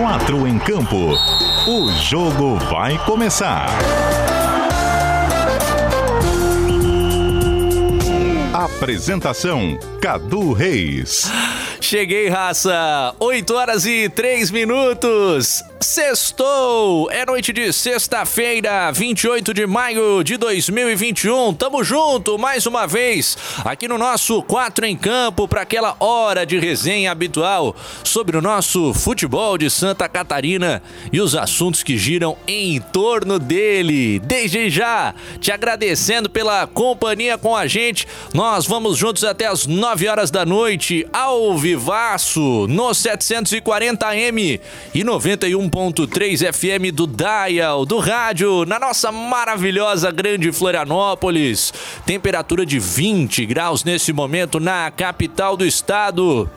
Quatro em campo. O jogo vai começar. Apresentação: Cadu Reis. Cheguei, raça! 8 horas e 3 minutos. Sextou! É noite de sexta-feira, 28 de maio de 2021. Tamo junto mais uma vez aqui no nosso 4 em Campo para aquela hora de resenha habitual sobre o nosso futebol de Santa Catarina e os assuntos que giram em torno dele. Desde já, te agradecendo pela companhia com a gente. Nós vamos juntos até as 9 horas da noite ao vivaço no 740M e 91 101.3 FM do Dial, do rádio, na nossa maravilhosa grande Florianópolis. Temperatura de 20 graus nesse momento na capital do estado.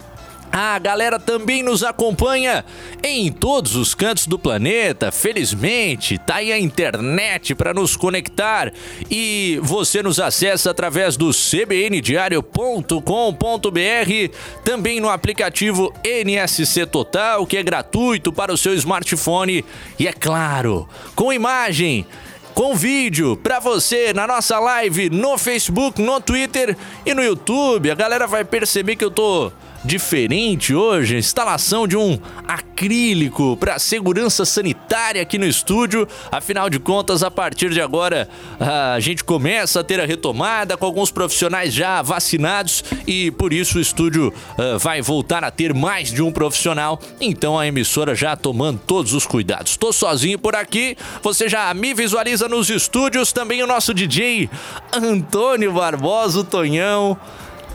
A galera também nos acompanha em todos os cantos do planeta. Felizmente, tá aí a internet para nos conectar e você nos acessa através do cbndiario.com.br, também no aplicativo NSC Total, que é gratuito para o seu smartphone e é claro, com imagem com vídeo para você na nossa live no Facebook, no Twitter e no YouTube. A galera vai perceber que eu tô diferente hoje, instalação de um acrílico para segurança sanitária aqui no estúdio. Afinal de contas, a partir de agora, a gente começa a ter a retomada com alguns profissionais já vacinados e por isso o estúdio uh, vai voltar a ter mais de um profissional. Então a emissora já tomando todos os cuidados. Estou sozinho por aqui, você já me visualiza nos estúdios, também o nosso DJ Antônio Barbosa, o Tonhão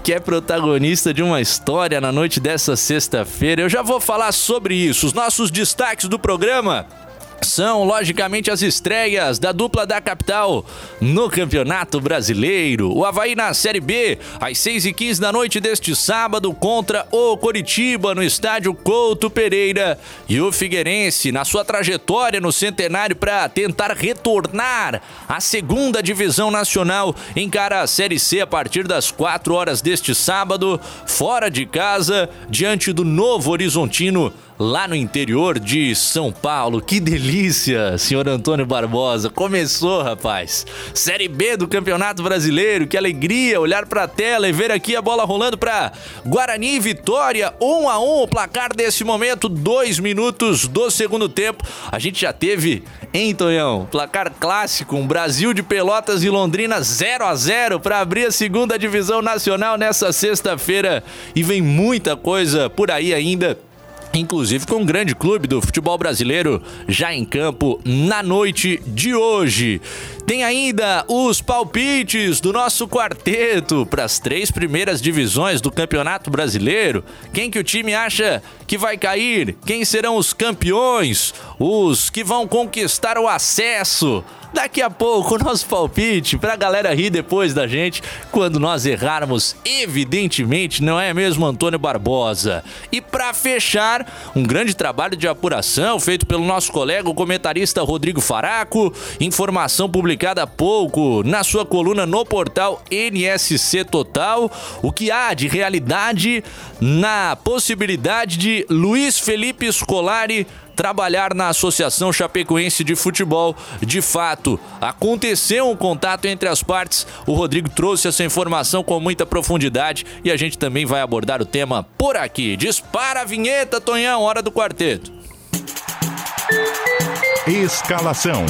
que é protagonista de uma história na noite dessa sexta-feira. Eu já vou falar sobre isso. Os nossos destaques do programa são, logicamente, as estreias da dupla da capital no Campeonato Brasileiro. O Havaí na Série B, às 6h15 da noite deste sábado, contra o Coritiba, no estádio Couto Pereira. E o Figueirense, na sua trajetória no centenário para tentar retornar à segunda divisão nacional, encara a Série C a partir das 4 horas deste sábado, fora de casa, diante do Novo Horizontino lá no interior de São Paulo. Que delícia, senhor Antônio Barbosa. Começou, rapaz. Série B do Campeonato Brasileiro. Que alegria olhar para a tela e ver aqui a bola rolando para Guarani e Vitória. 1 um a 1 um, o placar desse momento, dois minutos do segundo tempo. A gente já teve, hein, Tonhão? Placar clássico, um Brasil de Pelotas e Londrina 0 a 0 para abrir a segunda divisão nacional nessa sexta-feira. E vem muita coisa por aí ainda inclusive com um grande clube do futebol brasileiro já em campo na noite de hoje. Tem ainda os palpites do nosso quarteto para as três primeiras divisões do Campeonato Brasileiro. Quem que o time acha que vai cair? Quem serão os campeões? Os que vão conquistar o acesso? Daqui a pouco, o nosso palpite pra galera rir depois da gente quando nós errarmos, evidentemente, não é mesmo, Antônio Barbosa? E para fechar, um grande trabalho de apuração feito pelo nosso colega, o comentarista Rodrigo Faraco, informação publicada há pouco na sua coluna no portal NSC Total, o que há de realidade na possibilidade de Luiz Felipe Scolari trabalhar na Associação Chapecoense de Futebol. De fato, aconteceu um contato entre as partes. O Rodrigo trouxe essa informação com muita profundidade e a gente também vai abordar o tema por aqui. Dispara a vinheta, Tonhão, hora do quarteto. Escalação.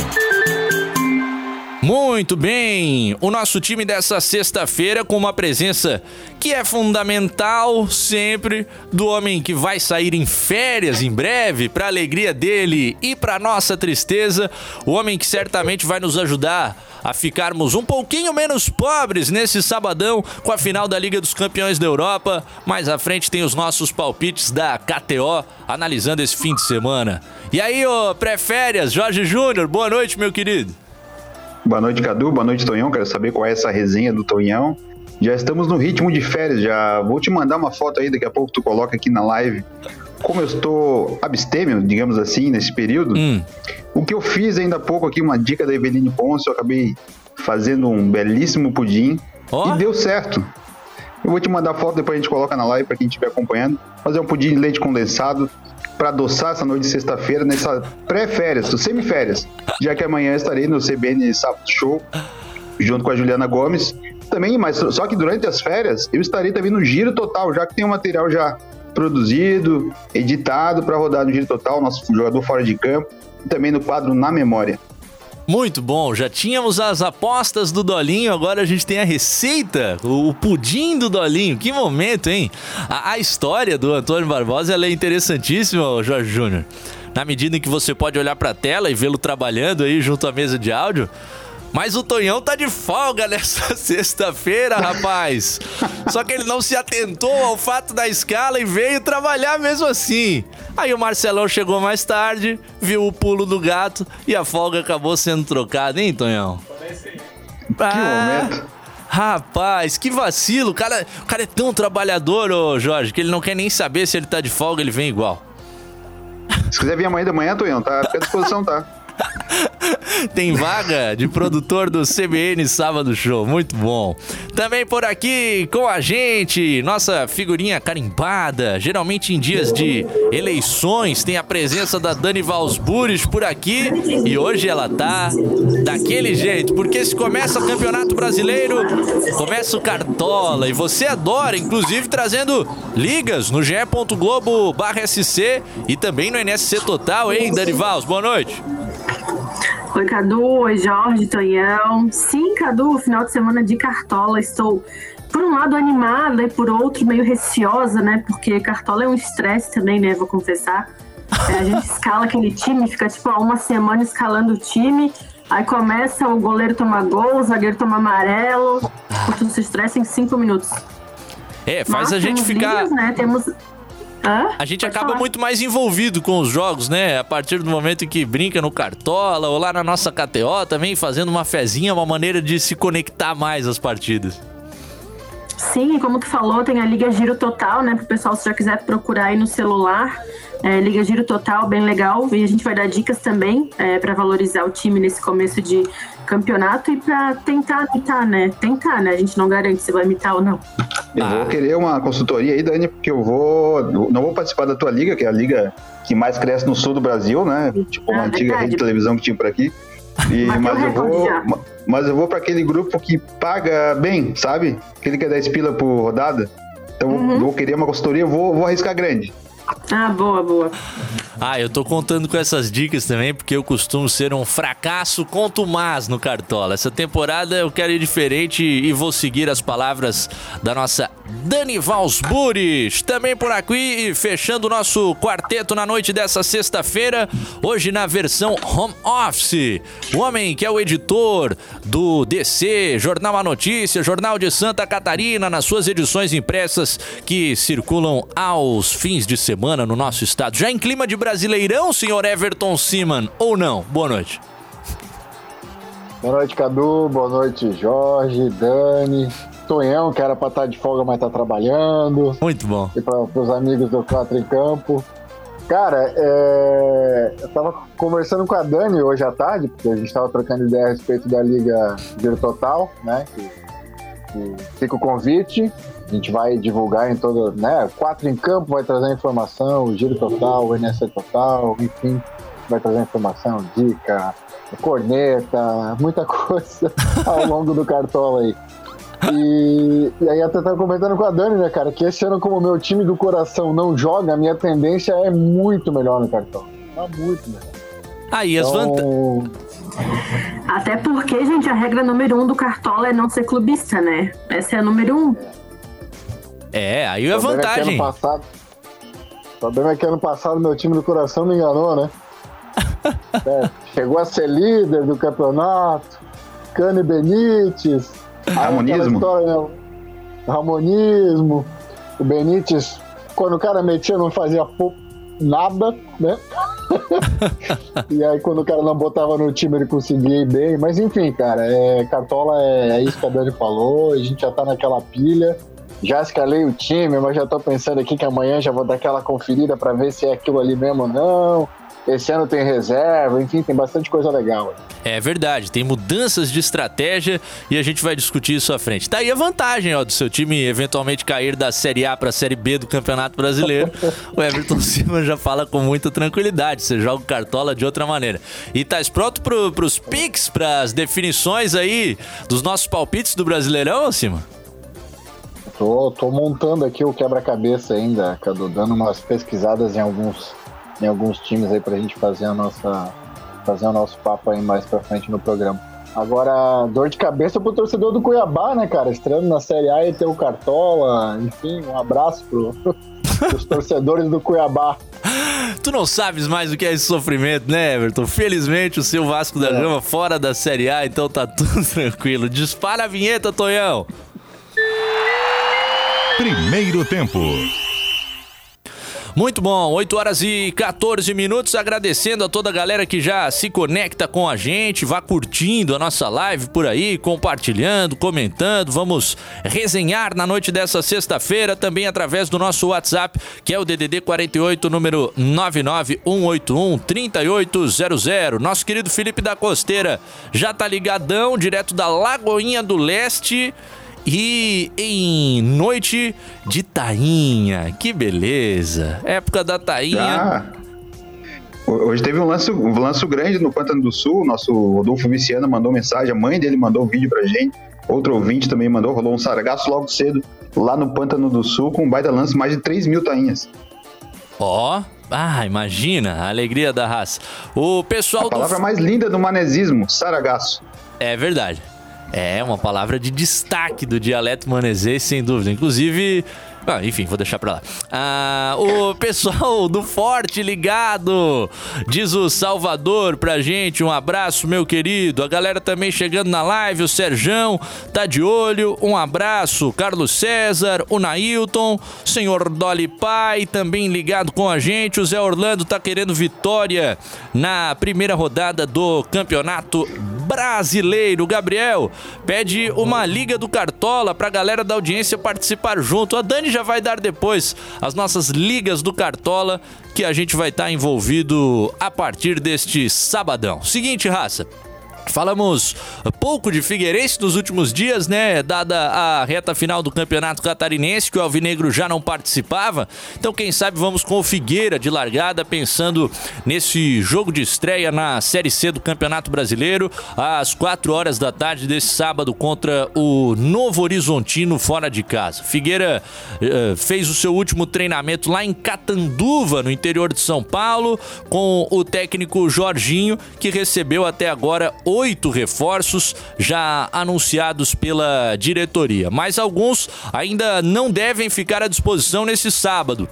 Muito bem, o nosso time dessa sexta-feira com uma presença que é fundamental sempre do homem que vai sair em férias em breve, para alegria dele e para nossa tristeza, o homem que certamente vai nos ajudar a ficarmos um pouquinho menos pobres nesse sabadão com a final da Liga dos Campeões da Europa. Mais à frente tem os nossos palpites da KTO analisando esse fim de semana. E aí, ô pré-férias, Jorge Júnior, boa noite, meu querido. Boa noite, Cadu. Boa noite, Tonhão. Quero saber qual é essa resenha do Tonhão. Já estamos no ritmo de férias, já vou te mandar uma foto aí, daqui a pouco tu coloca aqui na live. Como eu estou abstêmio, digamos assim, nesse período, hum. o que eu fiz ainda há pouco aqui, uma dica da Eveline Ponce, eu acabei fazendo um belíssimo pudim oh. e deu certo. Eu vou te mandar foto, depois a gente coloca na live para quem estiver acompanhando. Fazer um pudim de leite condensado para adoçar essa noite de sexta-feira nessa pré-férias, semi-férias, já que amanhã estarei no CBN Sábado Show junto com a Juliana Gomes. Também, mas só que durante as férias eu estarei também no Giro Total, já que tem o material já produzido, editado para rodar no Giro Total, nosso jogador fora de campo, e também no quadro Na Memória. Muito bom, já tínhamos as apostas do Dolinho, agora a gente tem a receita, o pudim do Dolinho. Que momento, hein? A, a história do Antônio Barbosa é interessantíssima, Jorge Júnior. Na medida em que você pode olhar para a tela e vê-lo trabalhando aí junto à mesa de áudio, mas o Tonhão tá de folga nessa sexta-feira, rapaz. Só que ele não se atentou ao fato da escala e veio trabalhar mesmo assim. Aí o Marcelão chegou mais tarde, viu o pulo do gato e a folga acabou sendo trocada, hein, Tonhão? Que ah, momento. Rapaz, que vacilo. O cara, o cara é tão trabalhador, ô Jorge, que ele não quer nem saber se ele tá de folga, ele vem igual. Se quiser vir amanhã da manhã, Tonhão, tá à disposição, tá? Tem vaga de produtor do CBN Sábado Show. Muito bom. Também por aqui com a gente, nossa figurinha carimbada. Geralmente em dias de eleições tem a presença da Dani Valsburis por aqui. E hoje ela tá daquele jeito. Porque se começa o Campeonato Brasileiro, começa o Cartola. E você adora, inclusive trazendo ligas no ge.globo/sc e também no NSC Total, hein, Dani Vals? Boa noite. Oi, Cadu. Oi, Jorge, Tonhão. Sim, Cadu, final de semana de Cartola. Estou, por um lado, animada e por outro, meio receosa, né? Porque Cartola é um estresse também, né? Vou confessar. É, a gente escala aquele time, fica tipo uma semana escalando o time. Aí começa o goleiro tomar gol, o zagueiro toma amarelo. Por tudo se estressa em cinco minutos. É, faz Mas a gente ficar. Dias, né? Temos A gente acaba falar. muito mais envolvido com os jogos, né? A partir do momento em que brinca no Cartola ou lá na nossa KTO também, fazendo uma fezinha, uma maneira de se conectar mais às partidas. Sim, como tu falou, tem a Liga Giro Total, né? Pro pessoal, se já quiser procurar aí no celular. É, Liga Giro Total, bem legal. E a gente vai dar dicas também é, para valorizar o time nesse começo de campeonato e para tentar imitar, né? Tentar, né? A gente não garante se vai imitar ou não. Eu ah. vou querer uma consultoria aí, Dani, porque eu vou. Não vou participar da tua liga, que é a liga que mais cresce no sul do Brasil, né? Tipo uma ah, antiga verdade. rede de televisão que tinha por aqui. E, mas, eu vou, mas eu vou para aquele grupo que paga bem, sabe? Aquele que é 10 pila por rodada. Então uhum. vou querer uma consultoria, vou, vou arriscar grande. Ah, boa, boa. Ah, eu tô contando com essas dicas também, porque eu costumo ser um fracasso contumaz no Cartola. Essa temporada eu quero ir diferente e vou seguir as palavras da nossa Dani Valsburis. Também por aqui, fechando o nosso quarteto na noite dessa sexta-feira, hoje na versão home office. O homem que é o editor do DC, Jornal A Notícia, Jornal de Santa Catarina, nas suas edições impressas que circulam aos fins de semana no nosso estado. Já em clima de Brasileirão, senhor Everton Siman, ou não? Boa noite. Boa noite, Cadu. Boa noite, Jorge, Dani, Tonhão, que era pra estar de folga, mas tá trabalhando. Muito bom. E para os amigos do Quatro em Campo. Cara, é... eu tava conversando com a Dani hoje à tarde, porque a gente tava trocando ideia a respeito da Liga Giro Total, né? Que, que fica o convite. A gente vai divulgar em todo, né? Quatro em campo vai trazer informação, o Giro Total, o NSC Total, enfim, vai trazer informação, dica, corneta, muita coisa ao longo do cartola aí. E, e aí até tava comentando com a Dani, né, cara, que esse ano, como o meu time do coração não joga, a minha tendência é muito melhor no cartão. Tá muito melhor. Aí então... as vantagens. Até porque, gente, a regra número um do Cartola é não ser clubista, né? Essa é a número um. É, aí é a vantagem. Ano passado, o problema é que ano passado meu time do coração me enganou, né? é, chegou a ser líder do campeonato, Cane Benítez, Ramonismo? História, né? Ramonismo. O Benítez, quando o cara metia, não fazia nada, né? e aí, quando o cara não botava no time, ele conseguia ir bem. Mas enfim, cara, é, Cartola é, é isso que a Dani falou. A gente já tá naquela pilha. Já escalei o time, mas já tô pensando aqui que amanhã já vou dar aquela conferida para ver se é aquilo ali mesmo ou não. Esse ano tem reserva, enfim, tem bastante coisa legal. É verdade, tem mudanças de estratégia e a gente vai discutir isso à frente. Tá aí a vantagem, ó, do seu time eventualmente cair da Série A para a Série B do Campeonato Brasileiro. o Everton Silva já fala com muita tranquilidade, você joga o Cartola de outra maneira. E tá pronto pro, pros picks, pras definições aí dos nossos palpites do Brasileirão, acima? Tô, tô montando aqui o quebra-cabeça ainda, Cadu, dando umas pesquisadas em alguns em alguns times aí pra gente fazer a nossa fazer o nosso papo aí mais pra frente no programa. Agora, dor de cabeça pro torcedor do Cuiabá, né, cara? Estreando na Série A e ter o Cartola, enfim, um abraço pro, pros torcedores do Cuiabá. Tu não sabes mais o que é esse sofrimento, né, Everton? Felizmente o seu Vasco da é. Gama fora da Série A, então tá tudo tranquilo. Dispara a vinheta, Tonhão! Primeiro tempo. Muito bom, 8 horas e 14 minutos. Agradecendo a toda a galera que já se conecta com a gente, vá curtindo a nossa live por aí, compartilhando, comentando. Vamos resenhar na noite dessa sexta-feira também através do nosso WhatsApp, que é o DDD 48, número 99181 3800. Nosso querido Felipe da Costeira já tá ligadão, direto da Lagoinha do Leste. E em noite de tainha, que beleza. Época da tainha. Ah, hoje teve um lance, um lance grande no Pântano do Sul. Nosso Rodolfo Viciano mandou mensagem, a mãe dele mandou um vídeo pra gente. Outro ouvinte também mandou, rolou um sargaço logo cedo lá no Pântano do Sul com um baita lance, mais de 3 mil tainhas. Ó, oh, ah, imagina a alegria da raça. O pessoal a palavra do... mais linda do manesismo, saragaço. É verdade. É uma palavra de destaque do dialeto manezês, sem dúvida. Inclusive, ah, enfim, vou deixar pra lá. Ah, o pessoal do Forte ligado, diz o Salvador pra gente. Um abraço, meu querido. A galera também chegando na live, o Serjão tá de olho. Um abraço, Carlos César, o Nailton, senhor Dolly Pai também ligado com a gente. O Zé Orlando tá querendo vitória na primeira rodada do Campeonato Brasileiro. Gabriel pede uma liga do Cartola pra galera da audiência participar junto. A Dani já vai dar depois as nossas ligas do Cartola que a gente vai estar tá envolvido a partir deste sabadão. Seguinte, raça. Falamos pouco de Figueirense nos últimos dias, né? Dada a reta final do Campeonato Catarinense, que o Alvinegro já não participava. Então, quem sabe vamos com o Figueira de largada, pensando nesse jogo de estreia na Série C do Campeonato Brasileiro, às 4 horas da tarde desse sábado contra o Novo Horizontino fora de casa. Figueira uh, fez o seu último treinamento lá em Catanduva, no interior de São Paulo, com o técnico Jorginho, que recebeu até agora o oito reforços já anunciados pela diretoria, mas alguns ainda não devem ficar à disposição nesse sábado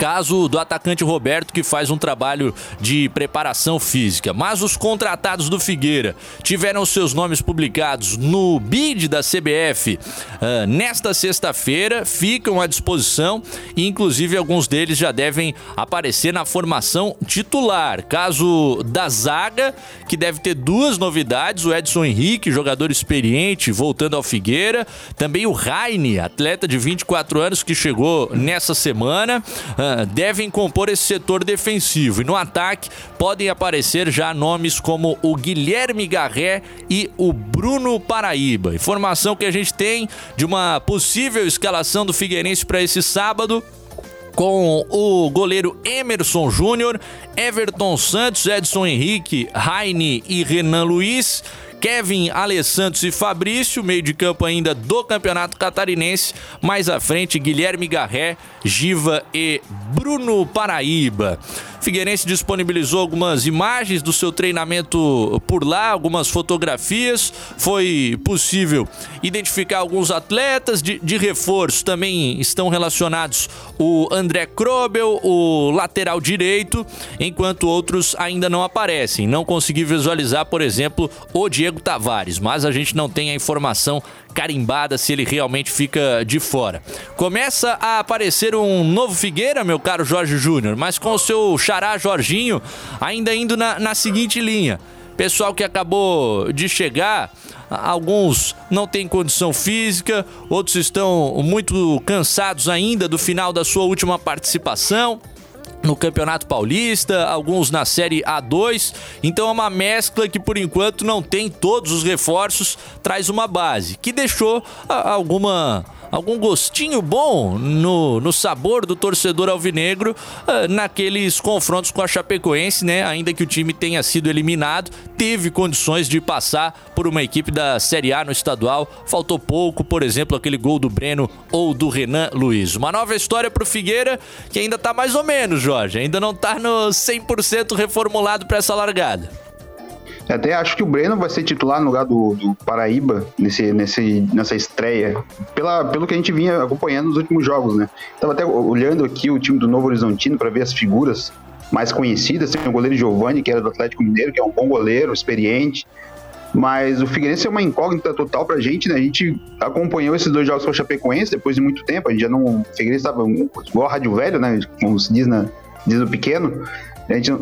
caso do atacante Roberto, que faz um trabalho de preparação física. Mas os contratados do Figueira tiveram seus nomes publicados no BID da CBF uh, nesta sexta-feira, ficam à disposição e, inclusive, alguns deles já devem aparecer na formação titular. Caso da zaga, que deve ter duas novidades: o Edson Henrique, jogador experiente, voltando ao Figueira, também o Raine, atleta de 24 anos que chegou nessa semana. Uh, devem compor esse setor defensivo. E no ataque podem aparecer já nomes como o Guilherme Garré e o Bruno Paraíba. Informação que a gente tem de uma possível escalação do Figueirense para esse sábado com o goleiro Emerson Júnior, Everton Santos, Edson Henrique, Raine e Renan Luiz. Kevin, Alessandro e Fabrício, meio de campo ainda do Campeonato Catarinense. Mais à frente, Guilherme Garré, Giva e Bruno Paraíba. Figueirense disponibilizou algumas imagens do seu treinamento por lá, algumas fotografias. Foi possível identificar alguns atletas de, de reforço. Também estão relacionados o André Krobel, o lateral direito, enquanto outros ainda não aparecem. Não consegui visualizar, por exemplo, o Diego Tavares, mas a gente não tem a informação carimbada se ele realmente fica de fora. Começa a aparecer um novo Figueira, meu caro Jorge Júnior, mas com o seu xará Jorginho ainda indo na, na seguinte linha Pessoal que acabou de chegar, alguns não têm condição física, outros estão muito cansados ainda do final da sua última participação no Campeonato Paulista, alguns na Série A2. Então é uma mescla que por enquanto não tem todos os reforços, traz uma base que deixou alguma algum gostinho bom no, no sabor do torcedor alvinegro uh, naqueles confrontos com a Chapecoense, né? Ainda que o time tenha sido eliminado, teve condições de passar por uma equipe da Série A no estadual. Faltou pouco, por exemplo, aquele gol do Breno ou do Renan Luiz. Uma nova história pro Figueira que ainda tá mais ou menos, Jorge. Ainda não tá no 100% reformulado para essa largada. Até acho que o Breno vai ser titular no lugar do, do Paraíba nesse, nesse, nessa estreia, pela, pelo que a gente vinha acompanhando nos últimos jogos, né? Tava até olhando aqui o time do Novo Horizontino para ver as figuras mais conhecidas. Tem o goleiro Giovanni, que era do Atlético Mineiro, que é um bom goleiro, experiente. Mas o Figueirense é uma incógnita total pra gente, né? A gente acompanhou esses dois jogos com o Chapecoense depois de muito tempo. A gente já não. O Figueirense estava igual a Rádio Velho, né? Como se diz, na, diz no pequeno. A gente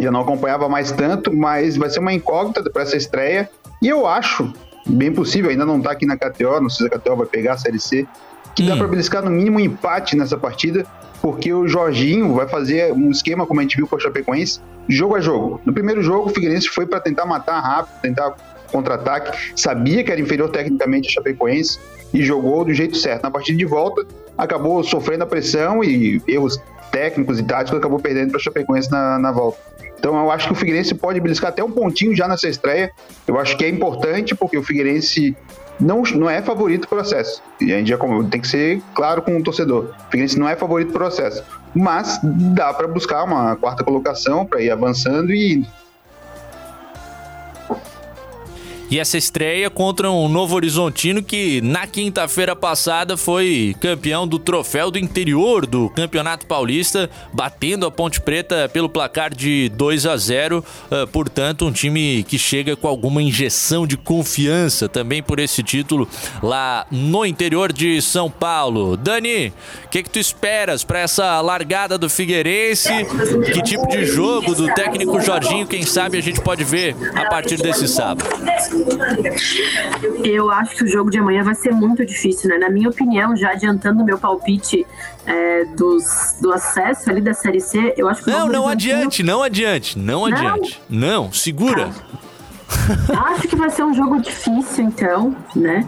já não acompanhava mais tanto, mas vai ser uma incógnita para essa estreia. E eu acho, bem possível, ainda não está aqui na KTO, não sei se a KTO vai pegar a Série C, que hum. dá para beliscar no mínimo um empate nessa partida, porque o Jorginho vai fazer um esquema, como a gente viu com o Chapecoense, jogo a jogo. No primeiro jogo, o Figueirense foi para tentar matar rápido, tentar contra-ataque, sabia que era inferior tecnicamente a Chapecoense e jogou do jeito certo. Na partida de volta, acabou sofrendo a pressão e erros técnicos e táticos, acabou perdendo para Chapecoense na, na volta. Então eu acho que o Figueirense pode beliscar até um pontinho já nessa estreia. Eu acho que é importante porque o Figueirense não, não é favorito pro acesso. E a gente tem que ser claro com o torcedor. O Figueirense não é favorito pro acesso. Mas dá para buscar uma quarta colocação para ir avançando e indo. E essa estreia contra um Novo Horizontino que na quinta-feira passada foi campeão do troféu do interior do Campeonato Paulista, batendo a Ponte Preta pelo placar de 2 a 0. Uh, ah, portanto, um time que chega com alguma injeção de confiança também por esse título lá no interior de São Paulo. Dani, o que, que tu esperas para essa largada do Figueirense? Que tipo de jogo do técnico Jorginho, quem sabe a gente pode ver a partir desse sábado? Eu acho que o jogo de amanhã vai ser muito difícil, né? Na minha opinião, já adiantando o meu palpite é, dos, do acesso ali da Série C, eu acho que Não, não adiante, não adiante, não, não adiante. Não, segura. Ah. Acho que vai ser um jogo difícil, então, né?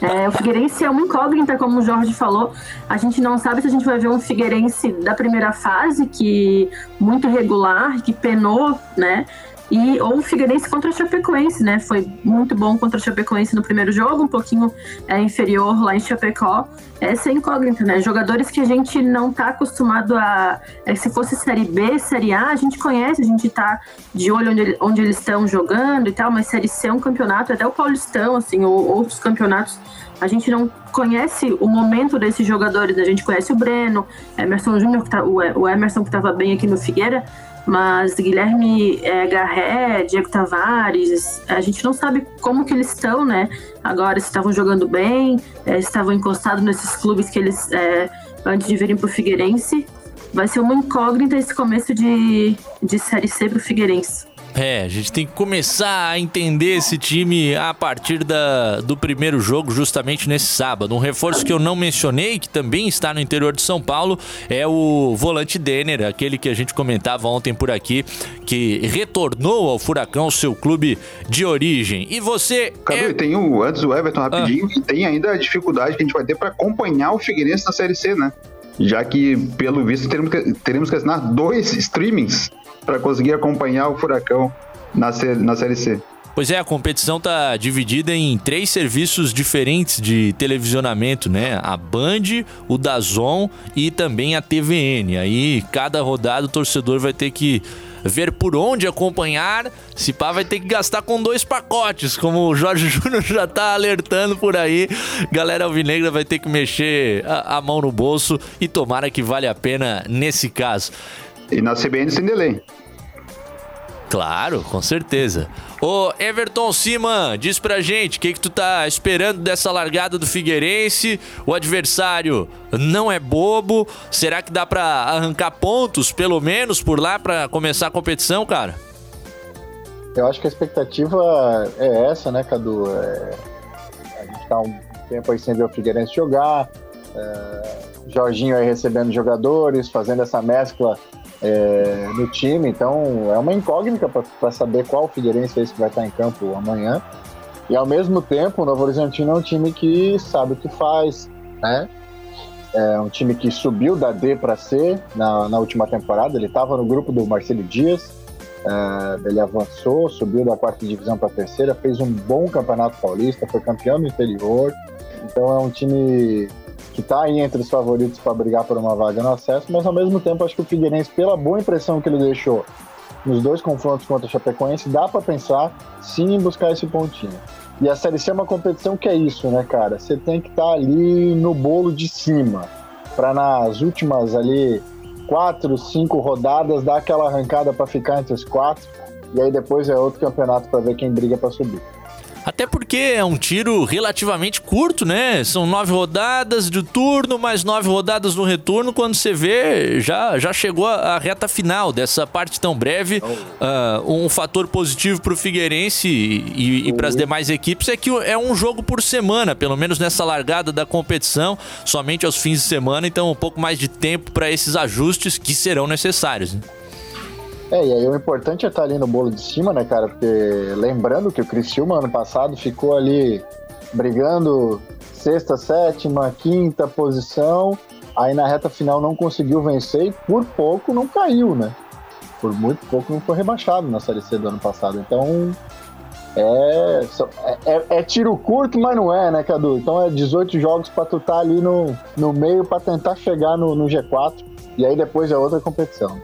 É, o Figueirense é uma incógnita, como o Jorge falou. A gente não sabe se a gente vai ver um Figueirense da primeira fase, que muito regular, que penou, né? E, ou o Figueirense contra a Chapecoense, né? Foi muito bom contra a Chapecoense no primeiro jogo, um pouquinho é, inferior lá em Chapecó. Essa é incógnita, né? Jogadores que a gente não tá acostumado a. É, se fosse Série B, Série A, a gente conhece, a gente tá de olho onde, onde eles estão jogando e tal, mas Série C é um campeonato, até o Paulistão, assim, ou outros campeonatos a gente não conhece o momento desses jogadores, né? a gente conhece o Breno, Emerson Júnior, tá, o Emerson que estava bem aqui no Figueira, mas Guilherme é, Garré, Diego Tavares, a gente não sabe como que eles estão, né? Agora, se estavam jogando bem, é, estavam encostados nesses clubes que eles, é, antes de virem para o Figueirense. Vai ser uma incógnita esse começo de, de Série C para o Figueirense. É, a gente tem que começar a entender esse time a partir da, do primeiro jogo, justamente nesse sábado. Um reforço que eu não mencionei, que também está no interior de São Paulo, é o volante Denner, aquele que a gente comentava ontem por aqui, que retornou ao Furacão, seu clube de origem. E você. Cadu, é... tem o, antes do Everton rapidinho, ah. tem ainda a dificuldade que a gente vai ter para acompanhar o Figueirense na Série C, né? Já que, pelo visto, teremos que, teremos que assinar dois streamings para conseguir acompanhar o Furacão na, na Série C. Pois é, a competição tá dividida em três serviços diferentes de televisionamento, né? A Band, o Dazon e também a TVN. Aí cada rodada o torcedor vai ter que ver por onde acompanhar. Se pá, vai ter que gastar com dois pacotes, como o Jorge Júnior já tá alertando por aí. Galera alvinegra vai ter que mexer a, a mão no bolso e tomara que vale a pena nesse caso. E na CBN sem delay. Claro, com certeza. Ô Everton Siman, diz pra gente o que, que tu tá esperando dessa largada do Figueirense. O adversário não é bobo. Será que dá pra arrancar pontos, pelo menos, por lá, pra começar a competição, cara? Eu acho que a expectativa é essa, né, Cadu? É, a gente está um tempo aí sem ver o Figueirense jogar, é, Jorginho aí recebendo jogadores, fazendo essa mescla é, no time, então é uma incógnita para saber qual Figueirense é esse que vai estar em campo amanhã. E ao mesmo tempo, o Novo Horizontino é um time que sabe o que faz, né? É um time que subiu da D para C na, na última temporada. Ele estava no grupo do Marcelo Dias, é, ele avançou, subiu da quarta divisão para a terceira, fez um bom campeonato paulista, foi campeão do interior. Então é um time que está aí entre os favoritos para brigar por uma vaga no acesso, mas ao mesmo tempo acho que o Figueirense, pela boa impressão que ele deixou nos dois confrontos contra o Chapecoense, dá para pensar sim em buscar esse pontinho. E a Série C é uma competição que é isso, né, cara? Você tem que estar tá ali no bolo de cima, para nas últimas ali quatro, cinco rodadas dar aquela arrancada para ficar entre os quatro, e aí depois é outro campeonato para ver quem briga para subir. Até porque é um tiro relativamente curto, né? São nove rodadas de turno, mais nove rodadas no retorno. Quando você vê, já, já chegou a reta final dessa parte tão breve. Uh, um fator positivo para o Figueirense e, e, e para as demais equipes é que é um jogo por semana, pelo menos nessa largada da competição, somente aos fins de semana. Então, um pouco mais de tempo para esses ajustes que serão necessários. Né? É, e aí o importante é estar ali no bolo de cima, né, cara? Porque lembrando que o Criciúma ano passado ficou ali brigando sexta, sétima, quinta posição, aí na reta final não conseguiu vencer e por pouco não caiu, né? Por muito pouco não foi rebaixado na Série C do ano passado. Então é, é, é, tiro curto, mas não é, né, Cadu? Então é 18 jogos para tu estar tá ali no, no meio para tentar chegar no, no G4 e aí depois é outra competição.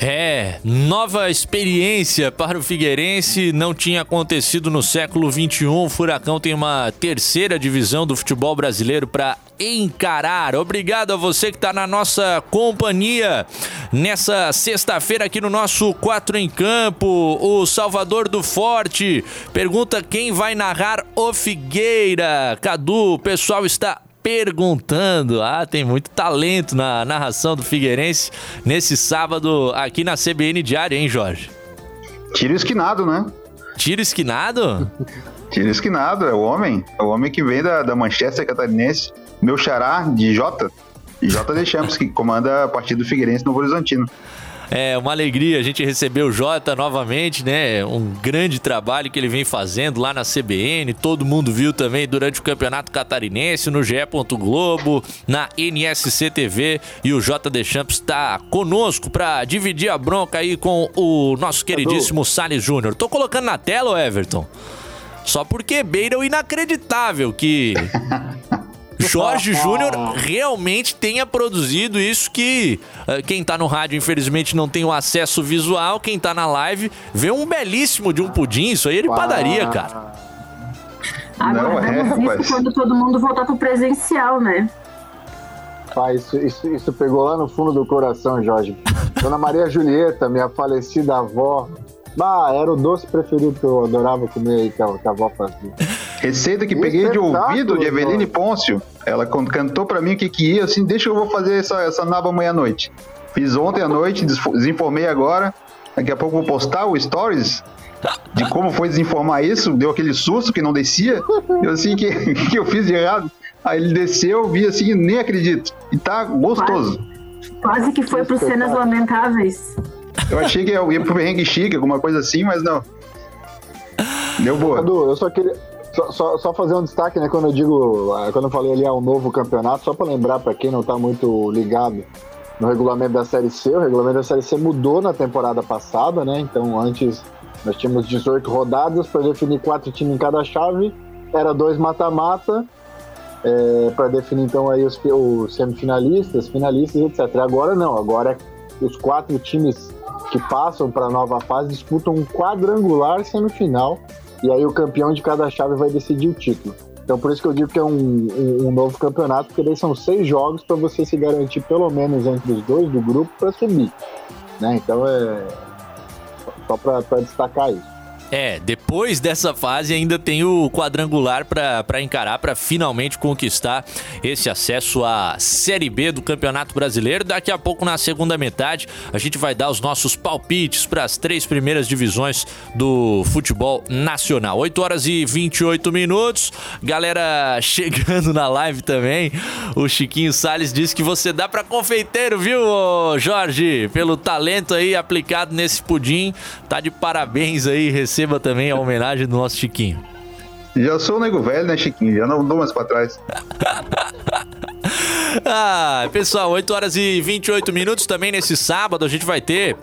É, nova experiência para o Figueirense, não tinha acontecido no século XXI. O Furacão tem uma terceira divisão do futebol brasileiro para encarar. Obrigado a você que está na nossa companhia nessa sexta-feira aqui no nosso Quatro em Campo. O Salvador do Forte pergunta quem vai narrar o Figueira. Cadu, o pessoal está perguntando. Ah, tem muito talento na narração do Figueirense nesse sábado aqui na CBN Diário, hein, Jorge? Tiro esquinado, né? Tiro esquinado? Tiro esquinado, é o homem. É o homem que vem da, da Manchester Catarinense. Meu xará de Jota. J. Deschamps, que comanda a partida do Figueirense no Horizontino. É uma alegria a gente receber o Jota novamente, né? Um grande trabalho que ele vem fazendo lá na CBN. Todo mundo viu também durante o Campeonato Catarinense, no GE. Globo, na NSC TV. E o J. Deschamps está conosco para dividir a bronca aí com o nosso queridíssimo Salles Júnior. Tô colocando na tela, Everton. Só porque beira o inacreditável que Jorge Júnior realmente tenha produzido isso que uh, quem tá no rádio, infelizmente, não tem o acesso visual. Quem tá na live vê um belíssimo de um pudim. Isso aí de padaria, cara. Aguardamos é, isso quando todo mundo voltar pro presencial, né? Pai, isso, isso, isso, pegou lá no fundo do coração, Jorge. Dona Maria Julieta, minha falecida avó. Ah, era o doce preferido que eu adorava comer aí que a, que a avó fazia. Receita que peguei de ouvido de Eveline Pôncio. Ela cantou para mim o que que ia, assim, deixa que eu vou fazer essa, essa naba amanhã à noite. Fiz ontem à noite, desinformei agora. Daqui a pouco vou postar o stories de como foi desinformar isso. Deu aquele susto que não descia. Eu assim, que, que eu fiz de errado. Aí ele desceu, vi assim, nem acredito. E tá gostoso. Quase, quase que foi pro Cenas Lamentáveis. Eu achei que ia pro Perrengue Chique, alguma coisa assim, mas não. Deu boa. Cadu, eu só queria, só, só, só, fazer um destaque, né? Quando eu digo, ah, quando eu falei ali, é um novo campeonato, só para lembrar para quem não está muito ligado no regulamento da Série C, o regulamento da Série C mudou na temporada passada, né? Então antes nós tínhamos 18 rodadas para definir quatro times em cada chave, era dois mata-mata, é, para definir então aí os, os, semifinalistas, finalistas, etc. Agora não, agora os quatro times que passam para a nova fase disputam um quadrangular semifinal e aí o campeão de cada chave vai decidir o título. Então por isso que eu digo que é um, um, um novo campeonato, porque daí são seis jogos para você se garantir pelo menos entre os dois do grupo para subir. Né? Então é só para destacar isso. É, depois dessa fase ainda tem o quadrangular para encarar, para finalmente conquistar esse acesso à Série B do Campeonato Brasileiro. Daqui a pouco, na segunda metade, a gente vai dar os nossos palpites para as três primeiras divisões do futebol nacional. 8 horas e 28 minutos. Galera chegando na live também. O Chiquinho Sales disse que você dá para confeiteiro, viu, Jorge? Pelo talento aí aplicado nesse pudim. Tá de parabéns aí, recebe receba também a homenagem do nosso Chiquinho. Já sou o nego velho, né, Chiquinho? Já não dou mais pra trás. ah, pessoal, 8 horas e 28 minutos também nesse sábado a gente vai ter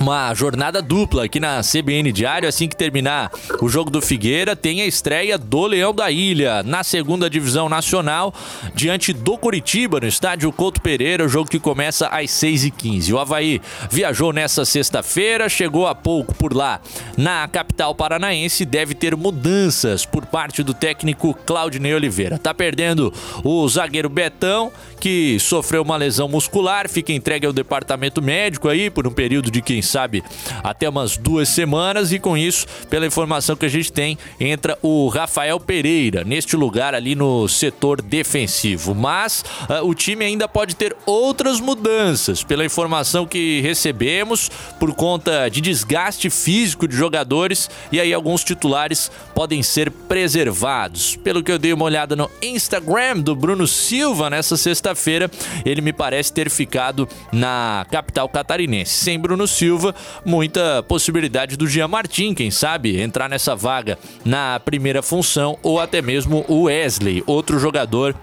uma jornada dupla aqui na CBN Diário. Assim que terminar o jogo do Figueira, tem a estreia do Leão da Ilha na segunda divisão nacional, diante do Curitiba, no estádio Couto Pereira. O jogo que começa às 6h15. O Havaí viajou nessa sexta-feira, chegou há pouco por lá na capital paranaense. Deve ter mudanças por parte do técnico Claudinei Oliveira. Tá perdendo o zagueiro Betão, que sofreu uma lesão muscular, fica entregue ao departamento médico aí por um período de quem sabe, até umas duas semanas. E com isso, pela informação que a gente tem, entra o Rafael Pereira neste lugar ali no setor defensivo. Mas uh, o time ainda pode ter outras mudanças, pela informação que recebemos, por conta de desgaste físico de jogadores. E aí, alguns titulares podem ser preservados. Pelo que eu dei uma olhada no Instagram do Bruno Silva nessa sexta-feira, ele me parece ter ficado na capital catarinense. Sem Bruno Silva Silva, muita possibilidade do Jean Martin, quem sabe, entrar nessa vaga na primeira função, ou até mesmo o Wesley, outro jogador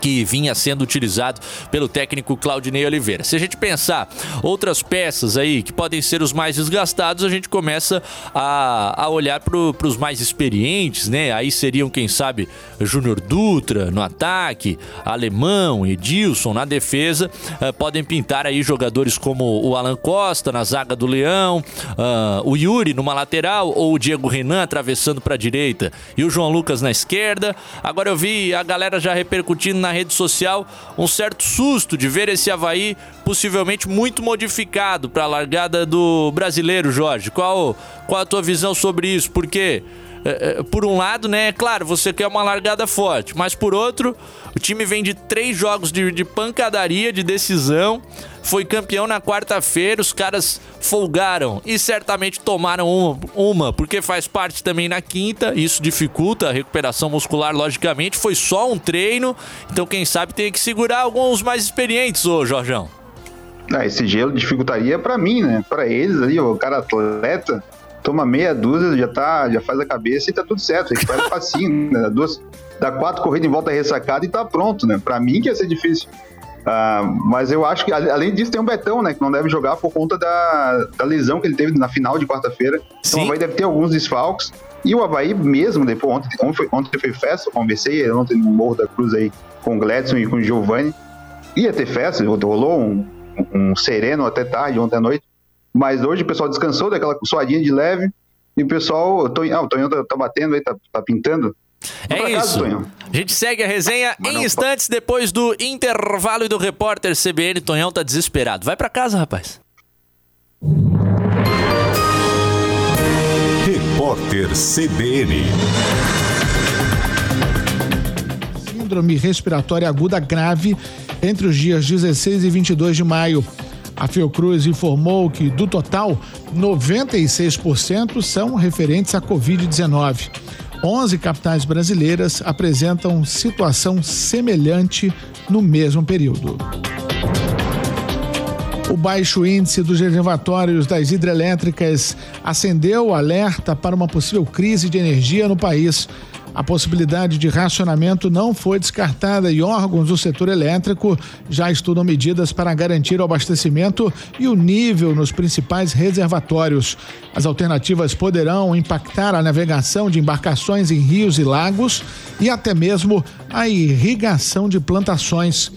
que vinha sendo utilizado pelo técnico Claudinei Oliveira. Se a gente pensar outras peças aí que podem ser os mais desgastados, a gente começa a, a olhar para os mais experientes, né? Aí seriam, quem sabe, Júnior Dutra no ataque, Alemão, Edilson na defesa. Uh, podem pintar aí jogadores como o Alan Costa na zaga do Leão, uh, o Yuri numa lateral ou o Diego Renan atravessando para a direita e o João Lucas na esquerda. Agora eu vi a galera já repercutindo na rede social um certo susto de ver esse Havaí possivelmente muito modificado para a largada do brasileiro, Jorge. Qual, qual a tua visão sobre isso? Porque é, é, por um lado, né, é claro, você quer uma largada forte, mas por outro, o time vem de três jogos de, de pancadaria, de decisão, foi campeão na quarta-feira, os caras folgaram e certamente tomaram uma, uma, porque faz parte também na quinta, isso dificulta a recuperação muscular, logicamente, foi só um treino, então quem sabe tem que segurar alguns mais experientes, ô Jorjão. Ah, esse gelo dificultaria para mim, né? Para eles ali, o cara atleta, toma meia dúzia, já, tá, já faz a cabeça e tá tudo certo. Gente faz facinho, né? Dá, duas, dá quatro corridas em volta ressacada e tá pronto, né? Pra mim que ia ser difícil. Uh, mas eu acho que, além disso, tem um Betão, né? Que não deve jogar por conta da, da lesão que ele teve na final de quarta-feira. Então o Havaí deve ter alguns desfalques. E o Havaí mesmo, depois, ontem, ontem, foi, ontem foi festa, eu conversei ontem no Morro da Cruz aí com o Gledson e com o Giovanni. Ia ter festa, rolou um, um sereno até tarde, ontem à noite. Mas hoje o pessoal descansou daquela suadinha de leve e o pessoal. O Tonhão, ah, o Tonhão tá, tá, batendo aí, tá, tá pintando. É isso. Casa, a gente segue a resenha Mas em não, instantes depois do intervalo e do repórter CBN. Tonhão tá desesperado. Vai para casa, rapaz. Repórter CBN. Síndrome respiratória aguda grave entre os dias 16 e 22 de maio. A Fiocruz informou que, do total, 96% são referentes à Covid-19. 11 capitais brasileiras apresentam situação semelhante no mesmo período. O baixo índice dos reservatórios das hidrelétricas acendeu o alerta para uma possível crise de energia no país. A possibilidade de racionamento não foi descartada e órgãos do setor elétrico já estudam medidas para garantir o abastecimento e o nível nos principais reservatórios. As alternativas poderão impactar a navegação de embarcações em rios e lagos e até mesmo a irrigação de plantações.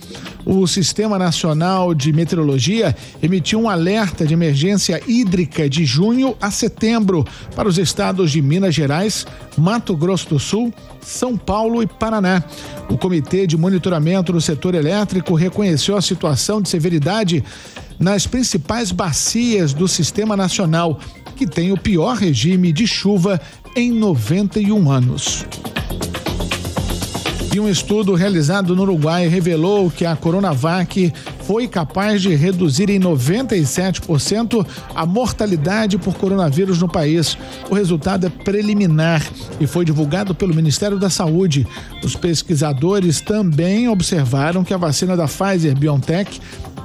O Sistema Nacional de Meteorologia emitiu um alerta de emergência hídrica de junho a setembro para os estados de Minas Gerais, Mato Grosso do Sul, São Paulo e Paraná. O Comitê de Monitoramento do Setor Elétrico reconheceu a situação de severidade nas principais bacias do Sistema Nacional que tem o pior regime de chuva em 91 anos. E um estudo realizado no Uruguai revelou que a Coronavac foi capaz de reduzir em 97% a mortalidade por coronavírus no país. O resultado é preliminar e foi divulgado pelo Ministério da Saúde. Os pesquisadores também observaram que a vacina da Pfizer BioNTech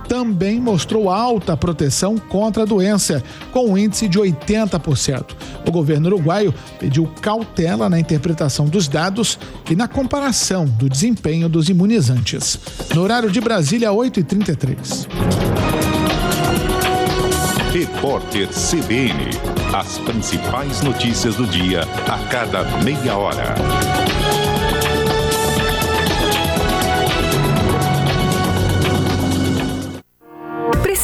também mostrou alta proteção contra a doença, com um índice de 80%. O governo uruguaio pediu cautela na interpretação dos dados e na comparação do desempenho dos imunizantes. No horário de Brasília, 8h33. Repórter CBN. As principais notícias do dia a cada meia hora.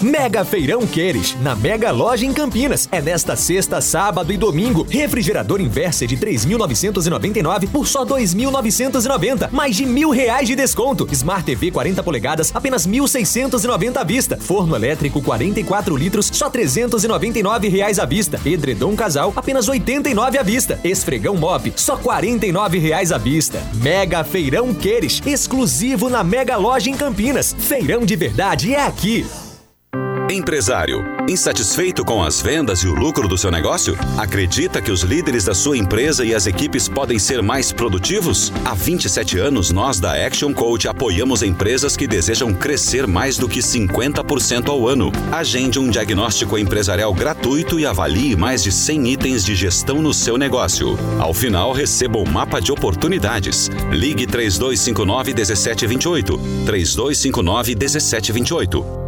Mega Feirão Queires, na Mega Loja em Campinas. É nesta sexta, sábado e domingo. Refrigerador Inversa de 3.999 por só 2.990. Mais de mil reais de desconto. Smart TV 40 polegadas, apenas 1.690 à vista. Forno elétrico 44 litros, só 399 reais à vista. Edredom Casal, apenas 89 à vista. Esfregão Mop, só 49 reais à vista. Mega Feirão Queires, exclusivo na Mega Loja em Campinas. Feirão de verdade é aqui. Empresário, insatisfeito com as vendas e o lucro do seu negócio? Acredita que os líderes da sua empresa e as equipes podem ser mais produtivos? Há 27 anos, nós da Action Coach apoiamos empresas que desejam crescer mais do que 50% ao ano. Agende um diagnóstico empresarial gratuito e avalie mais de 100 itens de gestão no seu negócio. Ao final, receba um mapa de oportunidades. Ligue 3259 1728. 3259 1728.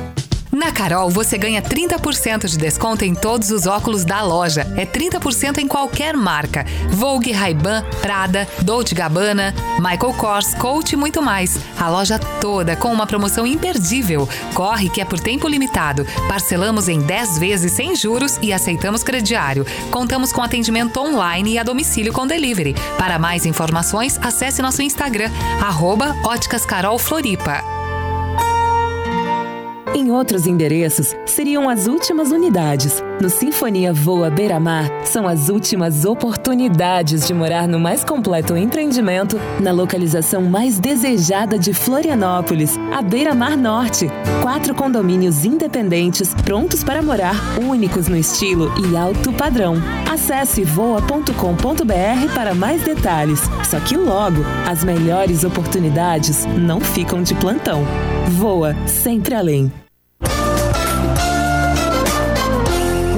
Na Carol, você ganha 30% de desconto em todos os óculos da loja. É 30% em qualquer marca. Vogue, Ray-Ban, Prada, Dolce Gabbana, Michael Kors, Coach e muito mais. A loja toda com uma promoção imperdível. Corre que é por tempo limitado. Parcelamos em 10 vezes sem juros e aceitamos crediário. Contamos com atendimento online e a domicílio com delivery. Para mais informações, acesse nosso Instagram, arroba Óticas Carol Floripa. Em outros endereços, seriam as últimas unidades. No Sinfonia Voa Beira-Mar, são as últimas oportunidades de morar no mais completo empreendimento, na localização mais desejada de Florianópolis, a Beira-Mar Norte. Quatro condomínios independentes, prontos para morar, únicos no estilo e alto padrão. Acesse voa.com.br para mais detalhes. Só que logo, as melhores oportunidades não ficam de plantão. Voa sempre além.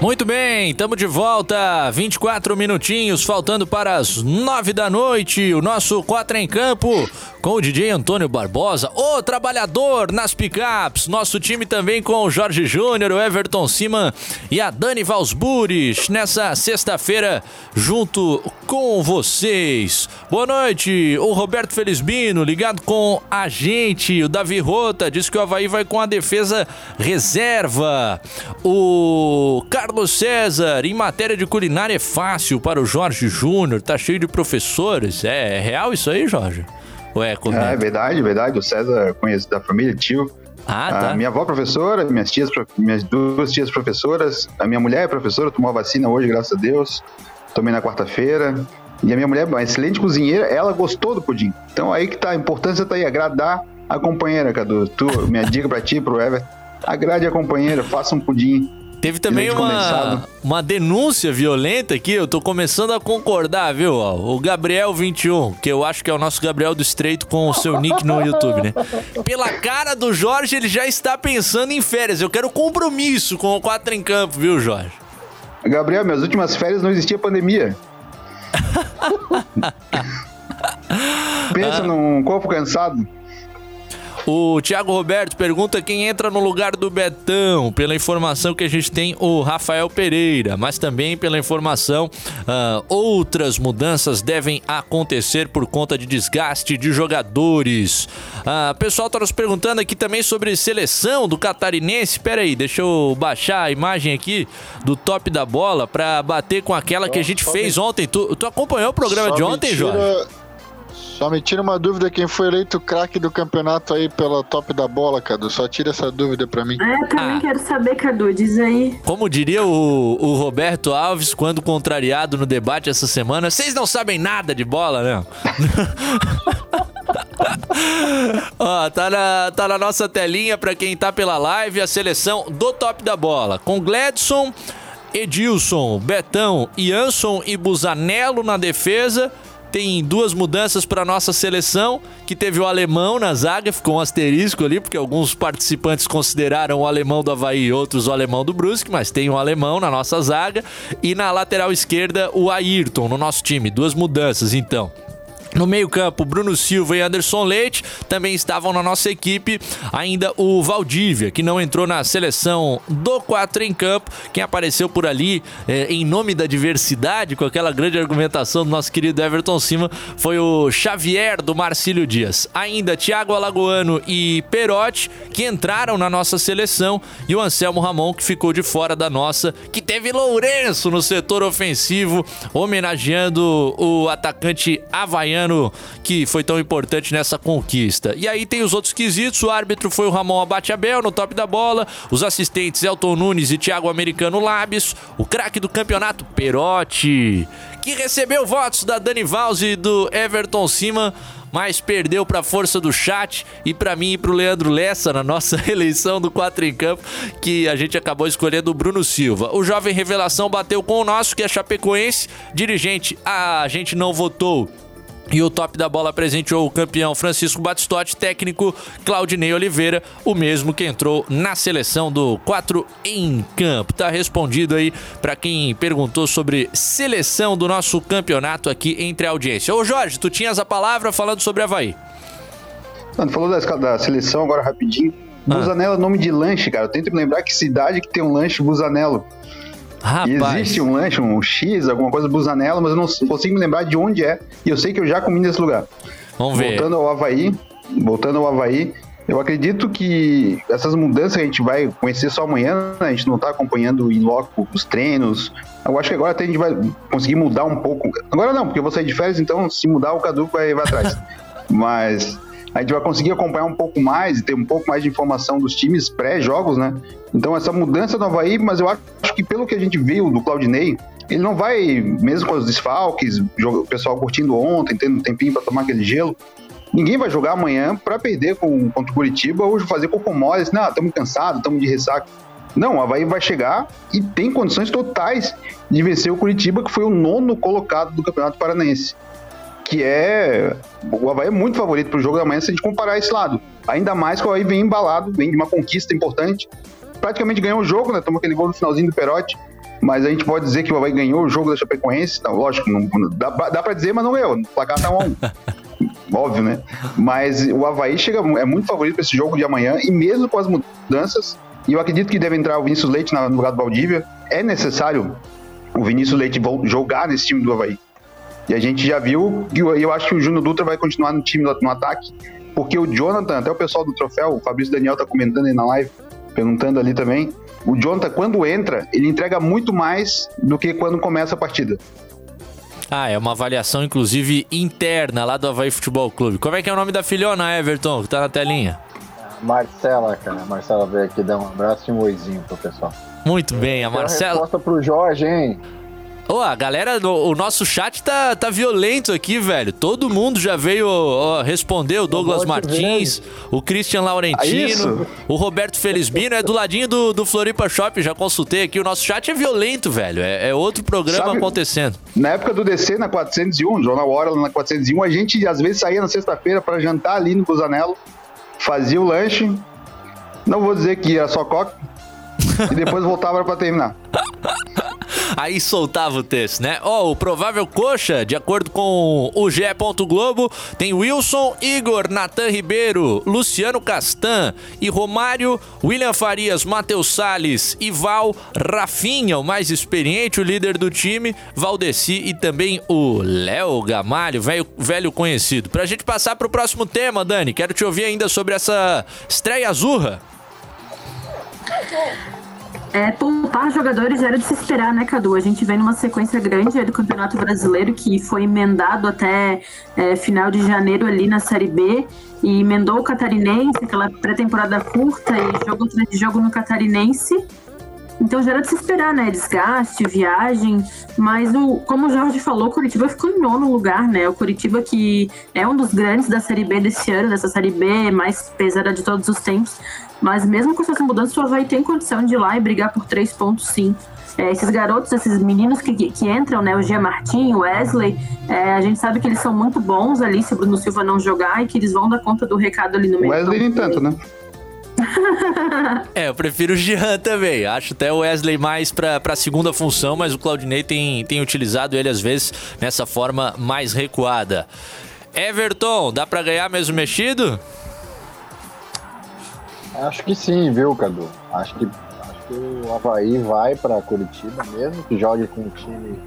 Muito bem, estamos de volta. 24 minutinhos, faltando para as 9 da noite. O nosso 4 em campo com o DJ Antônio Barbosa, o trabalhador nas picapes. Nosso time também com o Jorge Júnior, o Everton Siman e a Dani Valsburis nessa sexta-feira junto com vocês. Boa noite, o Roberto Felizbino ligado com a gente. O Davi Rota diz que o Havaí vai com a defesa reserva. O Carlos César, em matéria de culinária é fácil para o Jorge Júnior, tá cheio de professores. É, é real isso aí, Jorge? Ué, é, é verdade, verdade. O César conhece da família, tio. Ah, tá. A minha avó professora, minhas tias, minhas duas tias professoras, a minha mulher é professora, tomou a vacina hoje, graças a Deus. Tomei na quarta-feira. E a minha mulher é uma excelente cozinheira, ela gostou do pudim. Então aí que tá, a importância tá aí, agradar a companheira, Cadu. Tu, minha dica pra ti, pro Ever, agrade a companheira, faça um pudim. Teve também uma, uma denúncia violenta aqui, eu tô começando a concordar, viu? o Gabriel21, que eu acho que é o nosso Gabriel do Estreito com o seu nick no YouTube, né? Pela cara do Jorge, ele já está pensando em férias. Eu quero compromisso com o 4 em campo, viu, Jorge? Gabriel, minhas últimas férias não existia pandemia. Pensa num corpo cansado. O Thiago Roberto pergunta quem entra no lugar do Betão. Pela informação que a gente tem, o Rafael Pereira. Mas também pela informação, ah, outras mudanças devem acontecer por conta de desgaste de jogadores. O pessoal tá nos perguntando aqui também sobre seleção do catarinense. Pera aí, deixa eu baixar a imagem aqui do top da bola pra bater com aquela que a gente só fez me- ontem. Tu, tu acompanhou o programa Só de ontem, tira- Jorge? Só me tira uma dúvida quem foi eleito craque do campeonato aí pela top da bola, Cadu. Só tira essa dúvida pra mim. É, também quero saber, Cadu, diz aí. Como diria o, o Roberto Alves quando contrariado no debate essa semana, vocês não sabem nada de bola, né? Ó, tá na, tá na nossa telinha pra quem tá pela live a seleção do top da bola. Com Gladson, Edilson, Betão, Jansson e Busanello na defesa. Tem duas mudanças para nossa seleção, que teve o alemão na zaga, ficou um asterisco ali, porque alguns participantes consideraram o alemão do Havaí e outros o alemão do Brusque, mas tem um alemão na nossa zaga. E na lateral esquerda, o Ayrton, no nosso time. Duas mudanças, então. No meio-campo, Bruno Silva e Anderson Leite também estavam na nossa equipe. Ainda o Valdívia, que não entrou na seleção do 4 em campo. Quem apareceu por ali eh, em nome da diversidade, com aquela grande argumentação do nosso querido Everton Cima, foi o Xavier do Marcílio Dias. Ainda Thiago Alagoano e Perotti, que entraram na nossa seleção. E o Anselmo Ramon, que ficou de fora da nossa, que teve Lourenço no setor ofensivo, homenageando o atacante havaiano que foi tão importante nessa conquista. E aí tem os outros quesitos, o árbitro foi o Ramon Abate-Abel no top da bola, os assistentes Elton Nunes e Thiago Americano Lábios, o craque do campeonato Perotti, que recebeu votos da Dani Valls e do Everton Cima, mas perdeu para a força do chat e para mim e para o Leandro Lessa na nossa eleição do 4 em campo, que a gente acabou escolhendo o Bruno Silva. O jovem revelação bateu com o nosso, que é Chapecoense, dirigente, a gente não votou. E o top da bola presenteou o campeão Francisco Batistotti, técnico Claudinei Oliveira, o mesmo que entrou na seleção do 4 em campo. Tá respondido aí para quem perguntou sobre seleção do nosso campeonato aqui entre a audiência. Ô Jorge, tu tinhas a palavra falando sobre Havaí. Mano, falou da, da seleção agora rapidinho. Ah. Busanello é nome de lanche, cara. Eu tento me lembrar que cidade que tem um lanche Busanello. Rapaz. existe um lanche, um X, alguma coisa Busanello, mas eu não consigo me lembrar de onde é. E eu sei que eu já comi nesse lugar. Vamos ver. Voltando ao Havaí, voltando ao Havaí, eu acredito que essas mudanças que a gente vai conhecer só amanhã, né? a gente não tá acompanhando em loco os treinos. Eu acho que agora até a gente vai conseguir mudar um pouco. Agora não, porque eu vou sair de férias, então se mudar o Cadu vai, vai atrás. Mas a gente vai conseguir acompanhar um pouco mais e ter um pouco mais de informação dos times pré-jogos, né? Então essa mudança no Havaí, mas eu acho que pelo que a gente viu do Claudinei, ele não vai, mesmo com os desfalques, o pessoal curtindo ontem, tendo um tempinho para tomar aquele gelo, ninguém vai jogar amanhã para perder com, contra o Curitiba ou fazer corpo mole, assim, não, estamos cansados, estamos de ressaca. Não, o Havaí vai chegar e tem condições totais de vencer o Curitiba, que foi o nono colocado do Campeonato Paranaense. Que é. O Havaí é muito favorito pro jogo da manhã se a gente comparar esse lado. Ainda mais que o Havaí vem embalado, vem de uma conquista importante. Praticamente ganhou o jogo, né? Tomou aquele gol no finalzinho do Perotti. Mas a gente pode dizer que o Havaí ganhou o jogo da Chapecoense. Não, lógico, não, dá, dá pra dizer, mas não ganhou. O placar tá 1 a 1 Óbvio, né? Mas o Havaí chega, é muito favorito para esse jogo de amanhã. E mesmo com as mudanças, e eu acredito que deve entrar o Vinícius Leite na- no lugar do Valdívia, é necessário o Vinícius Leite jogar nesse time do Havaí. E a gente já viu, e eu, eu acho que o Júnior Dutra vai continuar no time no, ataque, porque o Jonathan, até o pessoal do troféu, o Fabrício Daniel tá comentando aí na live, perguntando ali também. O Jonathan, quando entra, ele entrega muito mais do que quando começa a partida. Ah, é uma avaliação, inclusive, interna lá do Havaí Futebol Clube. Como é que é o nome da filhona, Everton, que tá na telinha? Marcela, cara. A Marcela veio aqui dar um abraço e um oizinho pro pessoal. Muito bem, a Marcela. resposta pro Jorge, hein? Ô, a galera, o, o nosso chat tá, tá violento aqui, velho. Todo mundo já veio ó, responder. O Douglas Martins, o Christian Laurentino, o Roberto Felizbino. É do ladinho do, do Floripa Shop, já consultei aqui. O nosso chat é violento, velho. É, é outro programa Sabe- acontecendo. Na época do DC, na 401, Jornal Hora na 401, a gente às vezes saía na sexta-feira pra jantar ali no Busanello, fazia o lanche, não vou dizer que era só coque, e depois voltava pra terminar. Aí soltava o texto, né? Ó, o provável coxa, de acordo com o GE. Globo, tem Wilson, Igor, Natan Ribeiro, Luciano Castan e Romário, William Farias, Matheus Salles, Ival, Rafinha, o mais experiente, o líder do time, Valdeci e também o Léo Gamalho, velho, velho conhecido. Pra gente passar pro próximo tema, Dani, quero te ouvir ainda sobre essa estreia azurra. É, poupar jogadores era de se esperar, né, Cadu? A gente vem numa sequência grande do Campeonato Brasileiro que foi emendado até é, final de janeiro ali na Série B e emendou o Catarinense, aquela pré-temporada curta e jogo atrás de jogo no Catarinense. Então já era de se esperar, né? Desgaste, viagem. Mas o, como o Jorge falou, o Curitiba ficou em nono lugar, né? O Curitiba que é um dos grandes da Série B desse ano, dessa Série B mais pesada de todos os tempos. Mas mesmo com essas mudanças, o Havaí tem condição de ir lá e brigar por três pontos, sim. É, esses garotos, esses meninos que, que, que entram, né? O Gia Martin, o Wesley, é, a gente sabe que eles são muito bons ali se o Bruno Silva não jogar e que eles vão dar conta do recado ali no meio. Wesley nem tanto, né? É, eu prefiro o Jean também. Acho até o Wesley mais pra, pra segunda função, mas o Claudinei tem, tem utilizado ele às vezes nessa forma mais recuada. Everton, dá pra ganhar mesmo mexido? Acho que sim, viu, Cadu? Acho que, acho que o Havaí vai para Curitiba, mesmo que jogue com um time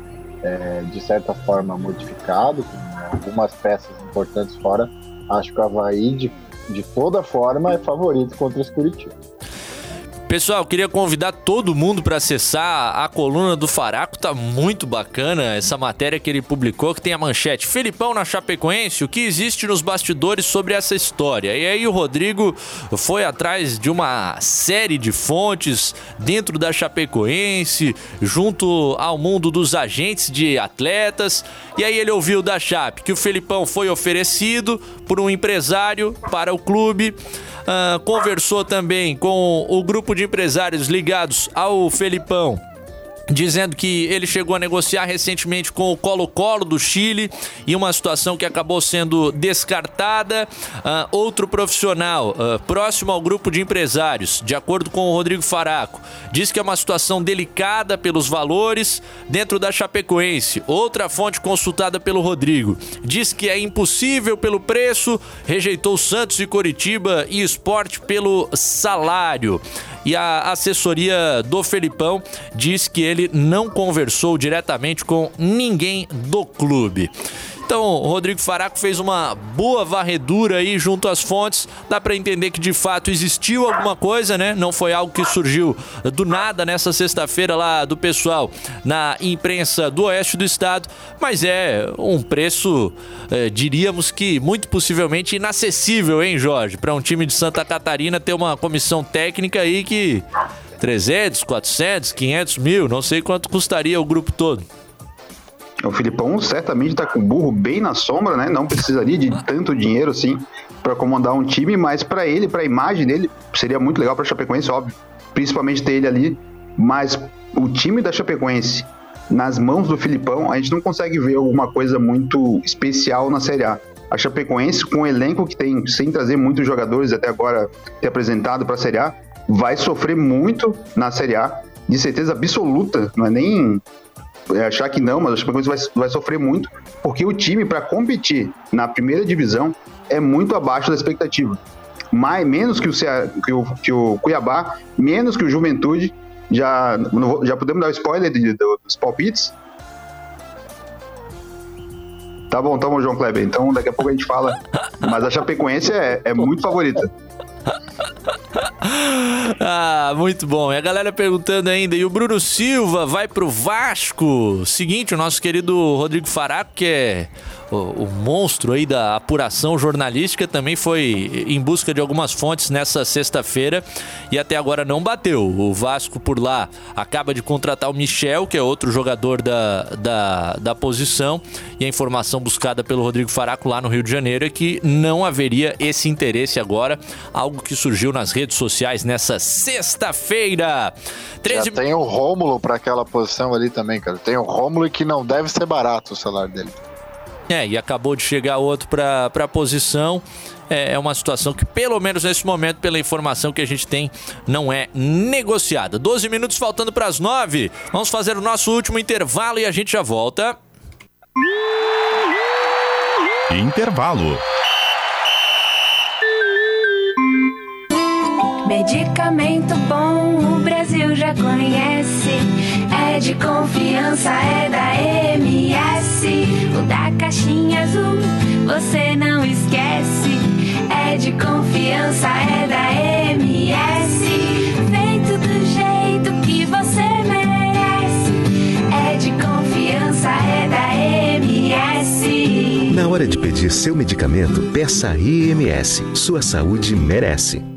é, de certa forma modificado, com algumas peças importantes fora. Acho que o Havaí, de, de toda forma, é favorito contra esse Curitiba. Pessoal, queria convidar todo mundo para acessar a coluna do Faraco, tá muito bacana essa matéria que ele publicou, que tem a manchete Felipão na Chapecoense, o que existe nos bastidores sobre essa história. E aí o Rodrigo foi atrás de uma série de fontes dentro da Chapecoense, junto ao mundo dos agentes de atletas, e aí ele ouviu da Chape que o Felipão foi oferecido por um empresário para o clube. Ah, conversou também com o grupo de empresários ligados ao Felipão. Dizendo que ele chegou a negociar recentemente com o Colo-Colo do Chile e uma situação que acabou sendo descartada. Ah, outro profissional ah, próximo ao grupo de empresários, de acordo com o Rodrigo Faraco, diz que é uma situação delicada pelos valores dentro da Chapecoense. Outra fonte consultada pelo Rodrigo diz que é impossível pelo preço, rejeitou Santos e Coritiba e Esporte pelo salário. E a assessoria do Felipão diz que ele não conversou diretamente com ninguém do clube. Então, o Rodrigo Faraco fez uma boa varredura aí junto às fontes. Dá para entender que de fato existiu alguma coisa, né? Não foi algo que surgiu do nada nessa sexta-feira lá do pessoal na imprensa do oeste do estado, mas é um preço, eh, diríamos que muito possivelmente inacessível, hein, Jorge? Para um time de Santa Catarina ter uma comissão técnica aí que 300, 400, 500 mil, não sei quanto custaria o grupo todo. O Filipão certamente tá com o burro bem na sombra, né? Não precisaria de tanto dinheiro assim para comandar um time, mas para ele, para a imagem dele, seria muito legal para Chapecoense, óbvio. Principalmente ter ele ali, mas o time da Chapecoense nas mãos do Filipão, a gente não consegue ver alguma coisa muito especial na Série A. A Chapecoense, com o elenco que tem, sem trazer muitos jogadores até agora ter apresentado para a Série A, vai sofrer muito na Série A, de certeza absoluta, não é nem achar que não, mas a Chapecoense vai, vai sofrer muito, porque o time, para competir na primeira divisão, é muito abaixo da expectativa. Mais, menos que o, Cea- que, o, que o Cuiabá, menos que o Juventude, já, já podemos dar o spoiler de- do- dos palpites? Tá bom, tá bom, João Kleber. Então daqui a pouco a gente fala. Mas a Chapecoense é, é muito favorita. Ah, muito bom. E a galera perguntando ainda, e o Bruno Silva vai pro Vasco? Seguinte, o nosso querido Rodrigo Faraco, que é o, o monstro aí da apuração jornalística, também foi em busca de algumas fontes nessa sexta-feira e até agora não bateu. O Vasco por lá acaba de contratar o Michel, que é outro jogador da, da, da posição, e a informação buscada pelo Rodrigo Faraco lá no Rio de Janeiro é que não haveria esse interesse agora, algo que surgiu nas redes sociais nessa sexta-feira. 13... Já tem o Rômulo para aquela posição ali também, cara. Tem o Rômulo que não deve ser barato o salário dele. É, e acabou de chegar outro para a posição. É, é uma situação que, pelo menos nesse momento, pela informação que a gente tem, não é negociada. 12 minutos faltando para as 9. Vamos fazer o nosso último intervalo e a gente já volta. Intervalo. Medicamento bom, o Brasil já conhece. É de confiança, é da caixinha azul, você não esquece. É de confiança, é da MS. Feito do jeito que você merece. É de confiança, é da MS. Na hora de pedir seu medicamento, peça a IMS. Sua saúde merece.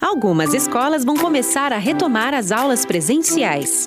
Algumas escolas vão começar a retomar as aulas presenciais.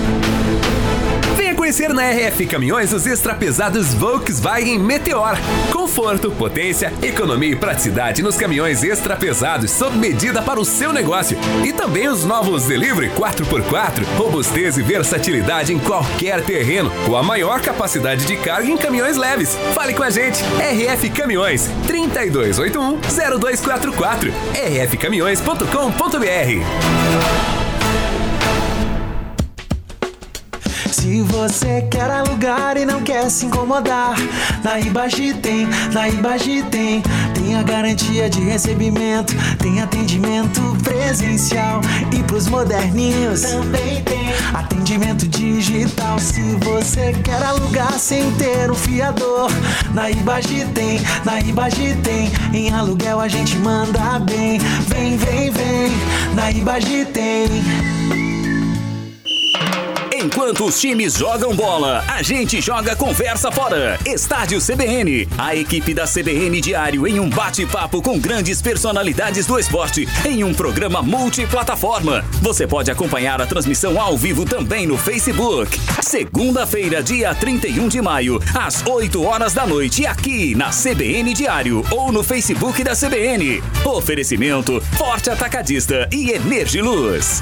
Conhecer na RF Caminhões os extrapesados Volkswagen Meteor. Conforto, potência, economia e praticidade nos caminhões extrapesados sob medida para o seu negócio. E também os novos Delivery 4x4, robustez e versatilidade em qualquer terreno, com a maior capacidade de carga em caminhões leves. Fale com a gente, RF Caminhões, 3281 0244, rfcaminhões.com.br. Se você quer alugar e não quer se incomodar, na Ibagi tem, na Ibagi tem. Tem a garantia de recebimento, tem atendimento presencial e pros moderninhos também tem atendimento digital. Se você quer alugar sem ter um fiador, na Ibagi tem, na Ibagi tem. Em aluguel a gente manda bem, vem, vem, vem, na Ibagi tem. Enquanto os times jogam bola, a gente joga conversa fora. Estádio CBN. A equipe da CBN Diário em um bate-papo com grandes personalidades do esporte em um programa multiplataforma. Você pode acompanhar a transmissão ao vivo também no Facebook. Segunda-feira, dia 31 de maio, às 8 horas da noite, aqui na CBN Diário ou no Facebook da CBN. Oferecimento Forte Atacadista e Energiluz.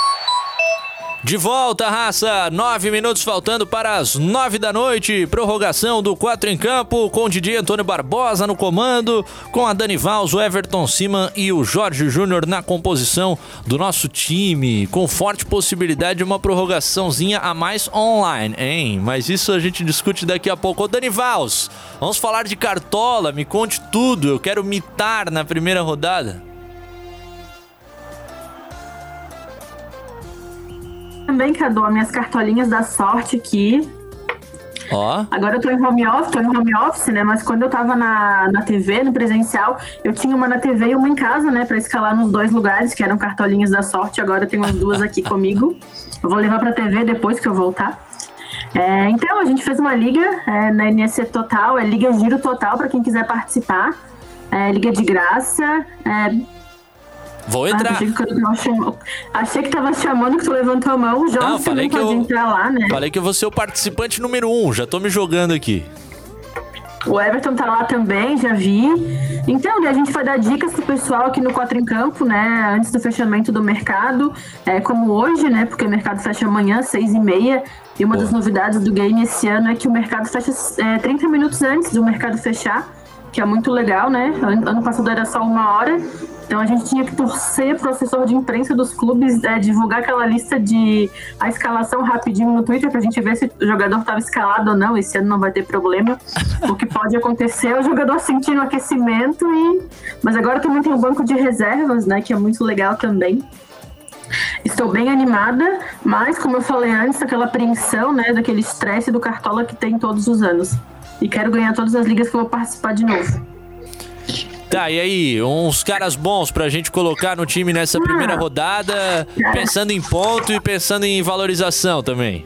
De volta, raça. Nove minutos faltando para as nove da noite. Prorrogação do 4 em campo com o Didi Antônio Barbosa no comando, com a Dani Valls, o Everton Siman e o Jorge Júnior na composição do nosso time, com forte possibilidade de uma prorrogaçãozinha a mais online, hein? Mas isso a gente discute daqui a pouco. Ô, Dani Valls, vamos falar de Cartola. Me conte tudo. Eu quero mitar na primeira rodada. Também, Cadu, as minhas cartolinhas da sorte aqui. Ó. Agora eu tô em home office, tô em home office, né? Mas quando eu tava na, na TV, no presencial, eu tinha uma na TV e uma em casa, né? Pra escalar nos dois lugares, que eram cartolinhas da sorte. Agora eu tenho as duas aqui comigo. Eu vou levar pra TV depois que eu voltar. É, então, a gente fez uma liga é, na NSC Total, é Liga Giro Total para quem quiser participar. É, liga de graça. É, Vou Ah, entrar. achei, que tava chamando, achei que tava chamando que tu levantou a mão. Jorge Não, falei que eu- entrar lá, né? Falei que eu vou ser o participante número um, já tô me jogando aqui. O Everton tá lá também, já vi. Então, né, a gente vai dar dicas pro pessoal aqui no Quatro em Campo, né? Antes do fechamento do mercado. É, como hoje, né? Porque o mercado fecha amanhã, seis e meia. E uma das novidades do game esse ano é que o mercado fecha é, 30 minutos antes do mercado fechar, que é muito legal, né? Ano ano passado era só uma hora. Então a gente tinha que torcer pro assessor de imprensa dos clubes é, divulgar aquela lista de a escalação rapidinho no Twitter pra gente ver se o jogador estava escalado ou não. Esse ano não vai ter problema. O que pode acontecer é o jogador sentindo aquecimento e. Mas agora também tem o banco de reservas, né? Que é muito legal também. Estou bem animada, mas como eu falei antes, aquela apreensão, né, daquele estresse do Cartola que tem todos os anos. E quero ganhar todas as ligas que eu vou participar de novo. Tá, e aí, uns caras bons pra gente colocar no time nessa primeira rodada, pensando em ponto e pensando em valorização também.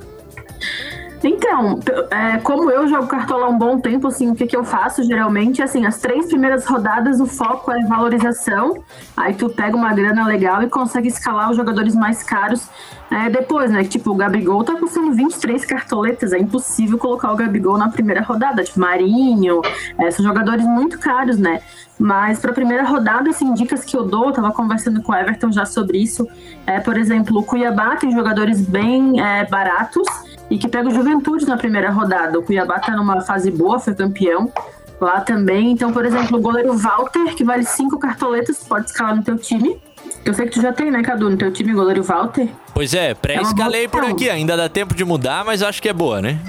Então, é, como eu jogo cartola há um bom tempo, assim, o que, que eu faço geralmente? Assim, as três primeiras rodadas o foco é valorização. Aí tu pega uma grana legal e consegue escalar os jogadores mais caros é, depois, né? Tipo, o Gabigol tá custando 23 cartoletas. É impossível colocar o Gabigol na primeira rodada. Tipo, Marinho, é, são jogadores muito caros, né? Mas para a primeira rodada, assim, dicas que eu dou, eu tava conversando com o Everton já sobre isso. É, por exemplo, o Cuiabá tem jogadores bem é, baratos e que pega o Juventude na primeira rodada. O Cuiabá tá numa fase boa, foi campeão lá também. Então, por exemplo, o goleiro Walter, que vale cinco cartoletas, pode escalar no teu time. Eu sei que tu já tem, né, Cadu, no teu time, goleiro Walter. Pois é, pré-escalei por opção. aqui, ainda dá tempo de mudar, mas acho que é boa, né?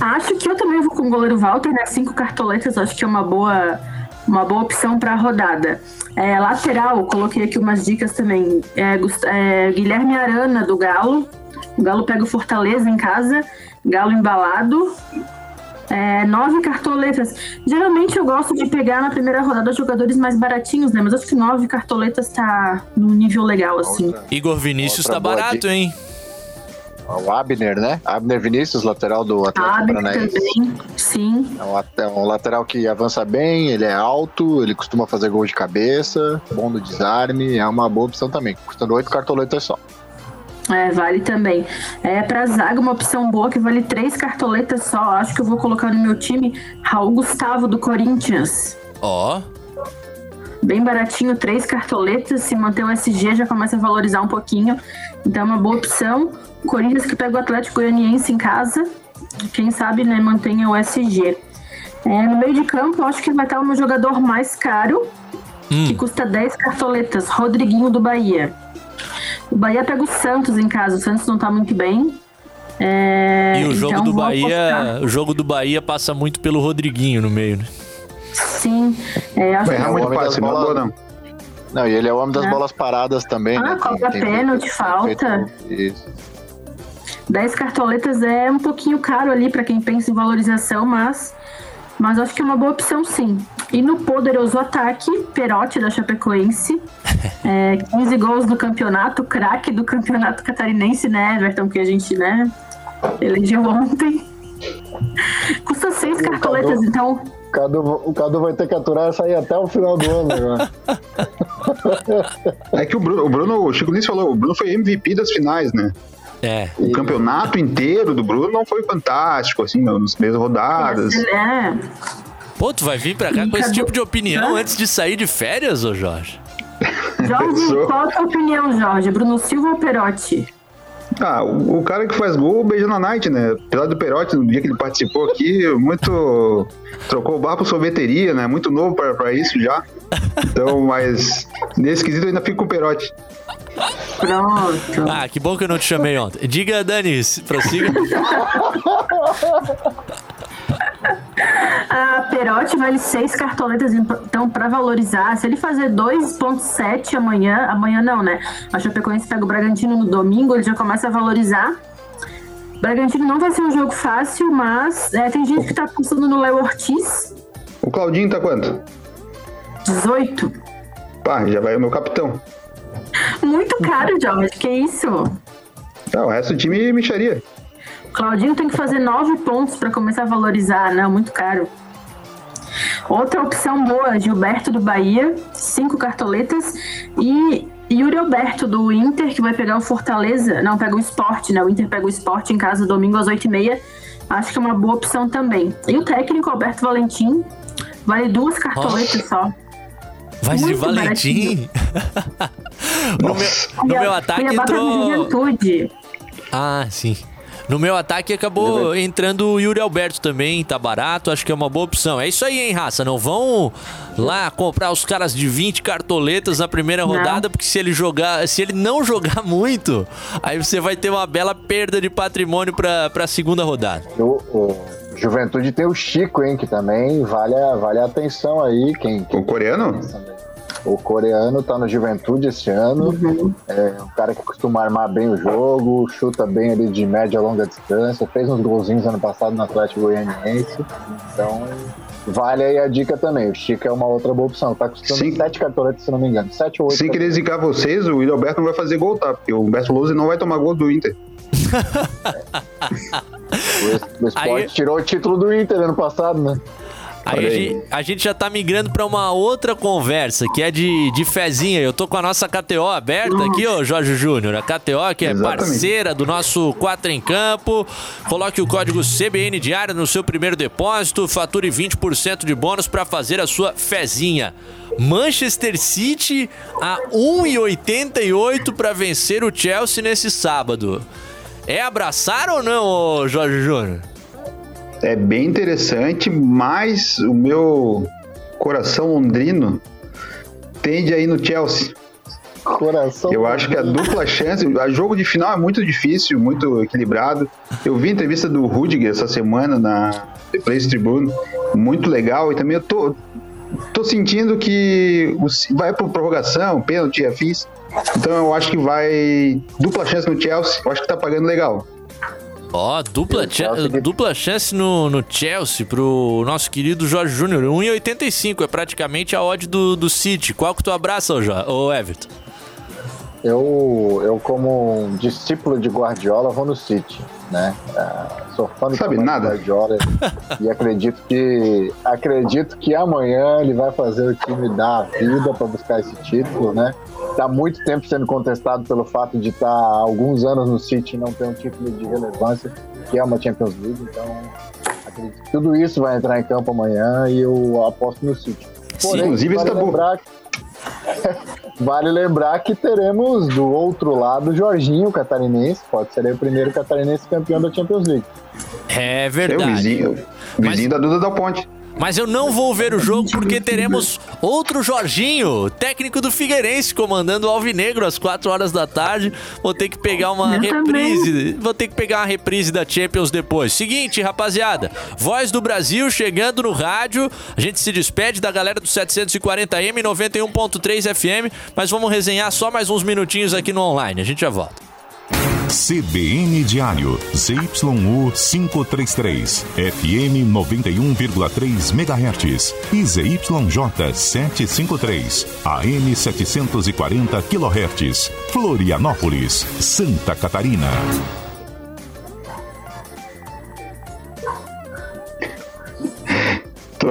Acho que eu também vou com o goleiro Walter, né? Cinco cartoletas, acho que é uma boa, uma boa opção para a rodada. É, lateral, coloquei aqui umas dicas também. É, é, Guilherme Arana, do Galo. O Galo pega o Fortaleza em casa. Galo embalado. É, nove cartoletas. Geralmente eu gosto de pegar na primeira rodada jogadores mais baratinhos, né? Mas acho que nove cartoletas tá num nível legal, assim. Igor Vinícius Outra tá barato, dica. hein? O Abner, né? Abner Vinícius, lateral do Atlético Abner Paranaense. também, sim. É um, é um lateral que avança bem, ele é alto, ele costuma fazer gol de cabeça, bom no desarme, é uma boa opção também. Custando oito cartoletas só. É, vale também. É, pra zaga, uma opção boa que vale três cartoletas só. Acho que eu vou colocar no meu time Raul Gustavo, do Corinthians. Ó, Bem baratinho, três cartoletas. Se manter o SG, já começa a valorizar um pouquinho. Então é uma boa opção. O Corinthians que pega o Atlético Goianiense em casa. Quem sabe, né, mantenha o SG. É, no meio de campo, eu acho que vai estar o meu jogador mais caro, que custa 10 cartoletas, Rodriguinho do Bahia. O Bahia pega o Santos em casa, o Santos não tá muito bem. É, e o jogo então do Bahia, apostar. o jogo do Bahia passa muito pelo Rodriguinho no meio, né? Sim, é, acho que errar muito é boa, não. Não, e ele é o homem das É. bolas paradas também, Ah, né? cobra pênalti, falta. Isso. 10 cartoletas é um pouquinho caro ali pra quem pensa em valorização, mas, mas acho que é uma boa opção sim. E no poderoso ataque, Perotti da Chapecoense. É, 15 gols no campeonato, craque do campeonato catarinense, né, Everton? Que a gente, né, elegeu ontem. Custa 6 cartoletas, então. Cadu, o Cadu vai ter que aturar essa aí até o final do ano agora. É que o Bruno, o Bruno, o Chico Lins falou, o Bruno foi MVP das finais, né? É. O campeonato inteiro do Bruno não foi fantástico, assim, nas primeiras rodadas. É. Pô, tu vai vir pra cá com esse tipo de opinião antes de sair de férias, ô Jorge? Jorge, qual a tua opinião, Jorge? Bruno Silva ou Perotti? Ah, o, o cara que faz gol beijando a Night, né? Apesar do Perotti, no dia que ele participou aqui, muito. trocou o bar pro sorveteria, né? Muito novo pra, pra isso já. Então, mas nesse quesito eu ainda fico com o Perotti. Pronto. Ah, que bom que eu não te chamei ontem. Diga, Dani, prossiga. A Perotti vale 6 cartoletas, então pra valorizar, se ele fazer 2.7 amanhã, amanhã não, né? A Chapecoense pega o Bragantino no domingo, ele já começa a valorizar. Bragantino não vai ser um jogo fácil, mas é, tem gente que tá pensando no Léo Ortiz, O Claudinho tá quanto? 18. Pá, já vai o meu capitão. Muito caro, Jorge, que isso? Não, o resto do time micharia. Claudinho tem que fazer 9 pontos pra começar a valorizar, não, muito caro. Outra opção boa, Gilberto do Bahia, cinco cartoletas. E Yuri Alberto do Inter, que vai pegar o Fortaleza. Não, pega o esporte, né? O Inter pega o esporte em casa domingo às 8h30. Acho que é uma boa opção também. E o técnico Alberto Valentim, vale duas cartoletas só. Vai de Valentim. no meu, no meu ataque Cuiabá entrou. juventude. Ah, sim. No meu ataque acabou entrando o Yuri Alberto também, tá barato, acho que é uma boa opção. É isso aí, hein, raça? Não vão lá comprar os caras de 20 cartoletas na primeira rodada, porque se ele jogar, se ele não jogar muito, aí você vai ter uma bela perda de patrimônio pra, pra segunda rodada. O, o Juventude tem o Chico, hein, que também vale a, vale a atenção aí. Quem, quem O coreano? O coreano tá no Juventude esse ano. É um cara que costuma armar bem o jogo, chuta bem ali de média a longa distância, fez uns golzinhos ano passado no Atlético Goianiense. Então, vale aí a dica também. O Chico é uma outra boa opção. Tá custando Sim. 7 cartoletas, se não me engano. 7 ou 8. Sem querer zicar vocês, o William Alberto não vai fazer gol, tá? Porque o Humberto Lousa não vai tomar gol do Inter. O Sport tirou o título do Inter ano passado, né? Aí a gente, a gente já tá migrando pra uma outra conversa, que é de, de fezinha. Eu tô com a nossa KTO aberta aqui, ó, Jorge Júnior. A KTO, que é Exatamente. parceira do nosso 4 em Campo. Coloque o código CBN Diário no seu primeiro depósito, fature 20% de bônus pra fazer a sua fezinha. Manchester City a 1,88 pra vencer o Chelsea nesse sábado. É abraçar ou não, ô Jorge Júnior? É bem interessante, mas o meu coração londrino tende aí no Chelsea. Coração. Eu acho que a dupla chance, o jogo de final é muito difícil, muito equilibrado. Eu vi a entrevista do Rudiger essa semana na The Place Tribune, muito legal, e também eu tô, tô sentindo que vai por prorrogação, pênalti, afins. Então eu acho que vai dupla chance no Chelsea, eu acho que tá pagando legal. Ó, dupla, cha- dupla chance no, no Chelsea pro nosso querido Jorge Júnior. 1,85 é praticamente a odd do, do City. Qual que tu abraça, ô Everton? Eu, eu como um discípulo de Guardiola, vou no City, né? Ah, sou fã do Sabe nada. Guardiola e acredito que acredito que amanhã ele vai fazer o time dar a vida para buscar esse título, né? Tá muito tempo sendo contestado pelo fato de estar há alguns anos no City e não ter um título de relevância, que é uma Champions League, então acredito que tudo isso vai entrar em campo amanhã e eu aposto no City. Porém, Inclusive, vale esse tabu. Vale lembrar que teremos do outro lado o Jorginho catarinense, pode ser aí o primeiro catarinense campeão da Champions League. É É o verdade. vizinho, o vizinho da Duda da Ponte. Mas eu não vou ver o jogo porque teremos outro Jorginho, técnico do Figueirense, comandando o Alvinegro às 4 horas da tarde. Vou ter que pegar uma Eu reprise. Vou ter que pegar uma reprise da Champions depois. Seguinte, rapaziada. Voz do Brasil chegando no rádio. A gente se despede da galera do 740M 91.3 FM, mas vamos resenhar só mais uns minutinhos aqui no online. A gente já volta. CBN Diário, ZYU 533, FM 91,3 MHz e ZYJ 753, AM 740 kHz, Florianópolis, Santa Catarina. Tô,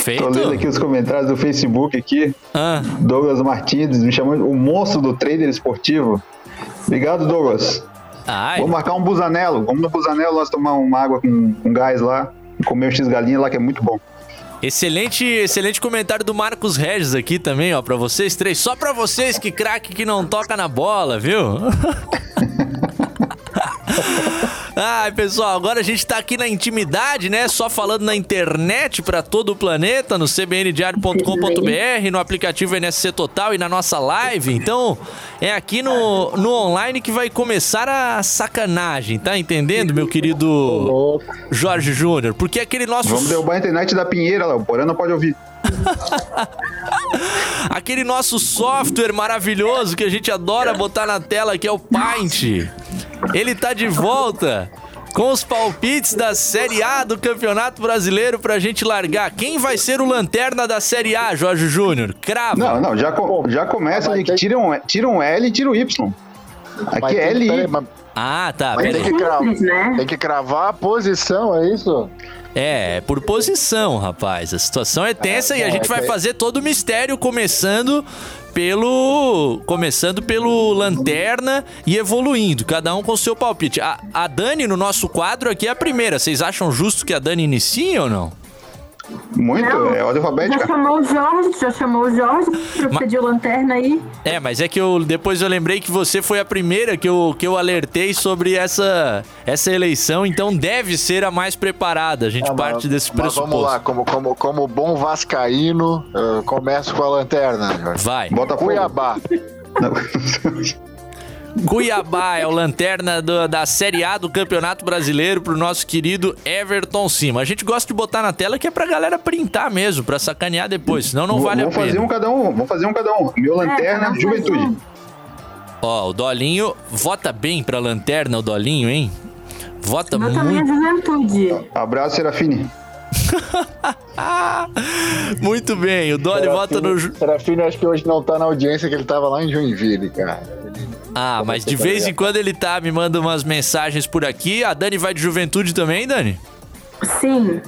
Feito? tô lendo aqui os comentários do Facebook aqui. Ah. Douglas Martins me chamou o monstro do trader esportivo. Obrigado, Douglas. Ai. Vamos marcar um busanelo. Vamos no busanelo nós tomar uma água com, com gás lá e comer o X-galinha lá que é muito bom. Excelente, excelente comentário do Marcos Regis aqui também, ó, pra vocês três. Só pra vocês que craque que não toca na bola, viu? Ai, pessoal, agora a gente tá aqui na intimidade, né? Só falando na internet pra todo o planeta, no cbndiario.com.br, no aplicativo NSC Total e na nossa live. Então, é aqui no, no online que vai começar a sacanagem, tá entendendo, meu querido Jorge Júnior? Porque aquele nosso Vamos derrubar a internet da Pinheira lá. O Porã não pode ouvir. Aquele nosso software maravilhoso que a gente adora botar na tela, que é o Paint. Ele tá de volta com os palpites da Série A do Campeonato Brasileiro pra gente largar. Quem vai ser o lanterna da Série A, Jorge Júnior? Crava. Não, não, já, co- já começa ali que tira um, tira um L e tira o Y. Aqui é L mas, Ah, tá. Mas tem que, cravar, né? tem que cravar a posição, é isso? É, é por posição, rapaz. A situação é tensa e a é, gente vai é. fazer todo o mistério começando pelo começando pelo lanterna e evoluindo, cada um com o seu palpite. A, a Dani no nosso quadro aqui é a primeira. Vocês acham justo que a Dani inicie ou não? Muito, Não, é ordem Já alfabética. chamou o Jorge, já chamou o Jorge pra pedir o lanterna aí. É, mas é que eu depois eu lembrei que você foi a primeira que eu, que eu alertei sobre essa essa eleição, então deve ser a mais preparada. A gente Ah, parte mas- desse mas pressuposto. vamos lá, como, como, como bom vascaíno, eu começo com a lanterna. Jorge. Vai. Botafogo. Cuiabá. Cuiabá é o lanterna do- da Série A do Campeonato Brasileiro pro nosso querido Everton Cima. A gente gosta de botar na tela que é pra galera printar mesmo, pra sacanear depois, senão não Vou- vale a vamos fazer pena. um cada um, vamos fazer um cada um. Meu lanterna, cada um juventude. um. Ó, o Dolinho vota bem pra lanterna, o Dolinho, hein? Vota é muito, juventude. Abraço, Serafine. muito bem. O Dolly vota no. ju- Serafino, acho que hoje não tá na audiência, que ele tava lá em Joinville, cara. Ah, mas de vez em quando ele tá, me manda umas mensagens por aqui. A Dani vai de juventude também, Dani? Sim.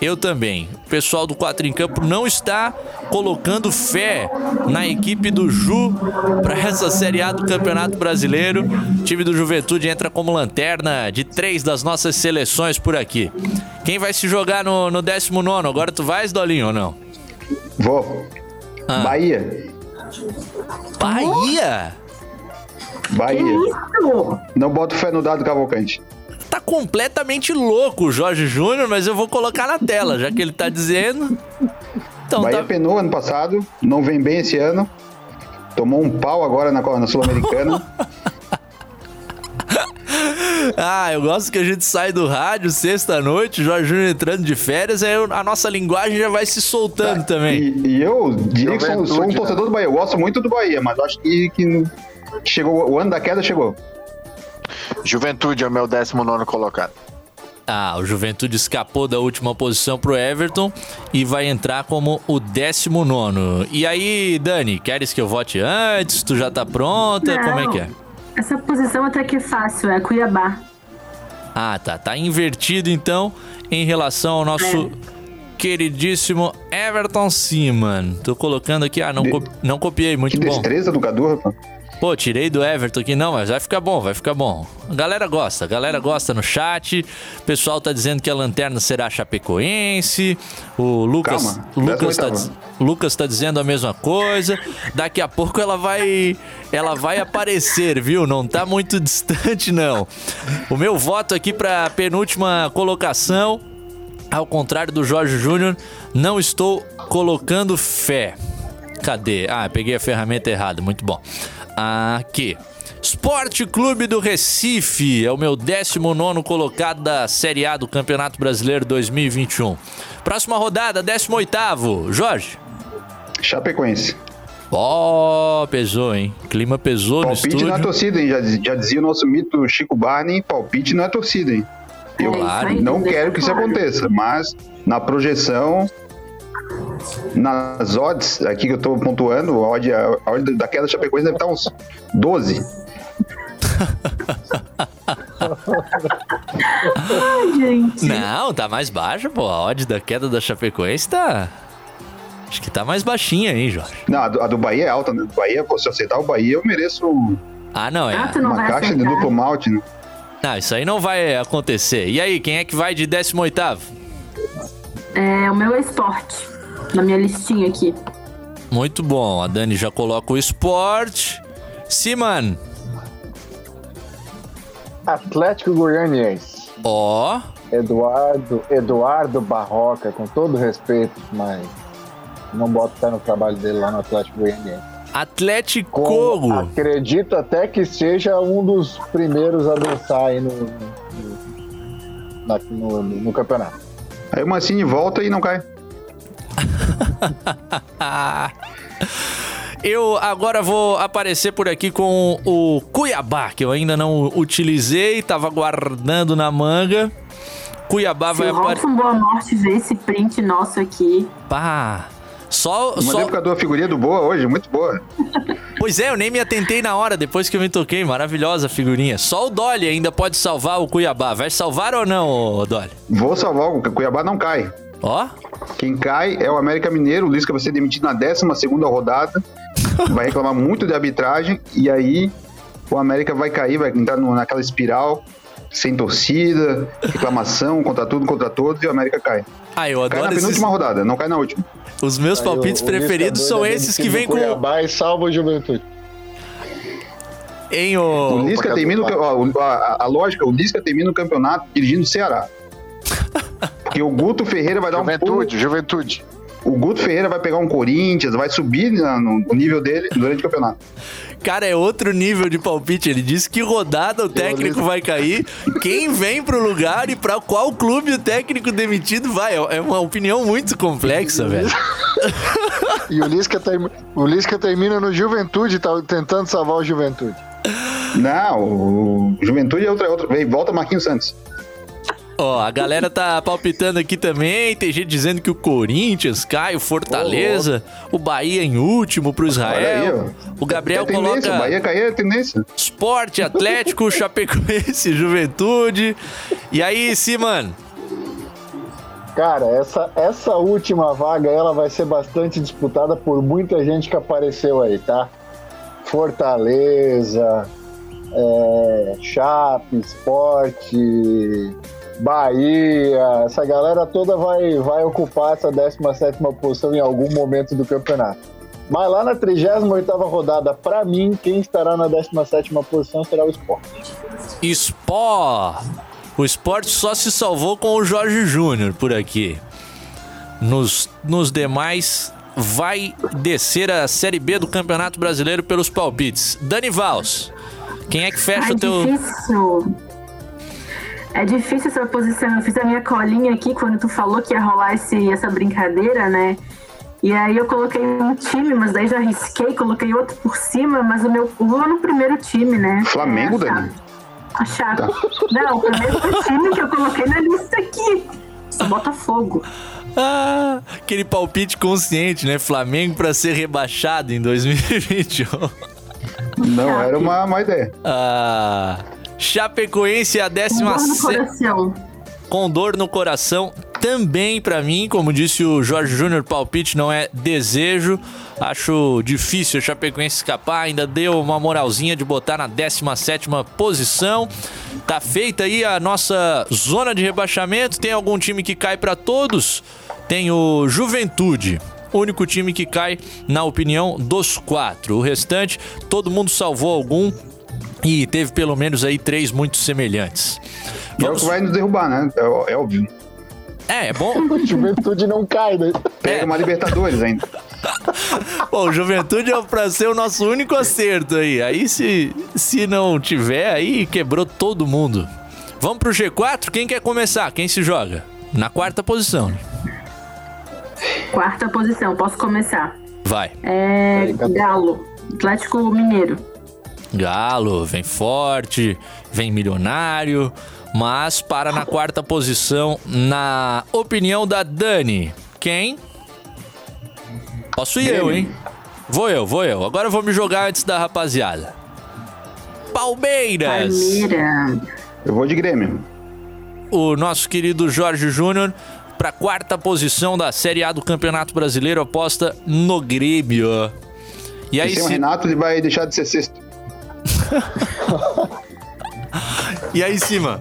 Eu também. O pessoal do Quatro em Campo não está colocando fé na equipe do Ju para essa Série A do Campeonato Brasileiro. O time do Juventude entra como lanterna de três das nossas seleções por aqui. Quem vai se jogar no, no 19? Agora tu vais, Dolinho, ou não? Vou. Ah. Bahia. Bahia? Bahia. Isso! Não boto fé no dado Cavalcante. Tá completamente louco o Jorge Júnior, mas eu vou colocar na tela, já que ele tá dizendo. Então Bahia tá. penou ano passado, não vem bem esse ano. Tomou um pau agora na, na Sul-Americana. Ah, eu gosto que a gente sai do rádio sexta-noite, Jorge Júnior entrando de férias, aí a nossa linguagem já vai se soltando também. E, e eu diria que sou, sou um né? torcedor do Bahia. Eu gosto muito do Bahia, mas acho que, que chegou o ano da queda chegou. Juventude é o meu 19 colocado. Ah, o Juventude escapou da última posição pro Everton e vai entrar como o 19. E aí, Dani, queres que eu vote antes? Tu já tá pronta? Como é que é? Essa posição até que é fácil, é Cuiabá. Ah, tá. Tá invertido então em relação ao nosso queridíssimo Everton Seaman. Tô colocando aqui, ah, não, co- não copiei, muito Que bom. destreza do Cadu, rapaz. Pô, tirei do Everton aqui, não, mas vai ficar bom, vai ficar bom. A galera gosta, a galera gosta no chat. O pessoal tá dizendo que a lanterna será chapecoense. O Lucas, Calma, Lucas, tá, 18ª. diz- Lucas tá dizendo a mesma coisa. Daqui a pouco ela vai ela vai aparecer, viu? Não tá muito distante não. O meu voto aqui pra penúltima colocação, ao contrário do Jorge Júnior, não estou colocando fé. Cadê? Ah, peguei a ferramenta errada. Muito bom. Aqui. Esporte Clube do Recife é o meu 19 colocado da Série A do Campeonato Brasileiro 2021. Próxima rodada, 18. Jorge. Chapecoense. Ó, pesou, hein? Clima pesou no Palpite estúdio. não é torcida, hein? Já, já dizia o nosso mito Chico Barney, palpite não é torcida, hein? Eu Claro. aí, não quero que isso aconteça, mas na projeção, nas odds, aqui que eu tô pontuando, a odd, a odd da queda da Chapecoense deve estar uns 12. Ai, gente. Não, tá mais baixa, pô. A odd da queda da Chapecoense tá... Acho que tá mais baixinha aí, Jorge. Não, a do, a do Bahia é alta, né? Do Bahia, pô, se eu aceitar o Bahia, eu mereço Ah, não, é... Ah, não uma caixa de aceitar. duplo malte, né? Não, isso aí não vai acontecer. E aí, quem é que vai de 18 É, o meu é esporte. Na minha listinha aqui. Muito bom. A Dani já coloca o esporte. Siman. Atlético Goianiense. Ó. Eduardo, Eduardo Barroca, com todo respeito, mas não boto fé no trabalho dele lá no Atlético Goianiense. Atlético. Com- acredito até que seja um dos primeiros a dançar aí no, no, no- no- no campeonato. Aí o Mancini volta e não cai. Eu agora vou aparecer por aqui com o Cuiabá, que eu ainda não utilizei, tava guardando na manga. Cuiabá Se vai aparecer. Boa Morte ver esse print nosso aqui. Pá. Só, Mandei só... por causa da figurinha do Boa hoje, muito boa. Pois é, eu nem me atentei na hora, depois que eu me toquei. Maravilhosa a figurinha. Só o Dolly ainda pode salvar o Cuiabá. Vai salvar ou não, Dolly? Vou salvar, o Cuiabá não cai. Ó. Quem cai é o América Mineiro, o Lisca vai ser demitido na 12 rodada, vai reclamar muito de arbitragem, e aí o América vai cair, vai entrar no- naquela espiral, sem torcida, reclamação contra tudo, contra todos, e o América cai. Ah, eu Cai adoro na esses... penúltima rodada, não cai na última. Os meus Aí palpites o- o preferidos Lisca são doido é esses que vêm com... Cuiabá e salva o Juventude. Em O o... Lisca termina o, o- a, a lógica, o Lisca termina o campeonato dirigindo o Ceará. Porque o Guto Ferreira vai dar um Juventude, Juventude. O Guto Ferreira vai pegar um Corinthians, vai subir no, nível dele durante o campeonato. Cara, é outro nível de palpite. Ele disse que rodada o técnico vai cair, quem vem pro lugar e pra qual clube o técnico demitido vai. É uma opinião muito complexa, velho. E o Lisca, termi- o Lisca termina no Juventude, tá tentando salvar o Juventude. Não, o Juventude é outra, outra. Vem, volta Marquinhos Santos. Ó, a galera tá palpitando aqui também. Tem gente dizendo que o Corinthians cai, o Fortaleza, o Bahia em último pro Israel. o Gabriel é coloca Bahia cair é tendência. Esporte, Atlético, Chapecoense, Juventude. E aí, sim, mano? Cara, essa, essa última vaga ela vai ser bastante disputada por muita gente que apareceu aí, tá? Fortaleza, é, Chape, Esporte, Bahia, essa galera toda vai, vai ocupar essa 17 posição em algum momento do campeonato. Mas lá na 38 rodada, pra mim, quem estará na 17 posição será o Sport. Spó. O esporte só se salvou com o Jorge Júnior por aqui. Nos, nos demais, vai descer a Série B do Campeonato Brasileiro pelos palpites. Dani Vals, quem é que fecha Ai, o teu. difícil. É difícil essa posição. Eu fiz a minha colinha aqui quando tu falou que ia rolar esse, essa brincadeira, né? E aí eu coloquei um time, mas daí já risquei, coloquei outro por cima, mas o meu eu vou no primeiro time, né? Flamengo, é, a Dani? A Chape. Não, o primeiro time que eu coloquei na lista aqui. Só Botafogo. Ah, aquele palpite consciente, né? Flamengo pra ser rebaixado em 2021. Não, era uma, uma ideia. Ah, Chapecoense a décima coração. com dor no coração também pra mim, como disse o Jorge Júnior, palpite não é desejo. Acho difícil o Chapecoense escapar, ainda deu uma moralzinha de botar na 17ª posição. Tá feita aí a nossa zona de rebaixamento. Tem algum time que cai pra todos? Tem o Juventude. Único time que cai, na opinião dos quatro. O restante, todo mundo salvou algum e teve pelo menos aí três muito semelhantes. E é o que vai nos derrubar, né? É, é óbvio. É, é bom. Juventude não cai, né? Pega uma Libertadores ainda. Bom, Juventude é pra ser o nosso único acerto aí. Aí se, se não tiver, aí quebrou todo mundo. Vamos pro G4? Quem quer começar? Quem se joga? Na quarta posição. Quarta posição, posso começar. Vai. É. Galo. Atlético Mineiro. Galo, vem forte, vem milionário, mas para na quarta posição, na opinião da Dani. Quem? Posso ir eu, hein? Vou eu, vou eu. Agora eu vou me jogar antes da rapaziada. Palmeiras! Palmeira. Eu vou de Grêmio. o nosso querido Jorge Júnior para quarta posição da Série A do Campeonato Brasileiro aposta no Grêmio. E aí E sem o se... Renato, ele vai deixar de ser sexto. E aí cima?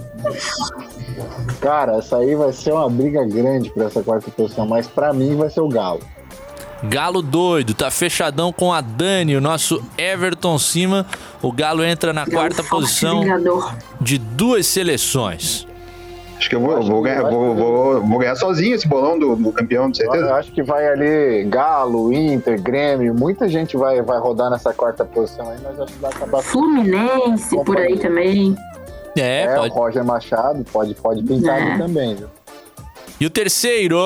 Cara, essa aí vai ser uma briga grande pra essa quarta posição, mas pra mim vai ser o Galo. Galo doido, tá fechadão com a Dani, o nosso Everton cima. O Galo entra na quarta posição de duas seleções. Acho que eu vou, vou ganhar, vou, vou- vou ganhar sozinho esse bolão do, do campeão, de Eu certeza. acho que vai ali Galo, Inter, Grêmio, muita gente vai, vai rodar nessa quarta posição aí, mas acho que vai acabar. Fluminense, por aí também. É, É, pode. o Roger Machado pode, pode pintar É. ali também, viu? E o terceiro?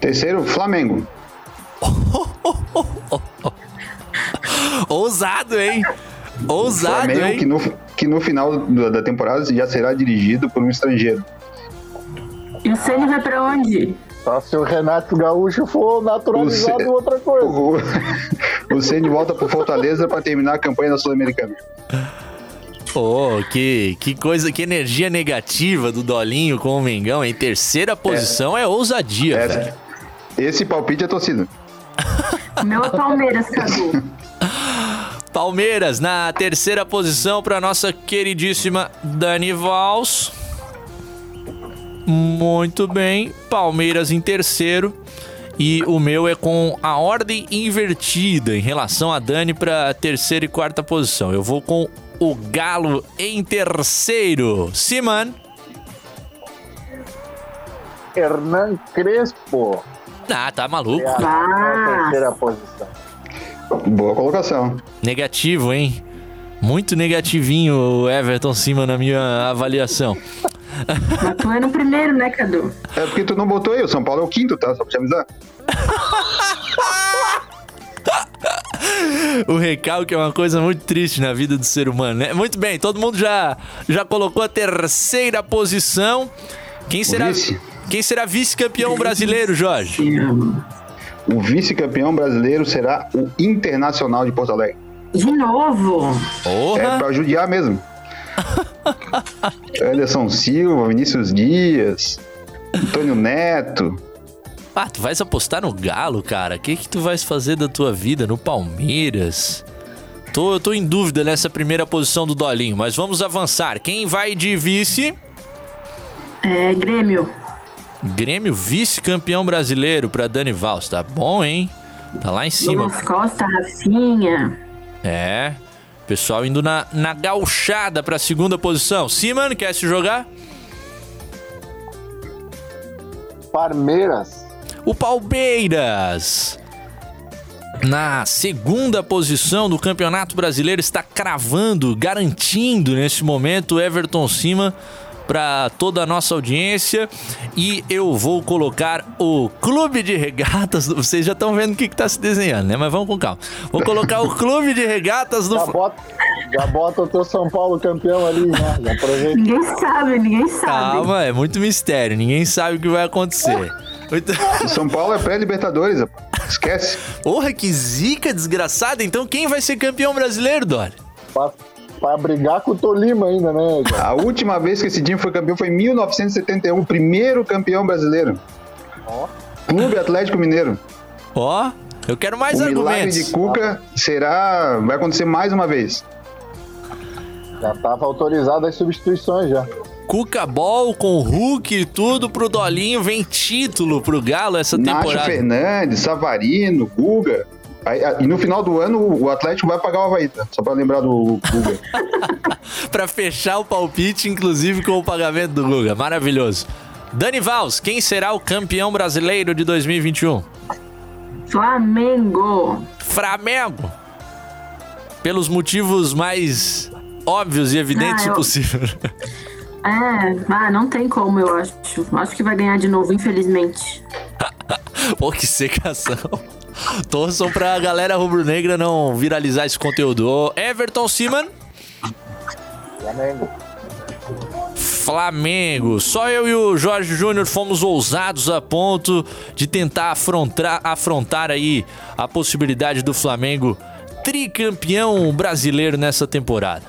Terceiro, Flamengo. Ousado, hein? Ousado, Flamengo hein? que no, que no final da da temporada já será dirigido por um estrangeiro. E o Ceni vai pra onde? Só se o Renato Gaúcho for naturalizado, Ce- outra coisa. O, o Ceni volta pro Fortaleza pra terminar a campanha da Sul-Americana. Oh, que, que coisa, que energia negativa do Dolinho com o Mengão em terceira posição é, ousadia, velho. Esse palpite é torcida. O meu é Palmeiras, Cadu. Palmeiras na terceira posição para nossa queridíssima Dani Vals. Muito bem, Palmeiras em terceiro. E o meu é com a ordem invertida em relação a Dani para terceira e quarta posição. Eu vou com o Galo em terceiro. Siman. Hernan Crespo. Ah, tá maluco. É a Ah. terceira posição. Boa colocação. Negativo, hein? Muito negativinho o Everton Cima na minha avaliação. Mas tu é no primeiro, né, Cadu? É porque tu não botou aí, o São Paulo é o quinto, tá? Só pra te avisar. O recalque é uma coisa muito triste na vida do ser humano, né? Muito bem, todo mundo já, já colocou a terceira posição. Quem será, vice? quem será vice-campeão brasileiro, Jorge? O vice-campeão brasileiro será o Internacional de Porto Alegre. De novo? É pra judiar mesmo. Anderson Silva, Vinícius Dias, Antônio Neto. Ah, tu vais apostar no Galo, cara? O que que tu vais fazer da tua vida no Palmeiras? Tô, tô em dúvida nessa primeira posição do Dolinho, mas vamos avançar. Quem vai de vice? É, Grêmio. Grêmio vice-campeão brasileiro pra Dani Vals. Tá bom, hein? Tá lá em cima. Douglas Costa, Rafinha. É. Pessoal indo na, na gauchada pra segunda posição. Siman, quer se jogar? Palmeiras. O Palmeiras. Na segunda posição do Campeonato Brasileiro está cravando, garantindo nesse momento o Everton Cima para toda a nossa audiência e eu vou colocar o Clube de Regatas, do- vocês já estão vendo o que está se desenhando, né? Mas vamos com calma. Vou colocar o Clube de Regatas do Já bota, já bota o teu São Paulo campeão ali, né? Já aproveita. Ninguém sabe, ninguém sabe. Calma, é muito mistério, ninguém sabe o que vai acontecer. Muito... O São Paulo é pré-Libertadores, esquece. Porra, que zica desgraçada. Então quem vai ser campeão brasileiro, Dori? Pra, pra brigar com o Tolima ainda, né? A última vez que esse time foi campeão foi em 1971, o primeiro campeão brasileiro. Clube Atlético Mineiro. Ó, eu quero mais o milagre argumentos. de Cuca será. vai acontecer mais uma vez. Já tava autorizado as substituições já. Cuca Ball com Hulk e tudo pro Dolinho. Vem título pro Galo essa Nacho temporada. Fernandes, Savarino, Guga. Aí, a- e no final do ano o Atlético vai pagar o Havaí, tá? Só pra lembrar do Guga. pra fechar o palpite, inclusive com o pagamento do Guga. Maravilhoso. Dani Vals, quem será o campeão brasileiro de 2021? Flamengo. Flamengo. Pelos motivos mais óbvios e evidentes Ah, eu- possível. É, ah, não tem como, eu acho. Acho que vai ganhar de novo, infelizmente. Pô, que secação. Torçam pra galera rubro-negra não viralizar esse conteúdo. Everton Siman. Flamengo. Flamengo. Só eu e o Jorge Júnior fomos ousados a ponto de tentar afrontar, afrontar aí a possibilidade do Flamengo tricampeão brasileiro nessa temporada.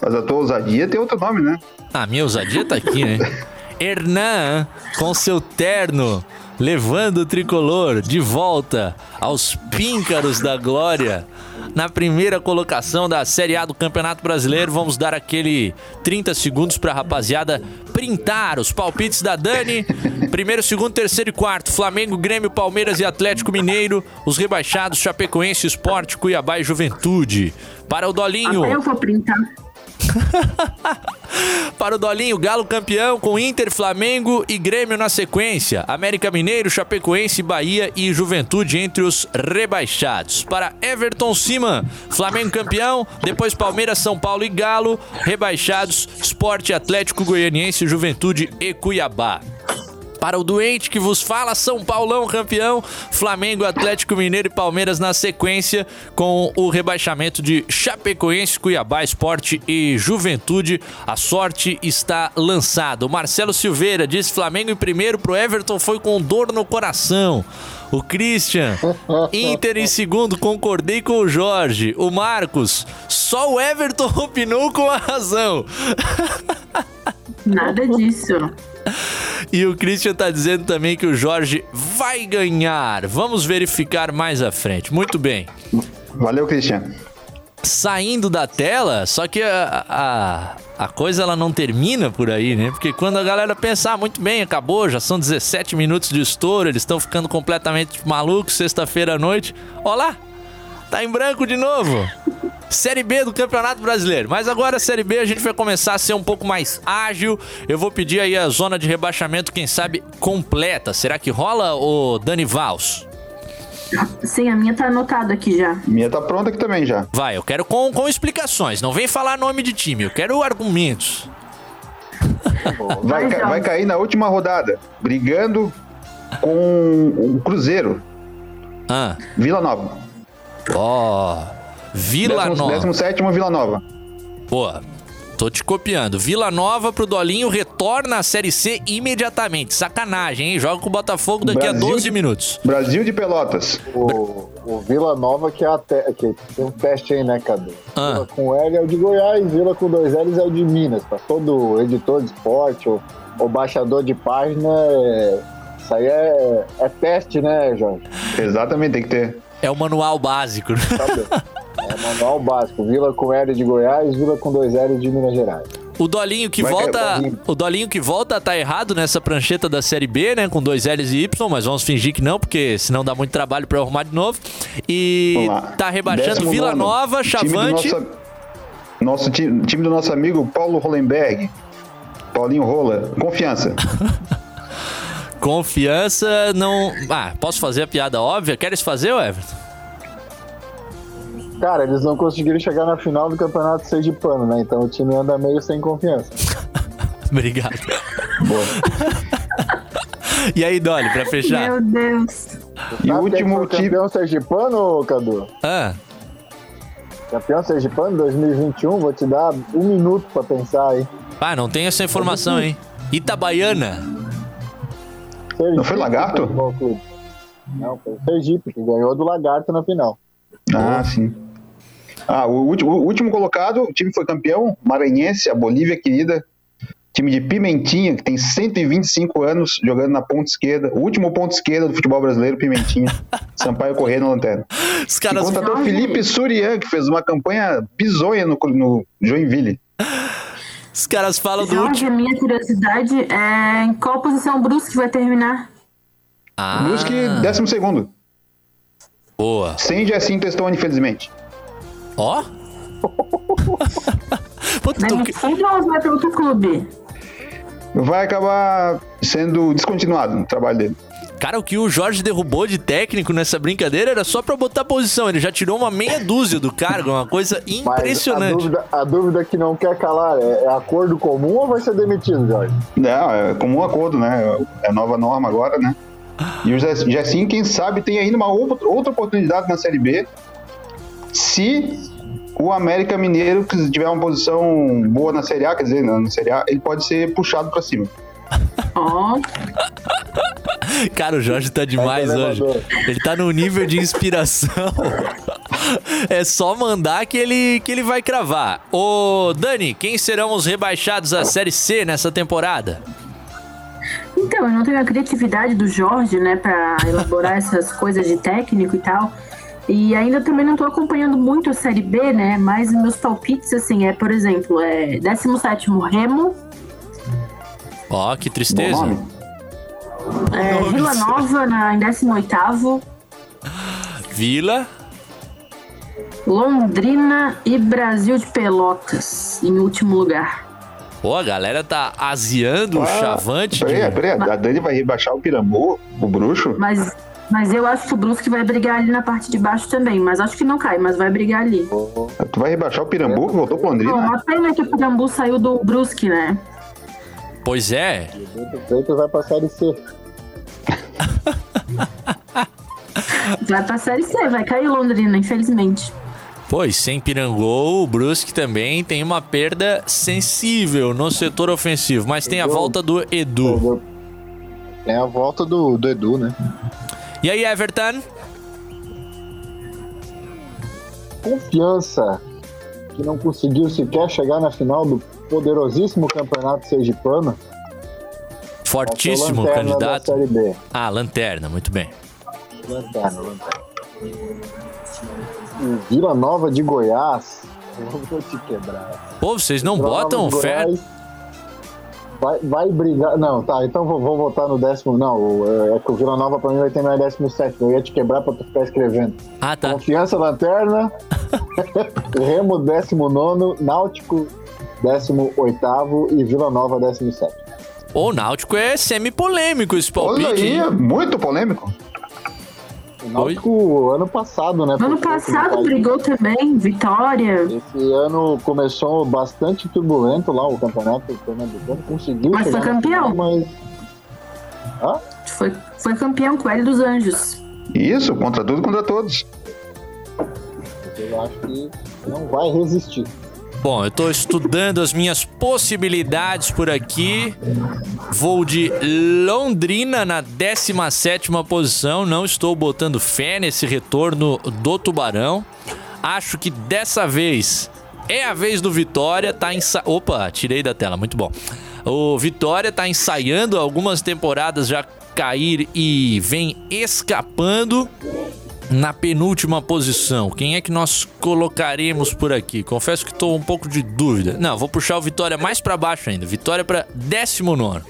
Mas a tua ousadia tem outro nome, né? A minha ousadia tá aqui, né? Hernan, com seu terno, levando o tricolor de volta aos píncaros da glória. Na primeira colocação da Série A do Campeonato Brasileiro, vamos dar aquele 30 segundos pra rapaziada printar os palpites da Dani. Primeiro, segundo, terceiro e quarto. Flamengo, Grêmio, Palmeiras e Atlético Mineiro. Os rebaixados, Chapecoense, Esporte, Cuiabá e Juventude. Para o Dolinho. Eu vou printar. Para o Dolinho, Galo campeão com Inter, Flamengo e Grêmio na sequência. América Mineiro, Chapecoense, Bahia e Juventude entre os rebaixados. Para Everton Siman, Flamengo campeão, depois Palmeiras, São Paulo e Galo, rebaixados, Esporte Atlético Goianiense, Juventude e Cuiabá. Para o doente que vos fala, São Paulão campeão, Flamengo, Atlético Mineiro e Palmeiras na sequência, com o rebaixamento de Chapecoense, Cuiabá, Esporte e Juventude. A sorte está lançada. O Marcelo Silveira disse Flamengo em primeiro, pro Everton foi com dor no coração. O Christian, Inter em segundo, concordei com o Jorge. O Marcos, só o Everton opinou com a razão. Nada disso. E o Christian tá dizendo também que o Jorge vai ganhar. Vamos verificar mais à frente. Muito bem. Valeu, Christian. Saindo da tela, só que a, a, a coisa ela não termina por aí, né? Porque quando a galera pensa, ah, muito bem, acabou, já são 17 minutos de estouro, eles estão ficando completamente malucos sexta-feira à noite. Ó lá, tá em branco de novo. Série B do Campeonato Brasileiro. Mas agora a Série B a gente vai começar a ser um pouco mais ágil. Eu vou pedir aí a zona de rebaixamento, quem sabe, completa. Será que rola, ô Dani Vals? Sim, a minha tá anotada aqui já. Minha tá pronta aqui também já. Vai, eu quero com, com explicações. Não vem falar nome de time, eu quero argumentos. Vai, ca- vai cair na última rodada, brigando com o Cruzeiro. Ah. Vila Nova. Ó. Vila Décimo- Nova. décimo sétimo Vila Nova. Pô, tô te copiando. Vila Nova pro Dolinho retorna à Série C imediatamente. Sacanagem, hein? Joga com o Botafogo daqui a Brasil 12 de- minutos. Brasil de Pelotas. O, o Vila Nova, que é a te- que tem um teste aí, né, Cadu? Ah. Vila com L é o de Goiás, Vila com dois L's é o de Minas. Pra todo editor de esporte ou, ou baixador de página, é- isso aí é, é teste, né, Jorge? Exatamente, tem que ter. É o manual básico. né? É manual básico. Vila com L de Goiás, Vila com dois L's de Minas Gerais. O Dolinho que Vai volta. cair, O Dolinho que volta tá errado nessa prancheta da Série B, né? Com dois L's e Y, mas vamos fingir que não, porque senão dá muito trabalho pra eu arrumar de novo. E tá rebaixando Décimo Vila nono. Nova, Chavante. Nosso, nosso time, time do nosso amigo Paulo Hollenberg. Paulinho Rola. Confiança. Confiança não. Ah, posso fazer a piada óbvia? Queres fazer, Everton? Cara, eles não conseguiram chegar na final do Campeonato Sergipano, né? Então o time anda meio sem confiança. Obrigado. e aí, Dolly, pra fechar? Meu Deus. E o último campeão sergipano, Cadu? Ah. Campeão sergipano 2021, vou te dar um minuto pra pensar aí. Ah, não tem essa informação, hein? Itabaiana. Não foi Lagarto? Não, foi o Sergipe, que ganhou do Lagarto na final. Ah, sim. Ah, o último, o último colocado, o time foi campeão, Maranhense, a Bolívia querida. Time de Pimentinha, que tem 125 anos jogando na ponta esquerda. O último ponto esquerda do futebol brasileiro, Pimentinha. Sampaio Corrêa na lanterna. Os caras E contratou o Felipe Surian, que fez uma campanha bizonha no, no Joinville. Os caras falam do Jorge, a minha curiosidade é em qual posição o Brusque vai terminar? Ah. Brusque, décimo segundo. Boa. Sem Jessim Testone, infelizmente. Ó. Vai para outro clube? Vai acabar sendo descontinuado no trabalho dele. Cara, o que o Jorge derrubou de técnico nessa brincadeira era só pra botar posição. Ele já tirou uma meia dúzia do cargo, uma coisa Mas impressionante. A dúvida, a dúvida que não quer calar é, é acordo comum ou vai ser demitido, Jorge? Não, é comum acordo, né? É nova norma agora, né? E o Jessim, quem sabe, tem ainda uma outra outra oportunidade na Série B. Se o América Mineiro que tiver uma posição boa na Série A, quer dizer, na Série A, ele pode ser puxado pra cima. Ó. Cara, o Jorge tá demais pro hoje. Ele tá num nível de inspiração. É só mandar que ele, que ele vai cravar. Ô, Dani, quem serão os rebaixados à Série C nessa temporada? Então, eu não tenho a criatividade do Jorge, né, pra elaborar essas coisas de técnico e tal. E ainda também não tô acompanhando muito a Série B, né, mas meus palpites, assim, é, por exemplo, é 17º Remo, Ó, que tristeza. é, Vila Nova na, em 18º, Vila. Londrina e Brasil de Pelotas em último lugar. Pô, a galera tá aziando o Ah, chavante. Peraí, de- peraí, a Dani vai rebaixar o Pirambu, o bruxo? Mas, mas eu acho que o Brusque vai brigar ali na parte de baixo também. Mas acho que não cai, mas vai brigar ali. Tu vai rebaixar o Pirambu, que voltou pro Não, Londrina? uma pena que o Pirambu saiu do Brusque, né? Pois é. Freitas vai pra Série C. Vai pra Série C, vai cair o Londrina, infelizmente. Pois, sem Pirangol, o Brusque também tem uma perda sensível no setor ofensivo, mas tem a volta do Edu. Tem a volta do, do Edu, né? E aí, Everton? Confiança que não conseguiu sequer chegar na final do poderosíssimo campeonato sergipano. Fortíssimo Lanterna da candidato. Série B. Ah, lanterna, muito bem. Lanterna, lanterna. Vila Nova de Goiás. Eu vou te quebrar. Pô, vocês não Vila botam fé. Goiás Vai, vai brigar. Não, tá, então vou, vou votar no décimo. Não, o- é que o Vila Nova pra mim vai terminar em décimo sétimo. Eu ia te quebrar pra tu ficar escrevendo. Ah, tá. Confiança Lanterna. Remo, décimo nono. Náutico, décimo oitavo. E Vila Nova, décimo sétimo. O Náutico é semi-polêmico esse palpite. Olha aí, muito polêmico. O Náutico, ano passado, né? Ano passado brigou também, Vitória. Esse ano começou bastante turbulento lá o campeonato pernambucano. Conseguiu Mas foi campeão. final, mas... Hã? Foi, foi campeão com o Hélio dos Anjos. Isso, contra tudo, contra todos. Eu acho que não vai resistir. Bom, eu tô estudando as minhas possibilidades por aqui. Vou de Londrina na 17ª posição. Não estou botando fé nesse retorno do Tubarão. Acho que dessa vez é a vez do Vitória. Tá ensa... Opa, tirei da tela, muito bom. O Vitória tá ensaiando algumas temporadas já cair e vem escapando na penúltima posição. Quem é que nós colocaremos por aqui? Confesso que estou um pouco de dúvida. Não, vou puxar o Vitória mais para baixo ainda. Vitória para 19.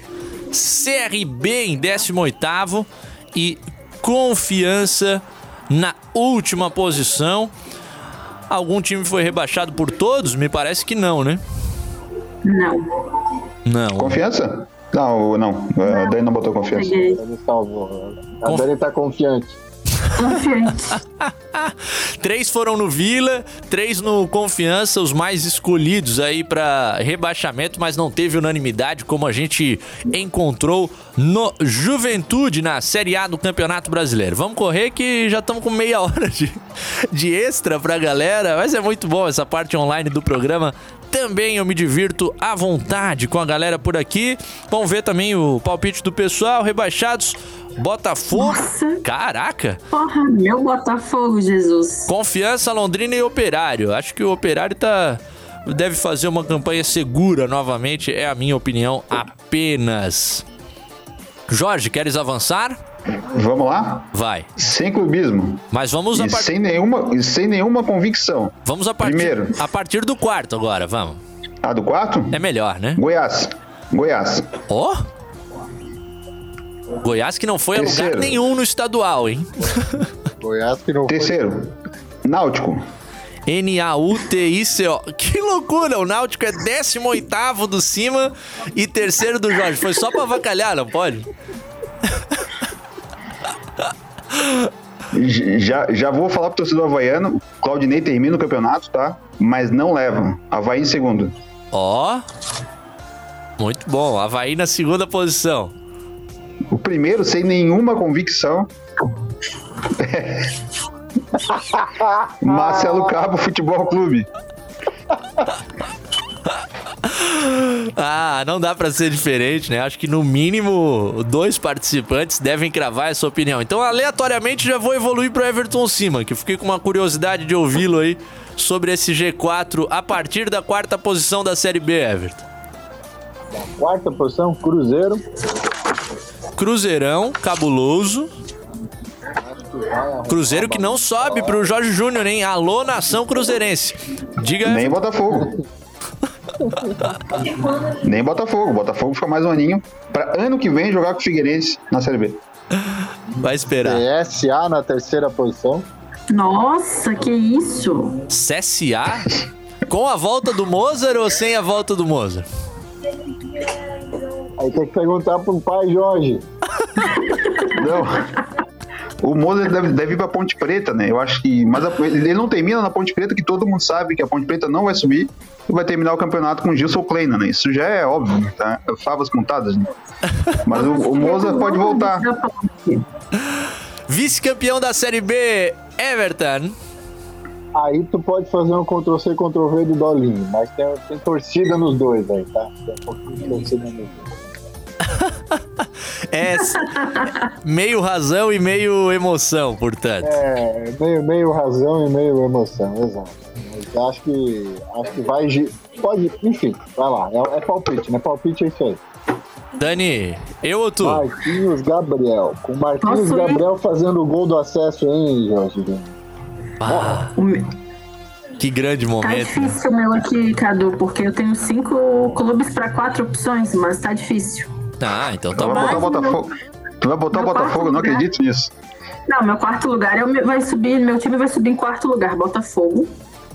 CRB em 18 e Confiança na última posição. Algum time foi rebaixado por todos? Me parece que não, né? Não. Não. Confiança? Não, não. A Dani não botou confiança. Ele salvou. A Dani tá confiante. Três foram no Vila, três no Confiança, os mais escolhidos aí para rebaixamento, mas não teve unanimidade como a gente encontrou no Juventude na Série A do Campeonato Brasileiro. Vamos correr que já estamos com meia hora de, de extra pra galera, mas é muito bom essa parte online do programa. Também eu me divirto à vontade com a galera por aqui. Vamos ver também o palpite do pessoal, rebaixados. Botafogo. Caraca! Porra, meu Botafogo, Jesus. Confiança, Londrina e Operário. Acho que o Operário tá deve fazer uma campanha segura novamente, é a minha opinião apenas. Jorge, queres avançar? Vamos lá? Vai. Sem clubismo. Mas vamos a E par- sem nenhuma, sem nenhuma convicção. Vamos a partir Primeiro. a partir do quarto agora, vamos. Ah, do quarto? É melhor, né? Goiás. Goiás. Ó. Goiás que não foi a lugar Terceiro. nenhum no estadual, hein? Goiás que não Terceiro. Náutico. N-A-U-T-I-C-O. Que loucura! O Náutico é 18 do cima e terceiro do Jorge. Foi só pra avacalhar, não pode? Já, já vou falar pro torcedor havaiano. Claudinei termina o campeonato, tá? Mas não leva. Havaí em segundo. Ó. Muito bom. Havaí na segunda posição. O primeiro, sem nenhuma convicção. Marcelo Cabo Futebol Clube. Ah, não dá pra ser diferente, né? Acho que no mínimo dois participantes devem cravar essa opinião. Então, aleatoriamente, já vou evoluir pro Everton Cima, que eu fiquei com uma curiosidade de ouvi-lo aí sobre esse G4 a partir da quarta posição da Série B, Everton. Quarta posição, Cruzeiro. Cruzeirão, cabuloso. Cruzeiro que não sobe pro Jorge Júnior, hein? Alô, nação cruzeirense. Diga. Nem Botafogo. Nem Botafogo. Botafogo fica mais um aninho. Pra ano que vem jogar com o Figueirense na Série B. Vai esperar. CSA na terceira posição. Nossa, que isso? CSA? Com a volta do Mozart ou sem a volta do Mozart? Aí tem que perguntar pro pai Jorge. Não. O Moza deve, deve ir pra Ponte Preta, né? Eu acho que. Mas a- ele não termina na Ponte Preta, que todo mundo sabe que a Ponte Preta não vai subir e vai terminar o campeonato com o Gilson Kleina, né? Isso já é óbvio, tá? Favas contadas, né? Mas o, o Moza pode voltar. Vice-campeão da Série B, Everton. Aí tu pode fazer um Ctrl-C, Ctrl-V do Dolinho, mas tem, tem torcida nos dois aí, tá? Tem um pouquinho de torcida nos dois. É meio razão e meio emoção, portanto. É, meio, meio razão e meio emoção, exato. Mas acho que, acho que vai. Pode, enfim, vai lá. É, é palpite, né? Palpite é isso aí. Dani, eu ou tu? Marquinhos Gabriel. Com Marquinhos Posso ir? Gabriel fazendo o gol do acesso, hein, Jorge? Ah, que grande Tá momento. difícil o meu aqui, Cadu, porque eu tenho cinco clubes pra quatro opções, mas tá difícil. Ah, então Tu tá vai botar o bom. Botafogo. Tu vai botar o Botafogo, eu não acredito nisso. Não, meu quarto lugar é o meu- vai subir, meu time vai subir em quarto lugar, Botafogo.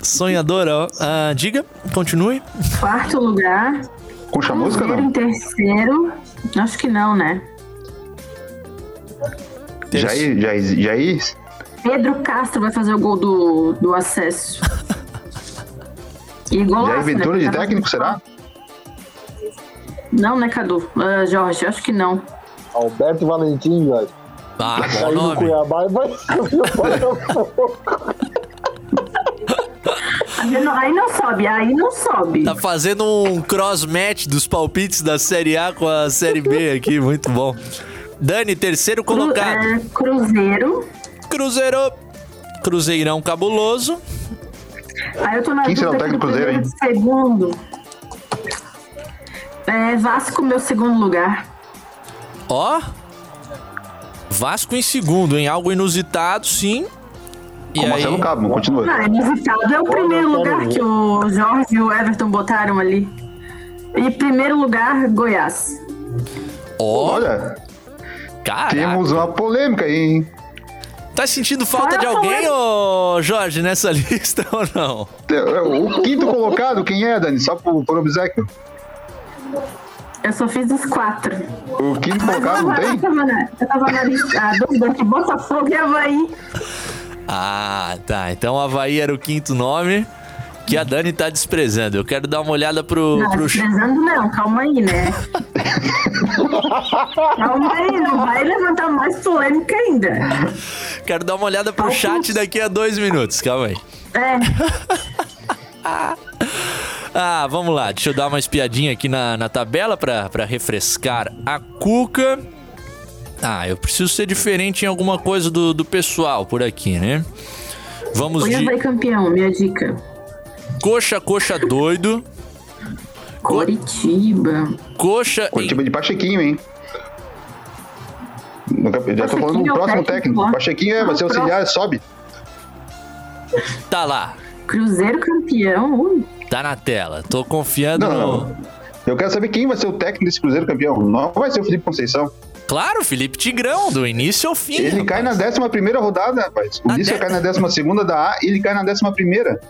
Sonhadora, ó. Ah, diga, continue. Quarto lugar. Com chamusca, Cruzeiro não? em terceiro. Acho que não, né? Jair, Jair, Jair? Pedro Castro vai fazer o gol do, do acesso. E golaço, Jair Ventura né? de técnico, será? Não, né, Cadu? Ah, Jorge, acho que não. Alberto Valentim, Jorge. Ah, Vai bom nome. Cuiabá e vai. Aí não, sobe, aí não sobe. Tá fazendo um cross-match dos palpites da Série A com a Série B aqui, muito bom. Dani, terceiro Cru- colocado. é, Cruzeiro. Cruzeiro. Cruzeirão cabuloso. Aí eu tô na Quem será o técnico do Cruzeiro, e segundo. É, Vasco, meu segundo lugar. Ó. Vasco em segundo, hein? Algo inusitado, sim. E Com Marcelo aí, Cabo, continua. Ah, inusitado é o primeiro lugar que o Jorge e o Everton botaram ali. E primeiro lugar, Goiás. ó, Olha, caraca. temos uma polêmica aí, hein? Tá sentindo falta de alguém, ô Jorge, nessa lista ou não? O quinto colocado, quem é, Dani? Só por, por obsequio. Eu só fiz os quatro. O quinto colocado não eu, tem? tava na, eu tava na lista, a dúvida entre Botafogo e Havaí. Ah, tá. Então Havaí era o quinto nome que a Dani tá desprezando. Eu quero dar uma olhada pro. Não, pro... desprezando não, calma aí, né? calma aí, não vai levantar mais polêmica ainda. Quero dar uma olhada pro chat daqui a dois minutos. Calma aí. É, Ah, vamos lá. Deixa eu dar uma espiadinha aqui na, na tabela pra, pra refrescar a cuca. Ah, eu preciso ser diferente em alguma coisa do, do pessoal por aqui, né? Vamos de Havaí campeão, minha dica. coxa, coxa doido. Coritiba. Coxa Curitiba de Pachequinho, hein? Cap- Já tô falando do é próximo técnico, técnico. Pachequinho é, vai ser Ah, o auxiliar, sobe. Tá lá. Cruzeiro campeão. Ui. Tá na tela. Tô confiando Não, no. Eu quero saber quem vai ser o técnico desse Cruzeiro campeão. Não vai ser o Felipe Conceição. Claro, Felipe Tigrão, do início ao fim. Ele cai na 11 primeira rodada, rapaz. O Lícia cai na 12 segunda da A e ele cai na 11 primeira.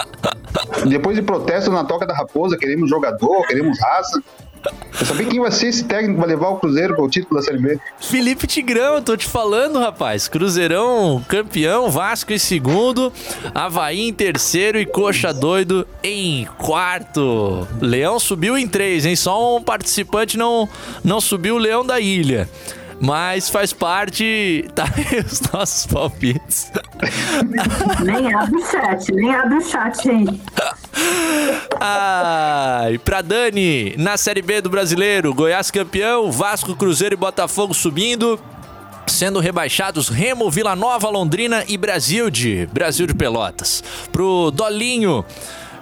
Depois de protesto na Toca da Raposa, queremos jogador, queremos raça. Eu saber quem vai ser esse técnico que vai levar o Cruzeiro para o título da Série B. Felipe Tigrão, tô te falando, rapaz. Cruzeirão campeão, Vasco em segundo, Havaí em terceiro e Coxa Doido em quarto. Leão subiu em três, hein? Só um participante não, não subiu o Leão da Ilha. Mas faz parte. Tá aí os nossos palpites. Nem abre o chat, nem abre o chat aí. E pra Dani, na Série B do Brasileiro, Goiás campeão, Vasco, Cruzeiro e Botafogo subindo. Sendo rebaixados Remo, Vila Nova, Londrina e Brasil de Brasil de Pelotas. Pro Dolinho,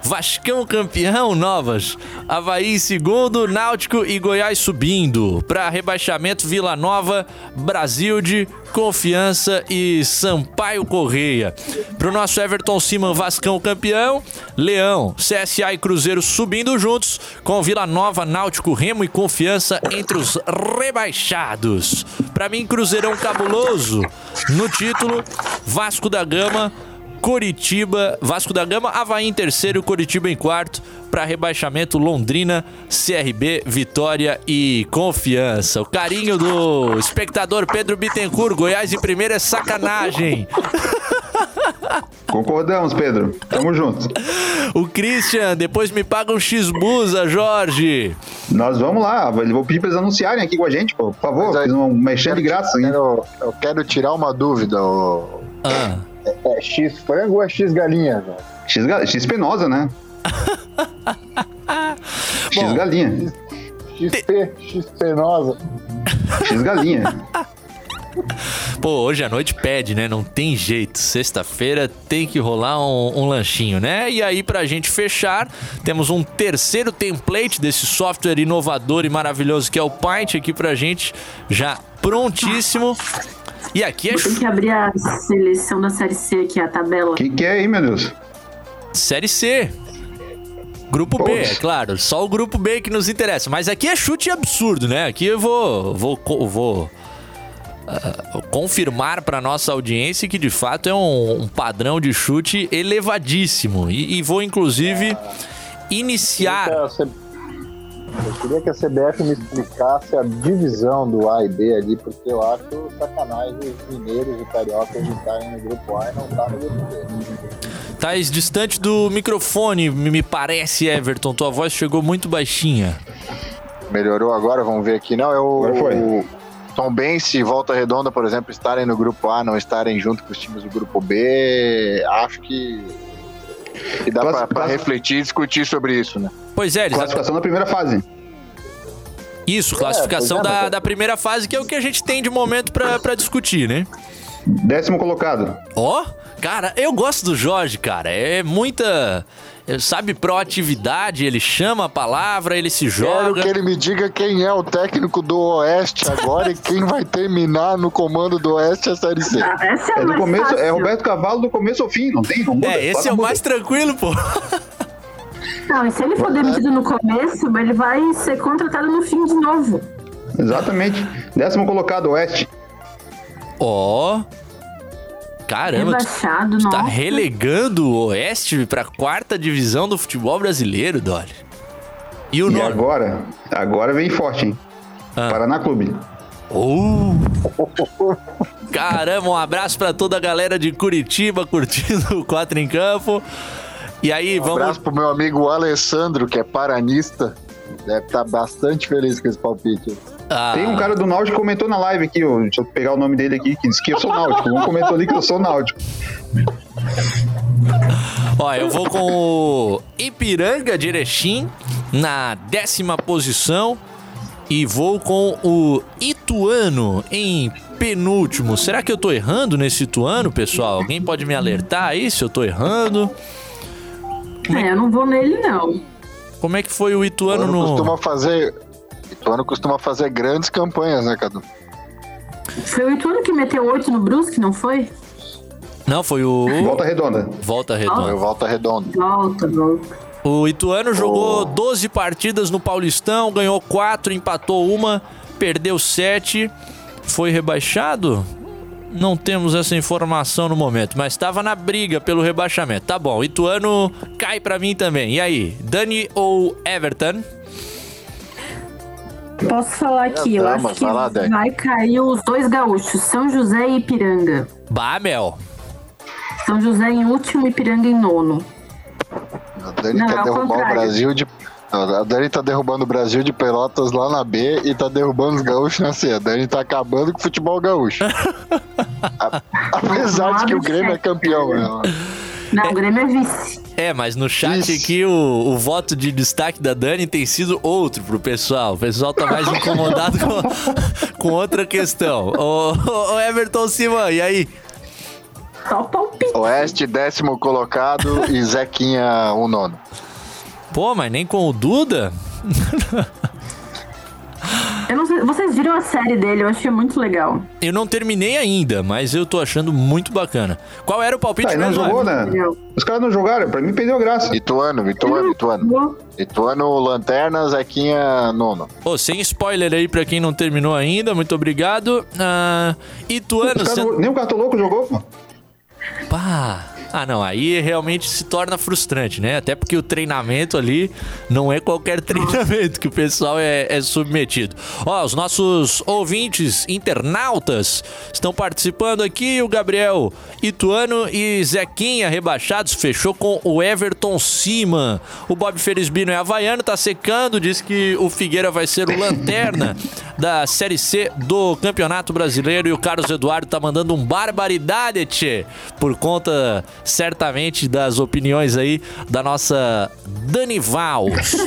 Vascão campeão, Novas. Havaí segundo, Náutico e Goiás subindo. Para rebaixamento, Vila Nova, Brasil de Confiança e Sampaio Correia. Pro nosso Everton Siman, Vascão campeão. Leão, CSA e Cruzeiro subindo juntos. Com Vila Nova, Náutico, Remo e Confiança entre os rebaixados. Para mim, Cruzeirão cabuloso. No título, Vasco da Gama. Coritiba, Vasco da Gama, Havaí em terceiro, Coritiba em quarto. para rebaixamento Londrina, CRB, Vitória e Confiança. O carinho do espectador Pedro Bittencourt, Goiás em primeiro é sacanagem. Concordamos, Pedro. Tamo junto. O Christian, depois me paga um X-Busa, Jorge. Nós vamos lá. Eu vou pedir pra eles anunciarem aqui com a gente, pô. Por favor, eles vão mexer de graça. hein? Eu, eu quero tirar uma dúvida. ô. Ah. É, é X frango ou é X galinha? velho? X, ga- X penosa, né? X galinha. XP, X penosa. X galinha. Pô, hoje à noite pede, né? Não tem jeito. Sexta-feira tem que rolar um, um lanchinho, né? E aí, pra gente fechar, temos um terceiro template desse software inovador e maravilhoso que é o Paint aqui pra gente, já prontíssimo. E aqui é Tem que abrir a seleção da Série C aqui, a tabela. que, que é aí, meu Deus? Série C. Grupo B, é claro. Só o grupo B que nos interessa. Mas aqui é chute absurdo, né? Aqui eu vou. vou, vou ah, confirmar para nossa audiência que de fato é um, um padrão de chute elevadíssimo. E, e vou, inclusive, iniciar. Eu queria que a CBF me explicasse a divisão do A e B ali, porque eu acho sacanagem os mineiros e cariocas estarem no grupo A e não estar no grupo B. Tais distante do microfone, me parece, Everton. Tua voz chegou muito baixinha. Melhorou agora, vamos ver aqui. Não, eu. Agora foi. o Tom Bense e Volta Redonda, por exemplo, estarem no grupo A, não estarem junto com os times do grupo B, acho que, que dá Classi- pra, pra classi- refletir e discutir sobre isso, né? Pois é, eles Classificação da primeira fase. Isso, classificação pois é, da, mas- da primeira fase, que é o que a gente tem de momento pra discutir, né? Décimo colocado. Ó, cara, eu gosto do Jorge, cara. É muita. é, Sabe, proatividade, ele chama a palavra, ele se Quero joga. que ele me diga quem é o técnico do Oeste agora e quem vai terminar no comando do Oeste a Série C. Ah, essa é, É começo, fácil. é Roberto Cavalo do começo ao fim, não tem? Não muda, É, esse é o muda. mais tranquilo, pô. Não, e se ele for demitido no começo, ele vai ser contratado no fim de novo. Exatamente. Décimo colocado, Oeste. Ó. Caramba, tu, Rebaixado, tu tá nossa. relegando o Oeste pra quarta divisão do futebol brasileiro, Dolly. E o E nome? agora? Agora vem forte, hein? Ah. Paraná Clube. Uh. Caramba, um abraço pra toda a galera de Curitiba curtindo o 4 em Campo. E aí, Um vamos. abraço pro meu amigo Alessandro, que é paranista. Deve estar bastante feliz com esse palpite. Ah, Tem um cara do Náutico que comentou na live aqui, ó, deixa eu pegar o nome dele aqui, que disse que eu sou Náutico. Um comentou ali que eu sou Náutico. Ó, eu vou com o Ipiranga de Erechim na décima posição. E vou com o Ituano em penúltimo. Será que eu tô errando nesse Ituano, pessoal? Alguém pode me alertar aí se eu tô errando? É, eu não vou nele, não. Como é que foi o Ituano Ituano no. costuma fazer. Ituano costuma fazer grandes campanhas, né, Cadu? Foi o Ituano que meteu oito no Brusque, não foi? Não, foi o. Volta Redonda. Volta Foi Redonda. volta redonda. Volta, volta. O Ituano jogou 12 partidas no Paulistão, ganhou 4, empatou uma, perdeu 7, foi rebaixado? Não temos essa informação no momento, mas estava na briga pelo rebaixamento. Tá bom, Ituano cai pra mim também. E aí, Dani ou Everton? Posso falar aqui, eu acho que vai cair os dois gaúchos, São José e Ipiranga. Bah, Mel. São José em último, Ipiranga em nono. A Dani Não, quer é o derrubar o contrário. Brasil de. A Dani tá derrubando o Brasil de Pelotas lá na B e tá derrubando os gaúchos na C. A Dani tá acabando com o futebol gaúcho. A- Apesar de que o Grêmio é campeão, né? Não, o Grêmio é vice. É, mas no chat aqui o, o voto de destaque da Dani tem sido outro pro pessoal. O pessoal tá mais incomodado com, com outra questão. Ô, ô, ô, Everton Simão, e aí? Só palpite. Oeste, décimo colocado e Zequinha, o nono. Pô, mas nem com o Duda? Eu não sei, vocês viram a série dele, eu achei muito legal. Eu não terminei ainda, mas eu tô achando muito bacana. Qual era o palpite Tá, não mesmo, jogou, né? Os caras não jogaram, pra mim perdeu graça. Ituano, Ituano, Ituano. Ituano, Lanterna, Zequinha, nono. Ô, sem spoiler aí pra quem não terminou ainda, muito obrigado. Ah, Ituano, não- nem o Cartoloco jogou, pô. Pá. Ah, não, aí realmente se torna frustrante, né? Até porque o treinamento ali não é qualquer treinamento que o pessoal é, é submetido. Ó, os nossos ouvintes internautas estão participando aqui. O Gabriel Ituano e Zequinha rebaixados, fechou com o Everton Siman. O Bob Felisbino é havaiano, tá secando, diz que o Figueira vai ser o lanterna da Série C do Campeonato Brasileiro. E o Carlos Eduardo tá mandando um barbaridade, tchê, por conta certamente das opiniões aí da nossa Dani Vals.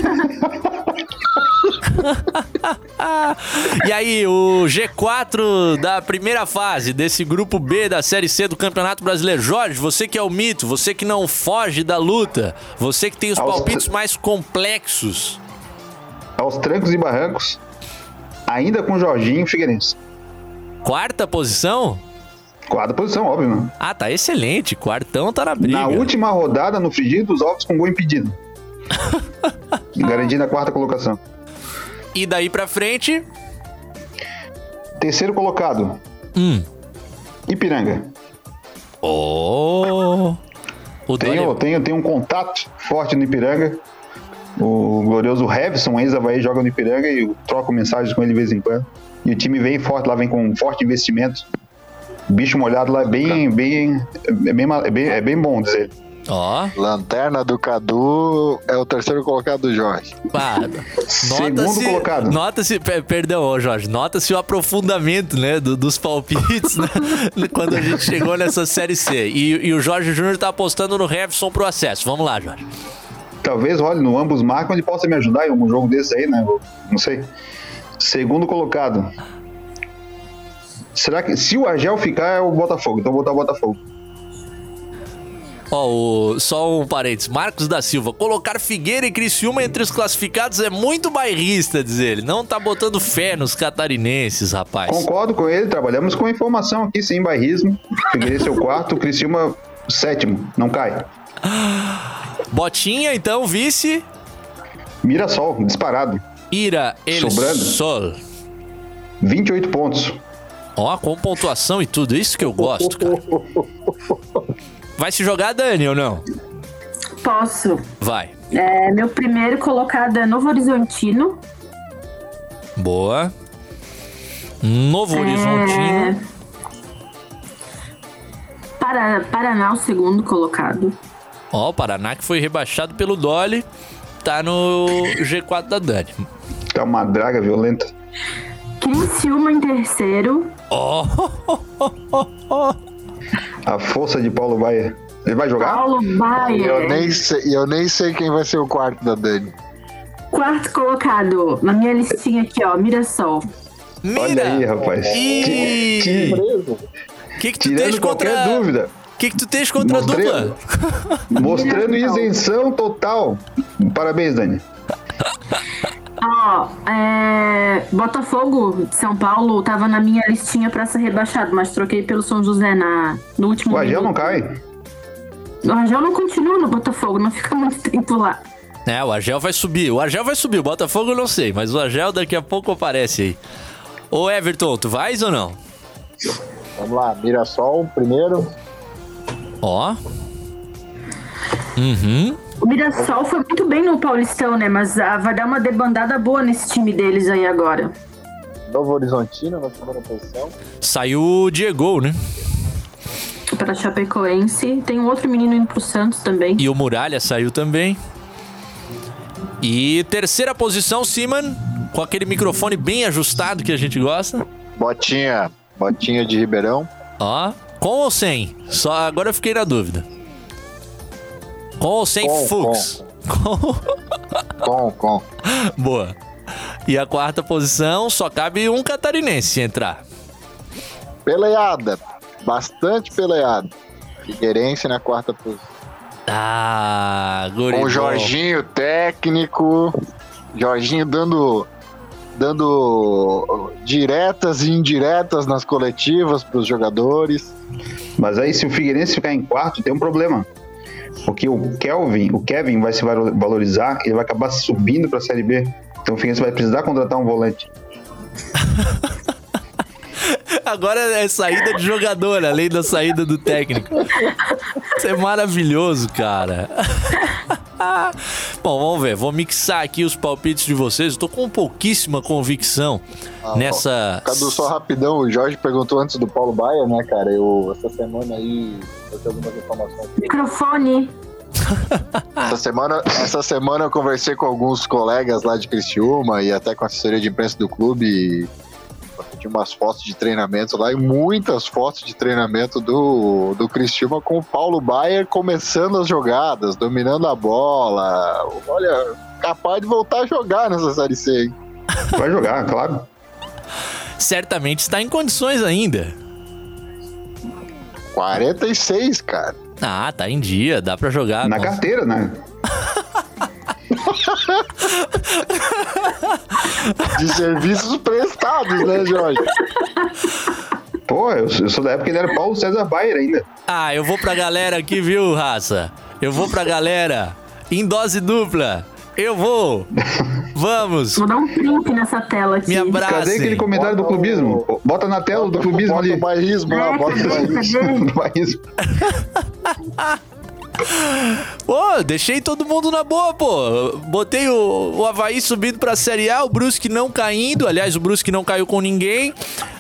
e aí, o G4 da primeira fase desse grupo B da Série C do Campeonato Brasileiro. Jorge, você que é o mito, você que não foge da luta, você que tem os Aos- palpites mais complexos. Aos trancos e barrancos, ainda com Jorginho Figueirense. Quarta posição? Quarta posição, óbvio, né? Ah, tá excelente. Quartão tá na briga. Na última rodada, no frigir dos ovos com gol impedido. Garantindo a quarta colocação. E daí pra frente? Terceiro colocado. Hum. Ipiranga. Oh! O tenho, tenho, tenho um contato forte no Ipiranga. O glorioso Revson, ex-Havaí, joga no Ipiranga e eu troco mensagens com ele de vez em quando. E o time vem forte, lá vem com um forte investimento. Bicho molhado lá é bem, bem, é bem, é bem, é bem bom dizer. Ó. Lanterna do Cadu é o terceiro colocado do Jorge. Pá, Segundo nota-se- colocado. Nota-se, pe- perdão, Jorge, nota-se o aprofundamento, né, do- dos palpites, né, quando a gente chegou nessa Série C. E, e o Jorge Júnior tá apostando no Revson pro acesso. Vamos lá, Jorge. Talvez role no ambos marcam, ele possa me ajudar em algum jogo desse aí, né? Não sei. Segundo colocado. Será que se o Argel ficar é o Botafogo? Então vou botar o Botafogo. Ó, só um parênteses. Marcos da Silva, colocar Figueira e Criciúma entre os classificados é muito bairrista, diz ele. Não tá botando fé nos catarinenses, rapaz. Concordo com ele, trabalhamos com informação aqui, sem bairrismo. Figueirense é o quarto, Criciúma sétimo, não cai. Botinha, então, vice. Mirassol, disparado. Ira El Sobrando. Sol. 28 pontos. Ó, com pontuação e tudo. Isso que eu gosto, cara. Vai se jogar, Dani, ou não? Posso. Vai. É, meu primeiro colocado é Novo Horizontino. Boa. Novo Horizontino. É, Para, Paraná, o segundo colocado. Ó, o Paraná que foi rebaixado pelo Dolly. Tá no G4 da Dani. Tá uma draga violenta. Criciúma em terceiro. Ó. A força de Paulo Baia. Ele vai jogar? Paulo Baia. Eu nem, sei, eu nem sei quem vai ser o quarto da Dani. Quarto colocado, na minha listinha aqui, ó, Mirassol. Olha aí, rapaz. Ih. Que- que, que tu Tirando tens contra... qualquer dúvida. O que, que tu tens contra a Mostrei- dupla? Mostrando isenção total. Parabéns, Dani. Ó, é, Botafogo de São Paulo tava na minha listinha pra ser rebaixado, mas troquei pelo São José na, no último O Agel não cai. O Agel não continua no Botafogo, não fica muito tempo lá. É, o Argel vai subir. O Argel vai subir. O Botafogo eu não sei, mas o Argel daqui a pouco aparece aí. Ô Everton, tu vais ou não? Vamos lá, Mirassol primeiro. Ó. Uhum. O Mirassol foi muito bem no Paulistão, né? Mas ah, vai dar uma debandada boa nesse time deles aí agora. Novo Horizontino na segunda posição. Saiu o Diego, né? Pra Chapecoense. Tem um outro menino indo pro Santos também. E o Muralha saiu também. E terceira posição, Siman, com aquele microfone bem ajustado que a gente gosta. Botinha, botinha de Ribeirão. Ó, com ou sem? Só agora eu fiquei na dúvida. Com ou sem Com, Fux? Com. Com, com. Boa. E a quarta posição, só cabe um catarinense entrar. Peleada. Bastante peleada. Figueirense na quarta posição. Ah, guri. Com o. Jorginho técnico. Jorginho dando dando diretas e indiretas nas coletivas para os jogadores. Mas aí, se o Figueirense ficar em quarto, tem um problema. Porque o Kelvin, o Kevin vai se valo- valorizar, ele vai acabar subindo para a Série B. Então o Figueirense vai precisar contratar um volante. Agora é saída de jogador, além da saída do técnico. Isso é maravilhoso, cara. Bom, vamos ver. Vou mixar aqui os palpites de vocês. Eu tô com pouquíssima convicção Ah, nessa. Cadu, só rapidão, o Jorge perguntou antes do Paulo Baia, né, cara? Eu, essa semana aí, tenho algumas informações. Microfone. Essa semana, essa semana eu conversei com alguns colegas lá de Criciúma e até com a assessoria de imprensa do clube. E tinha umas fotos de treinamento lá e muitas fotos de treinamento do, do Criciúma com o Paulo Baier começando as jogadas, dominando a bola. Olha, capaz de voltar a jogar nessa Série C, hein? Vai jogar, claro. Certamente está em condições ainda. 46, cara. Ah, tá em dia, dá pra jogar. Na carteira, né? De serviços prestados, né, Jorge? Pô, eu, eu sou da época que ele era Paulo César Bayer ainda. Ah, eu vou pra galera aqui, viu, raça? Eu vou pra galera em dose dupla. Eu vou. Vamos. Vou dar um print nessa tela aqui. Me abrace. Cadê aquele comentário do clubismo? Bota na tela do clubismo ali. Bota o bairrismo lá, É, bota o bairrismo. Pô, deixei todo mundo na boa, pô. Botei o, o Havaí subindo pra Série A, o Brusque não caindo. Aliás, o Brusque não caiu com ninguém.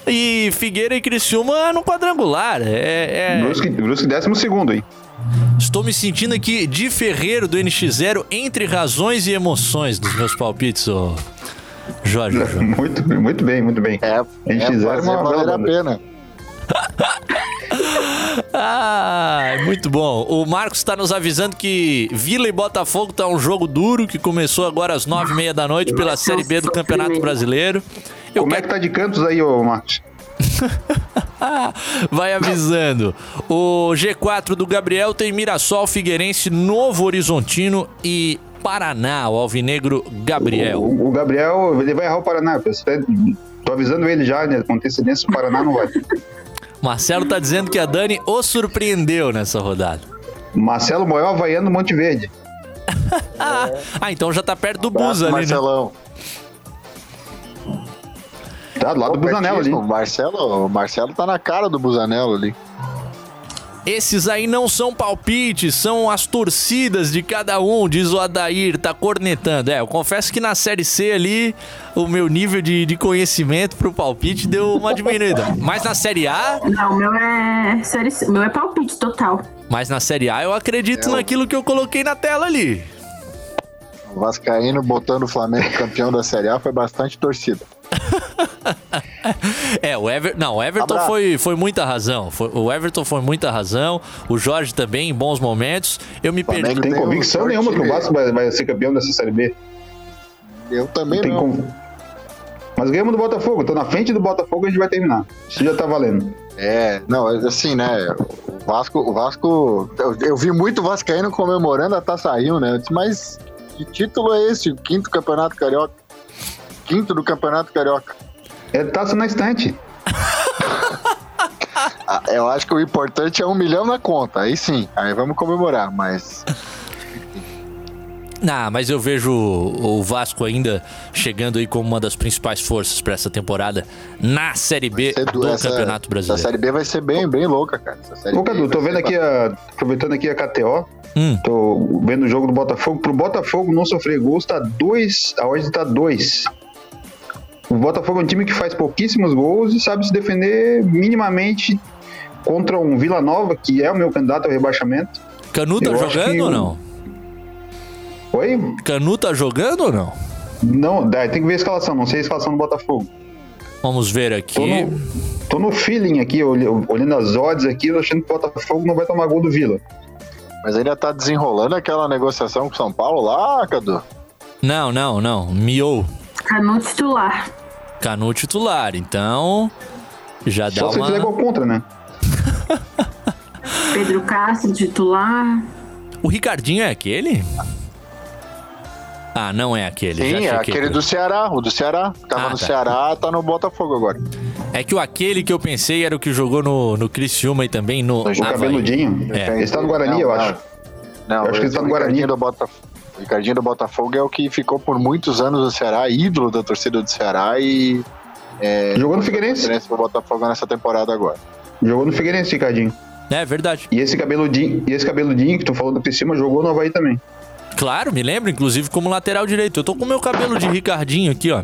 E Figueira e Criciúma no quadrangular. É, é... Brusque, Brusque décimo segundo, hein? Estou me sentindo aqui de ferreiro do NX0 entre razões e emoções dos meus palpites, ô Jorge. Muito, muito bem, muito bem. É, A gente é valer bela a pena. Ah, muito bom. O Marcos está nos avisando que Vila e Botafogo tá um jogo duro que começou agora às nove e meia da noite pela Série B do Campeonato Brasileiro. Eu Como é que tá de cantos aí, ô Marcos? Vai avisando. O G4 do Gabriel tem Mirassol, Figueirense, Novo Horizontino e Paraná, o Alvinegro Gabriel. O, o Gabriel, ele vai errar o Paraná. Tô avisando ele já, né? Com antecedência, o Paraná não vai. Marcelo tá dizendo que a Dani o surpreendeu nessa rodada. Marcelo Moel, Havaiano, Monte Verde. Ah, então já tá perto do Bus ali, né? Tá do lado do Busanello ali. O Marcelo, o Marcelo tá na cara do Busanello ali. Esses aí não são palpites, são as torcidas de cada um, diz o Adair, tá cornetando. É, eu confesso que na Série C ali, o meu nível de, de conhecimento pro palpite deu uma diminuída. Mas na Série A, Não, o meu é. série C. O meu é palpite total. mas na Série A eu acredito naquilo que eu coloquei na tela ali. O Vascaíno botando o Flamengo campeão da Série A foi bastante torcida. É, o Everton. Não, o Everton Abraço. foi, foi muita razão. Foi- o Everton foi muita razão. O Jorge também, em bons momentos. Eu me perdi. Não tem um convicção forte- nenhuma que o Vasco vai, vai ser campeão dessa Série B. Eu também Tem não. con- Mas ganhamos do Botafogo. Tô na frente do Botafogo, a gente vai terminar. Isso já tá valendo. É, não, assim, né? O Vasco, o Vasco. Eu, eu vi muito Vascaíno comemorando a Taça Rio, né? Eu disse, mas que título é esse? O quinto campeonato carioca? Quinto do campeonato carioca. É taça na estante. Ah, Eu acho que o importante é um milhão na conta. Aí sim, aí vamos comemorar, mas. Ah, mas eu vejo o Vasco ainda chegando aí como uma das principais forças pra essa temporada na Série B do essa- Campeonato Essa Brasileiro. série B vai ser bem, bem louca, cara. Essa série Ô, B Cadu, tô vendo aqui, a, aproveitando aqui a KTO. Hum. Tô vendo o jogo do Botafogo. Pro Botafogo não sofrer gols, tá dois. A ordem tá dois. O Botafogo é um time que faz pouquíssimos gols e sabe se defender minimamente contra um Vila Nova, que é o meu candidato ao rebaixamento. Canu tá Eu jogando ou o- não? Oi? Canu tá jogando ou não? Não, dá, tem que ver a escalação. Não sei a escalação do Botafogo. Vamos ver Tô aqui. no, tô no feeling aqui, olh- olhando as odds aqui, tô achando que o Botafogo não vai tomar gol do Vila. Mas ainda tá desenrolando aquela negociação com São Paulo lá, Cadu? Não, não, não. Miou. Canu titular. Canu titular. Então, já dá Só se uma. fizer gol contra, né? Pedro Castro titular. O Ricardinho é aquele? Ah, não é aquele. Sim, já é aquele por do Ceará. O do Ceará. Tava Ah, no tá. Ceará, tá no Botafogo agora. É que o aquele que eu pensei era o que jogou no, no Criciúma e também no. O cabeludinho. É. Esse tá no Guarani, Não, eu acho. Não, Eu acho que ele tá no o Guarani. Do Botafogo. O Ricardinho do Botafogo é o que ficou por muitos anos no Ceará, ídolo da torcida do Ceará e É, Jogou no Figueirense. Figueirense pro Botafogo nessa temporada agora. Jogou no Figueirense, Ricardinho. É verdade. E esse cabeludinho, e esse cabeludinho que tu falou do Criciúma jogou no Havaí também. Claro, me lembro, inclusive, como lateral direito. Eu tô com meu cabelo de Ricardinho aqui, ó.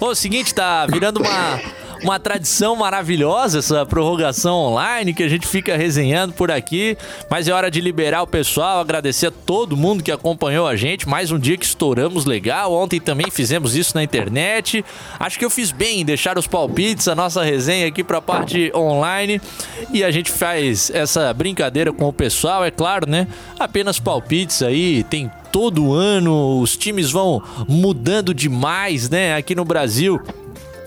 Ô, seguinte, tá virando uma, uma tradição maravilhosa essa prorrogação online que a gente fica resenhando por aqui. Mas é hora de liberar o pessoal, agradecer a todo mundo que acompanhou a gente. Mais um dia que estouramos legal. Ontem também fizemos isso na internet. Acho que eu fiz bem em deixar os palpites, a nossa resenha aqui pra parte online. E a gente faz essa brincadeira com o pessoal, é claro, né? Apenas palpites aí, tem todo ano, os times vão mudando demais, né? Aqui no Brasil.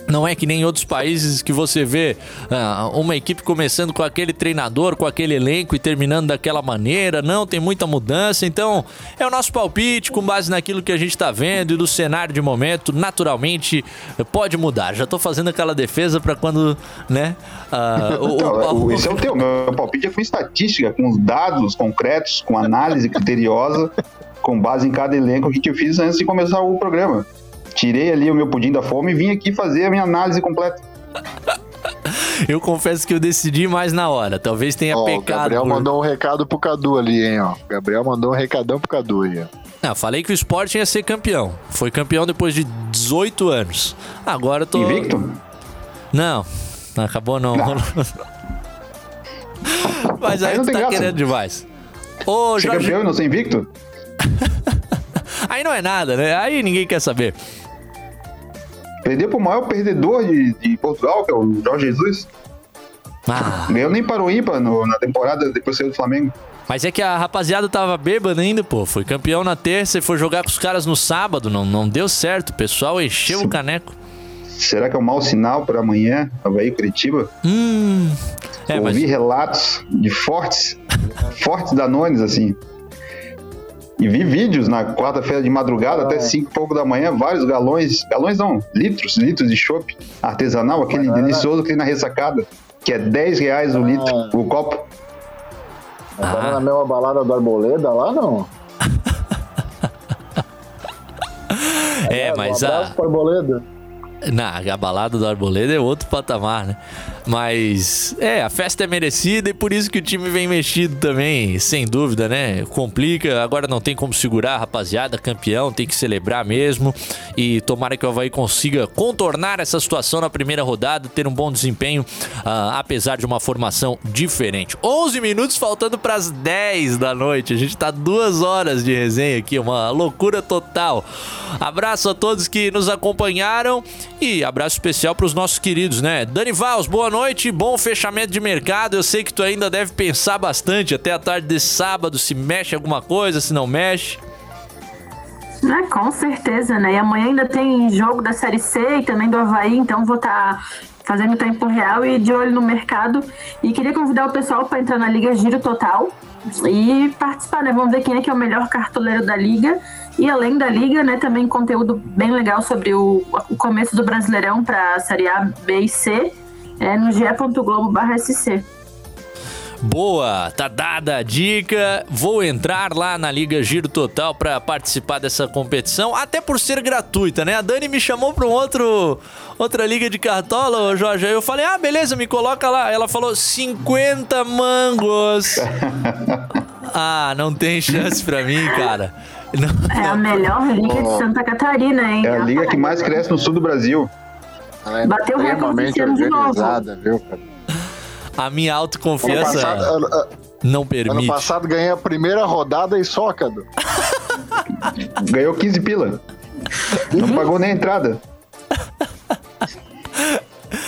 Não é que nem em outros países que você vê ah, uma equipe começando com aquele treinador, com aquele elenco e terminando daquela maneira. Não, tem muita mudança. Então, é o nosso palpite com base naquilo que a gente tá vendo e do cenário de momento. Naturalmente, pode mudar. Já tô fazendo aquela defesa para quando, né? ah, o, o Paulo- o- esse é o teu. Meu palpite é com estatística, com os dados concretos, com análise criteriosa, com base em cada elenco que eu fiz antes de começar o programa. Tirei ali o meu pudim da fome e vim aqui fazer a minha análise completa. Eu confesso que eu decidi mais na hora. Talvez tenha Ó, o pecado. Gabriel por- mandou um recado pro Cadu ali, hein, ó. Gabriel mandou um recadão pro Cadu aí, ó. Não, falei que o Sport ia ser campeão. Foi campeão depois de 18 anos. Agora eu tô. Invicto? Não, acabou não. Mas aí, Aí não tu tá graça. querendo demais. Ô, Ser Jorge. campeão e não ser invicto? Aí não é nada, né? Aí ninguém quer saber. Perdeu pro maior perdedor de, de Portugal, que é o Jorge Jesus. Ah. Ganhou nem para o ímpar no- na temporada depois saiu do Flamengo. Mas é que a rapaziada tava bêbada ainda, pô. Foi campeão na terça e foi jogar com os caras no sábado. Não, não deu certo. O pessoal encheu o caneco. Será que é um mau sinal para amanhã, Havaí Curitiba? Hum. É, mas Ouvi relatos de fortes, fortes danones, assim. E vi vídeos na quarta-feira de madrugada, até cinco e pouco da manhã, vários galões, galões não, litros, litros de chopp artesanal, aquele delicioso que tem na ressacada, que é 10 reais o litro, o copo. Mas Tava na mesma balada do Arboleda lá, não? É, mas um a. Arboleda. Na, a balada do Arboleda é outro patamar, né? Mas, é, a festa é merecida e por isso que o time vem mexido também, sem dúvida, né? Complica, agora não tem como segurar, rapaziada, campeão, tem que celebrar mesmo. E tomara que o Havaí consiga contornar essa situação na primeira rodada, ter um bom desempenho, ah, apesar de uma formação diferente. 11 minutos faltando para as 10 da noite, a gente tá duas horas de resenha aqui, uma loucura total. Abraço a todos que nos acompanharam e abraço especial para os nossos queridos, né? Dani Vals, boa noite, bom fechamento de mercado. Eu sei que tu ainda deve pensar bastante até a tarde desse sábado se mexe alguma coisa, se não mexe. É, com certeza, né? E amanhã ainda tem jogo da Série C e também do Havaí, então vou estar fazendo tempo real e de olho no mercado. E queria convidar o pessoal para entrar na Liga Giro Total e participar, né? Vamos ver quem é que é o melhor cartoleiro da Liga. E além da Liga, né, também conteúdo bem legal sobre o, o começo do Brasileirão para a Série A, B e C é no ge.globo.sc. Boa, tá dada a dica. Vou entrar lá na Liga Giro Total para participar dessa competição, até por ser gratuita, né? A Dani me chamou para um outro outra liga de cartola, Jorge. Aí eu falei: "Ah, beleza, me coloca lá". Ela falou: "50 mangos". ah, não tem chance para mim, cara. Não- É a melhor liga de Santa Catarina, hein? É a liga que mais cresce no sul do Brasil. Ela é Bateu o recorde extremamente esse ano de novo. viu, cara? A minha Ano autoconfiança passado, ano- ano- não ano permite. passado ganhei a primeira rodada e só, Cadu. Ganhou 15 pila. Não pagou nem a entrada.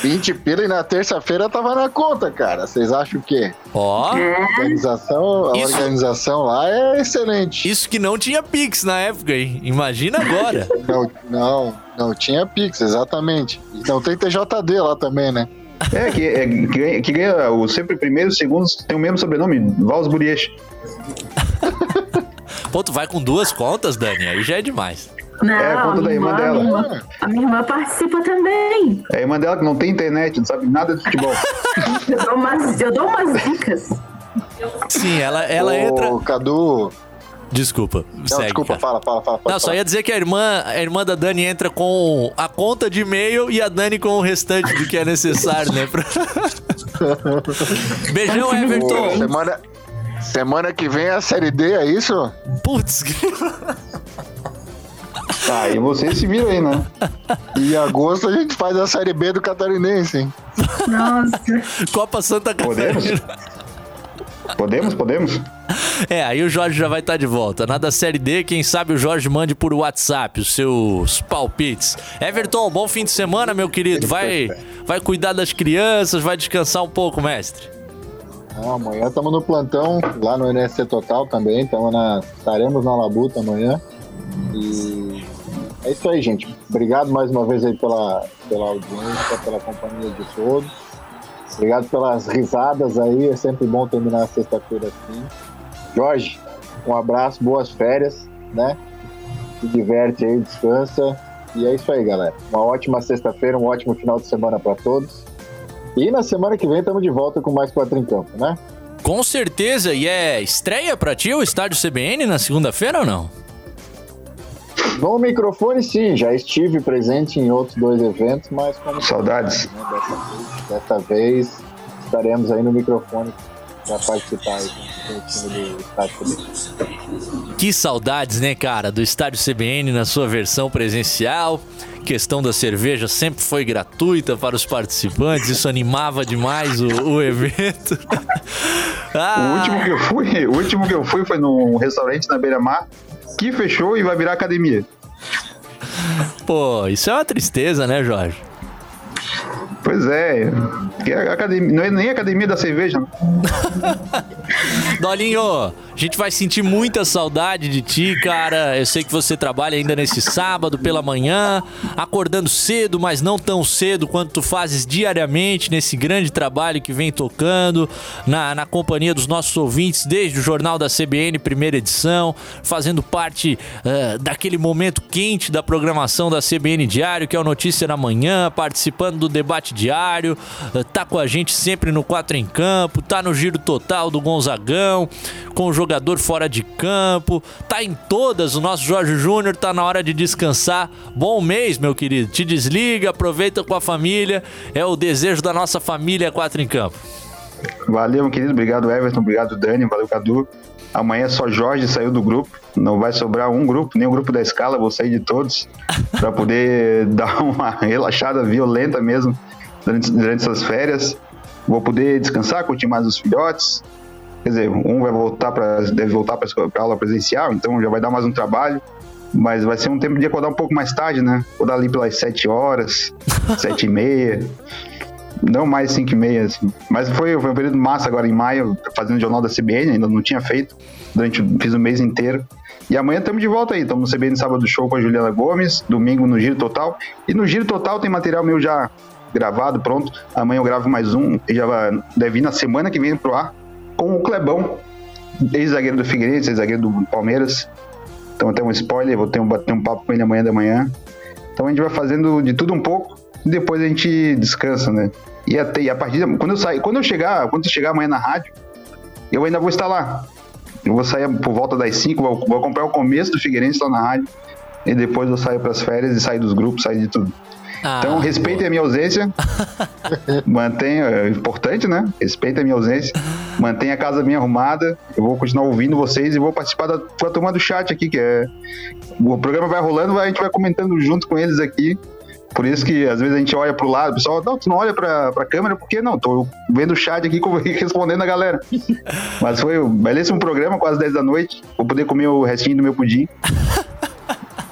20 pila e na terça-feira tava na conta, cara. Vocês acham o quê? Ó. A organização, a Isso- organização lá é excelente. Isso que não tinha Pix na época, hein? Imagina agora. Não, não, não tinha Pix, exatamente. E não tem TJD lá também, né? É, que, é, que ganha, que ganha o sempre primeiro, segundo, tem o mesmo sobrenome, Vals Buriech. Pô, tu vai com duas contas, Dani? Aí já é demais. Não, É a conta da minha irmã dela. minha irmã- a minha irmã participa também. É a irmã dela que não tem internet, não sabe nada de futebol. Eu dou umas, eu dou umas dicas. Sim, ela, ela Ô, entra. Cadu, Desculpa, Não, segue. desculpa, cara. fala, fala, fala. Não, só ia dizer que a irmã, a irmã da Dani entra com a conta de e-mail e a Dani com o restante do que é necessário, né? Pra... Beijão, Everton. Semana, semana que vem é a Série D, é isso? Putz, Ah, e vocês se viram aí, né? Em agosto a gente faz a Série B do Catarinense, hein? Nossa. Copa Santa Podemos? Catarina. Podemos, podemos? É, aí o Jorge já vai estar de volta. Na da Série D, quem sabe o Jorge mande por WhatsApp os seus palpites. Everton, bom fim de semana, meu querido. Vai, vai cuidar das crianças, vai descansar um pouco, mestre. Ah, amanhã estamos no plantão, lá no NSC Total também. Tamo na, estaremos na Labuta amanhã. E é isso aí, gente. Obrigado mais uma vez aí pela, pela audiência, pela companhia de todos. Obrigado pelas risadas aí. É sempre bom terminar a sexta-feira assim. Jorge, um abraço, boas férias, né? Se diverte aí, descansa. E é isso aí, galera. Uma ótima sexta-feira, um ótimo final de semana para todos. E na semana que vem estamos de volta com mais quatro em campo, né? Com certeza. E é estreia pra ti o estádio CBN na segunda-feira ou não? No microfone, sim, já estive presente em outros dois eventos, mas como Saudades. né, dessa, vez, dessa vez estaremos aí no microfone para participar do Estádio CBN. Que saudades, né, cara, do estádio CBN na sua versão presencial. Questão da cerveja sempre foi gratuita para os participantes, isso animava demais o, o evento. O último que eu fui, o último que eu fui foi num restaurante na Beira-Mar que fechou e vai virar academia. Pô, isso é uma tristeza, né, Jorge? Pois é, que academia, não é nem academia da cerveja. Dolinho, a gente vai sentir muita saudade de ti, cara. Eu sei que você trabalha ainda nesse sábado pela manhã, acordando cedo, mas não tão cedo quanto tu fazes diariamente nesse grande trabalho que vem tocando na, na companhia dos nossos ouvintes desde o Jornal da CBN, primeira edição, fazendo parte eh, daquele momento quente da programação da CBN Diário, que é o Notícia na Manhã, participando do debate diário, eh, tá com a gente sempre no 4 em Campo, tá no Giro Total do Gonzagão, com o jogador fora de campo, tá em todas. O nosso Jorge Júnior tá na hora de descansar. Bom mês, meu querido. Te desliga, aproveita com a família. É o desejo da nossa família 4 em Campo. Valeu, meu querido. Obrigado, Everton. Obrigado, Dani. Valeu, Cadu. Amanhã só Jorge saiu do grupo. Não vai sobrar um grupo, nem o grupo da escala. Vou sair de todos para poder dar uma relaxada violenta mesmo durante, durante essas férias. Vou poder descansar, curtir mais os filhotes. Quer dizer, um vai voltar para deve voltar para aula presencial, então já vai dar mais um trabalho. Mas vai ser um tempo de acordar um pouco mais tarde, né? Acordar ali pelas 7 horas, 7 e meia. Não mais 5 e meia, assim. Mas foi, foi um período massa agora em maio, fazendo o jornal da CBN, ainda não tinha feito. Durante, fiz o mês inteiro. E amanhã estamos de volta aí. Estamos no CBN Sábado Show com a Juliana Gomes, domingo no Giro Total. E no Giro Total tem material meu já gravado, pronto. Amanhã eu gravo mais um, já deve ir na semana que vem pro ar, com o Clebão, ex-zagueiro do Figueirense, ex-zagueiro do Palmeiras. Então até um spoiler, vou ter um, bater um papo com ele amanhã da manhã. Então a gente vai fazendo de tudo um pouco e depois a gente descansa, né? E, até, e a partir quando eu sair, quando eu chegar, quando eu chegar amanhã na rádio, eu ainda vou estar lá. Eu vou sair por volta das 5, vou, vou acompanhar o começo do Figueirense lá na rádio e depois eu saio para as férias e sair dos grupos, sair de tudo. Então respeitem a minha ausência. Mantenha, é importante, né? Respeitem a minha ausência. Mantenha a casa bem arrumada. Eu vou continuar ouvindo vocês e vou participar da, da turma do chat aqui, que é. O programa vai rolando, a gente vai comentando junto com eles aqui. Por isso que às vezes a gente olha pro lado, o pessoal, não, tu não olha pra, pra câmera, porque não? Tô vendo o chat aqui com- respondendo a galera. Mas foi um belíssimo programa, quase 10 da noite. Vou poder comer o restinho do meu pudim.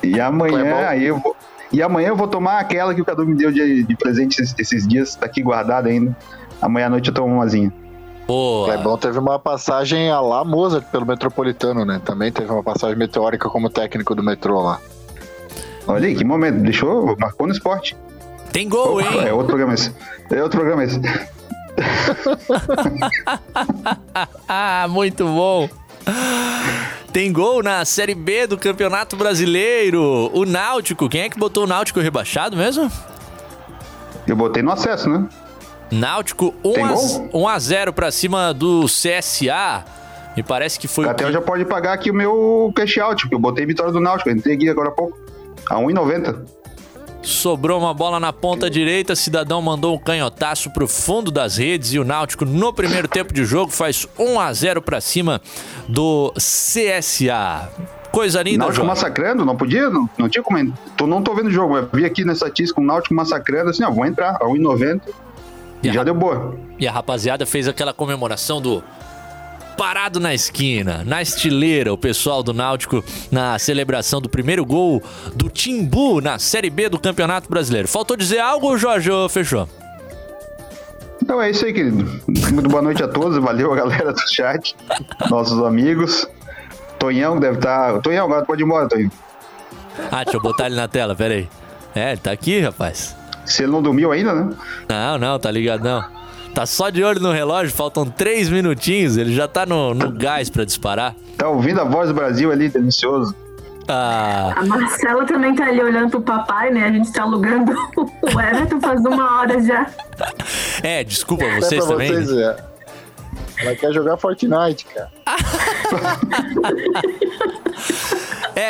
E amanhã, aí eu vou. E amanhã eu vou tomar aquela que o Cadu me deu de, de presente esses, esses dias, tá aqui guardada ainda. Amanhã à noite eu tomo umazinha. Boa. O Clebão teve uma passagem a lá Mozart pelo Metropolitano, né? Também teve uma passagem meteórica como técnico do metrô lá. Olha aí, que momento. Deixou, marcou no esporte. Tem gol, hein? É outro programa esse. É outro programa esse. Ah, muito bom. Tem gol na Série B do Campeonato Brasileiro. O Náutico, quem é que botou o Náutico rebaixado mesmo? Eu botei no acesso, né? Náutico 1 Tem a, gol? 1 a 0 pra cima do CSA. Me parece que foi o Até já pode pagar aqui o meu cash out, porque eu botei vitória do Náutico, aqui agora há pouco. A 1,90. Sobrou uma bola na ponta direita, Cidadão mandou um canhotaço pro fundo das redes e o Náutico no primeiro tempo de jogo faz 1 a 0 pra cima do CSA. Coisa linda, Náutico Jorge. massacrando, não podia? Não, não tinha como. Tô, não tô vendo o jogo, mas vi aqui na estatística o Náutico massacrando, assim, ó, vou entrar, a 1,90. E já deu boa. E a rapaziada fez aquela comemoração do parado na esquina, na estileira, o pessoal do Náutico na celebração do primeiro gol do Timbu na Série B do Campeonato Brasileiro. Faltou dizer algo, Jorge? Ou fechou? Então é isso aí, querido. Muito boa noite a todos, valeu a galera do chat, nossos amigos. Tonhão deve estar. Tonhão, agora pode ir embora, Tonhão. Ah, deixa eu botar ele na tela, pera aí. É, ele tá aqui, rapaz. Se ele não dormiu ainda, né? Não, não, tá ligado não. Tá só de olho no relógio, faltam três minutinhos, ele já tá no, no gás pra disparar. Tá ouvindo a voz do Brasil ali, delicioso. Ah, A Marcela também tá ali olhando pro papai, né? A gente tá alugando o Everton faz uma hora já. é, desculpa Até vocês pra também. vocês, é. Ela quer jogar Fortnite, cara.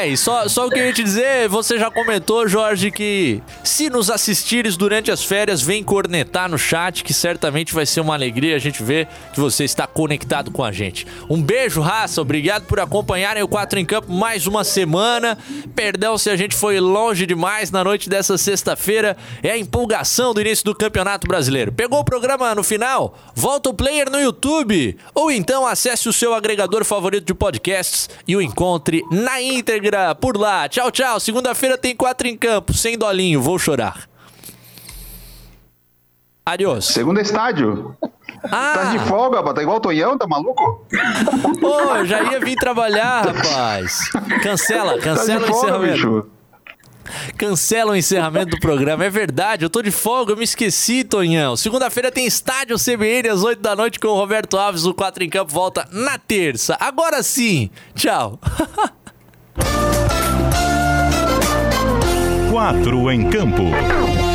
E só, só o que eu ia te dizer, você já comentou, Jorge, que se nos assistires durante as férias, vem cornetar no chat, que certamente vai ser uma alegria a gente ver que você está conectado com a gente. Um beijo, raça, obrigado por acompanharem o 4 em Campo mais uma semana. Perdão se a gente foi longe demais na noite dessa sexta-feira. É a empolgação do início do Campeonato Brasileiro. Pegou o programa no final? Volta o player no YouTube. Ou então acesse o seu agregador favorito de podcasts e o encontre na íntegra por lá. Tchau, tchau. Segunda-feira tem 4 em Campo, sem dolinho, vou chorar. Adiós. Segundo estádio. Ah. Tá de folga, rapaz. Tá igual o Tonhão, tá maluco? Pô, eu já ia vir trabalhar, rapaz. Cancela, cancela tá o encerramento. bicho. Cancela o encerramento do programa. É verdade, eu tô de folga, eu me esqueci, Tonhão. Segunda-feira tem estádio CBN às 8 da noite com o Roberto Alves. O 4 em Campo volta na terça. Agora sim. Tchau. 4 em campo.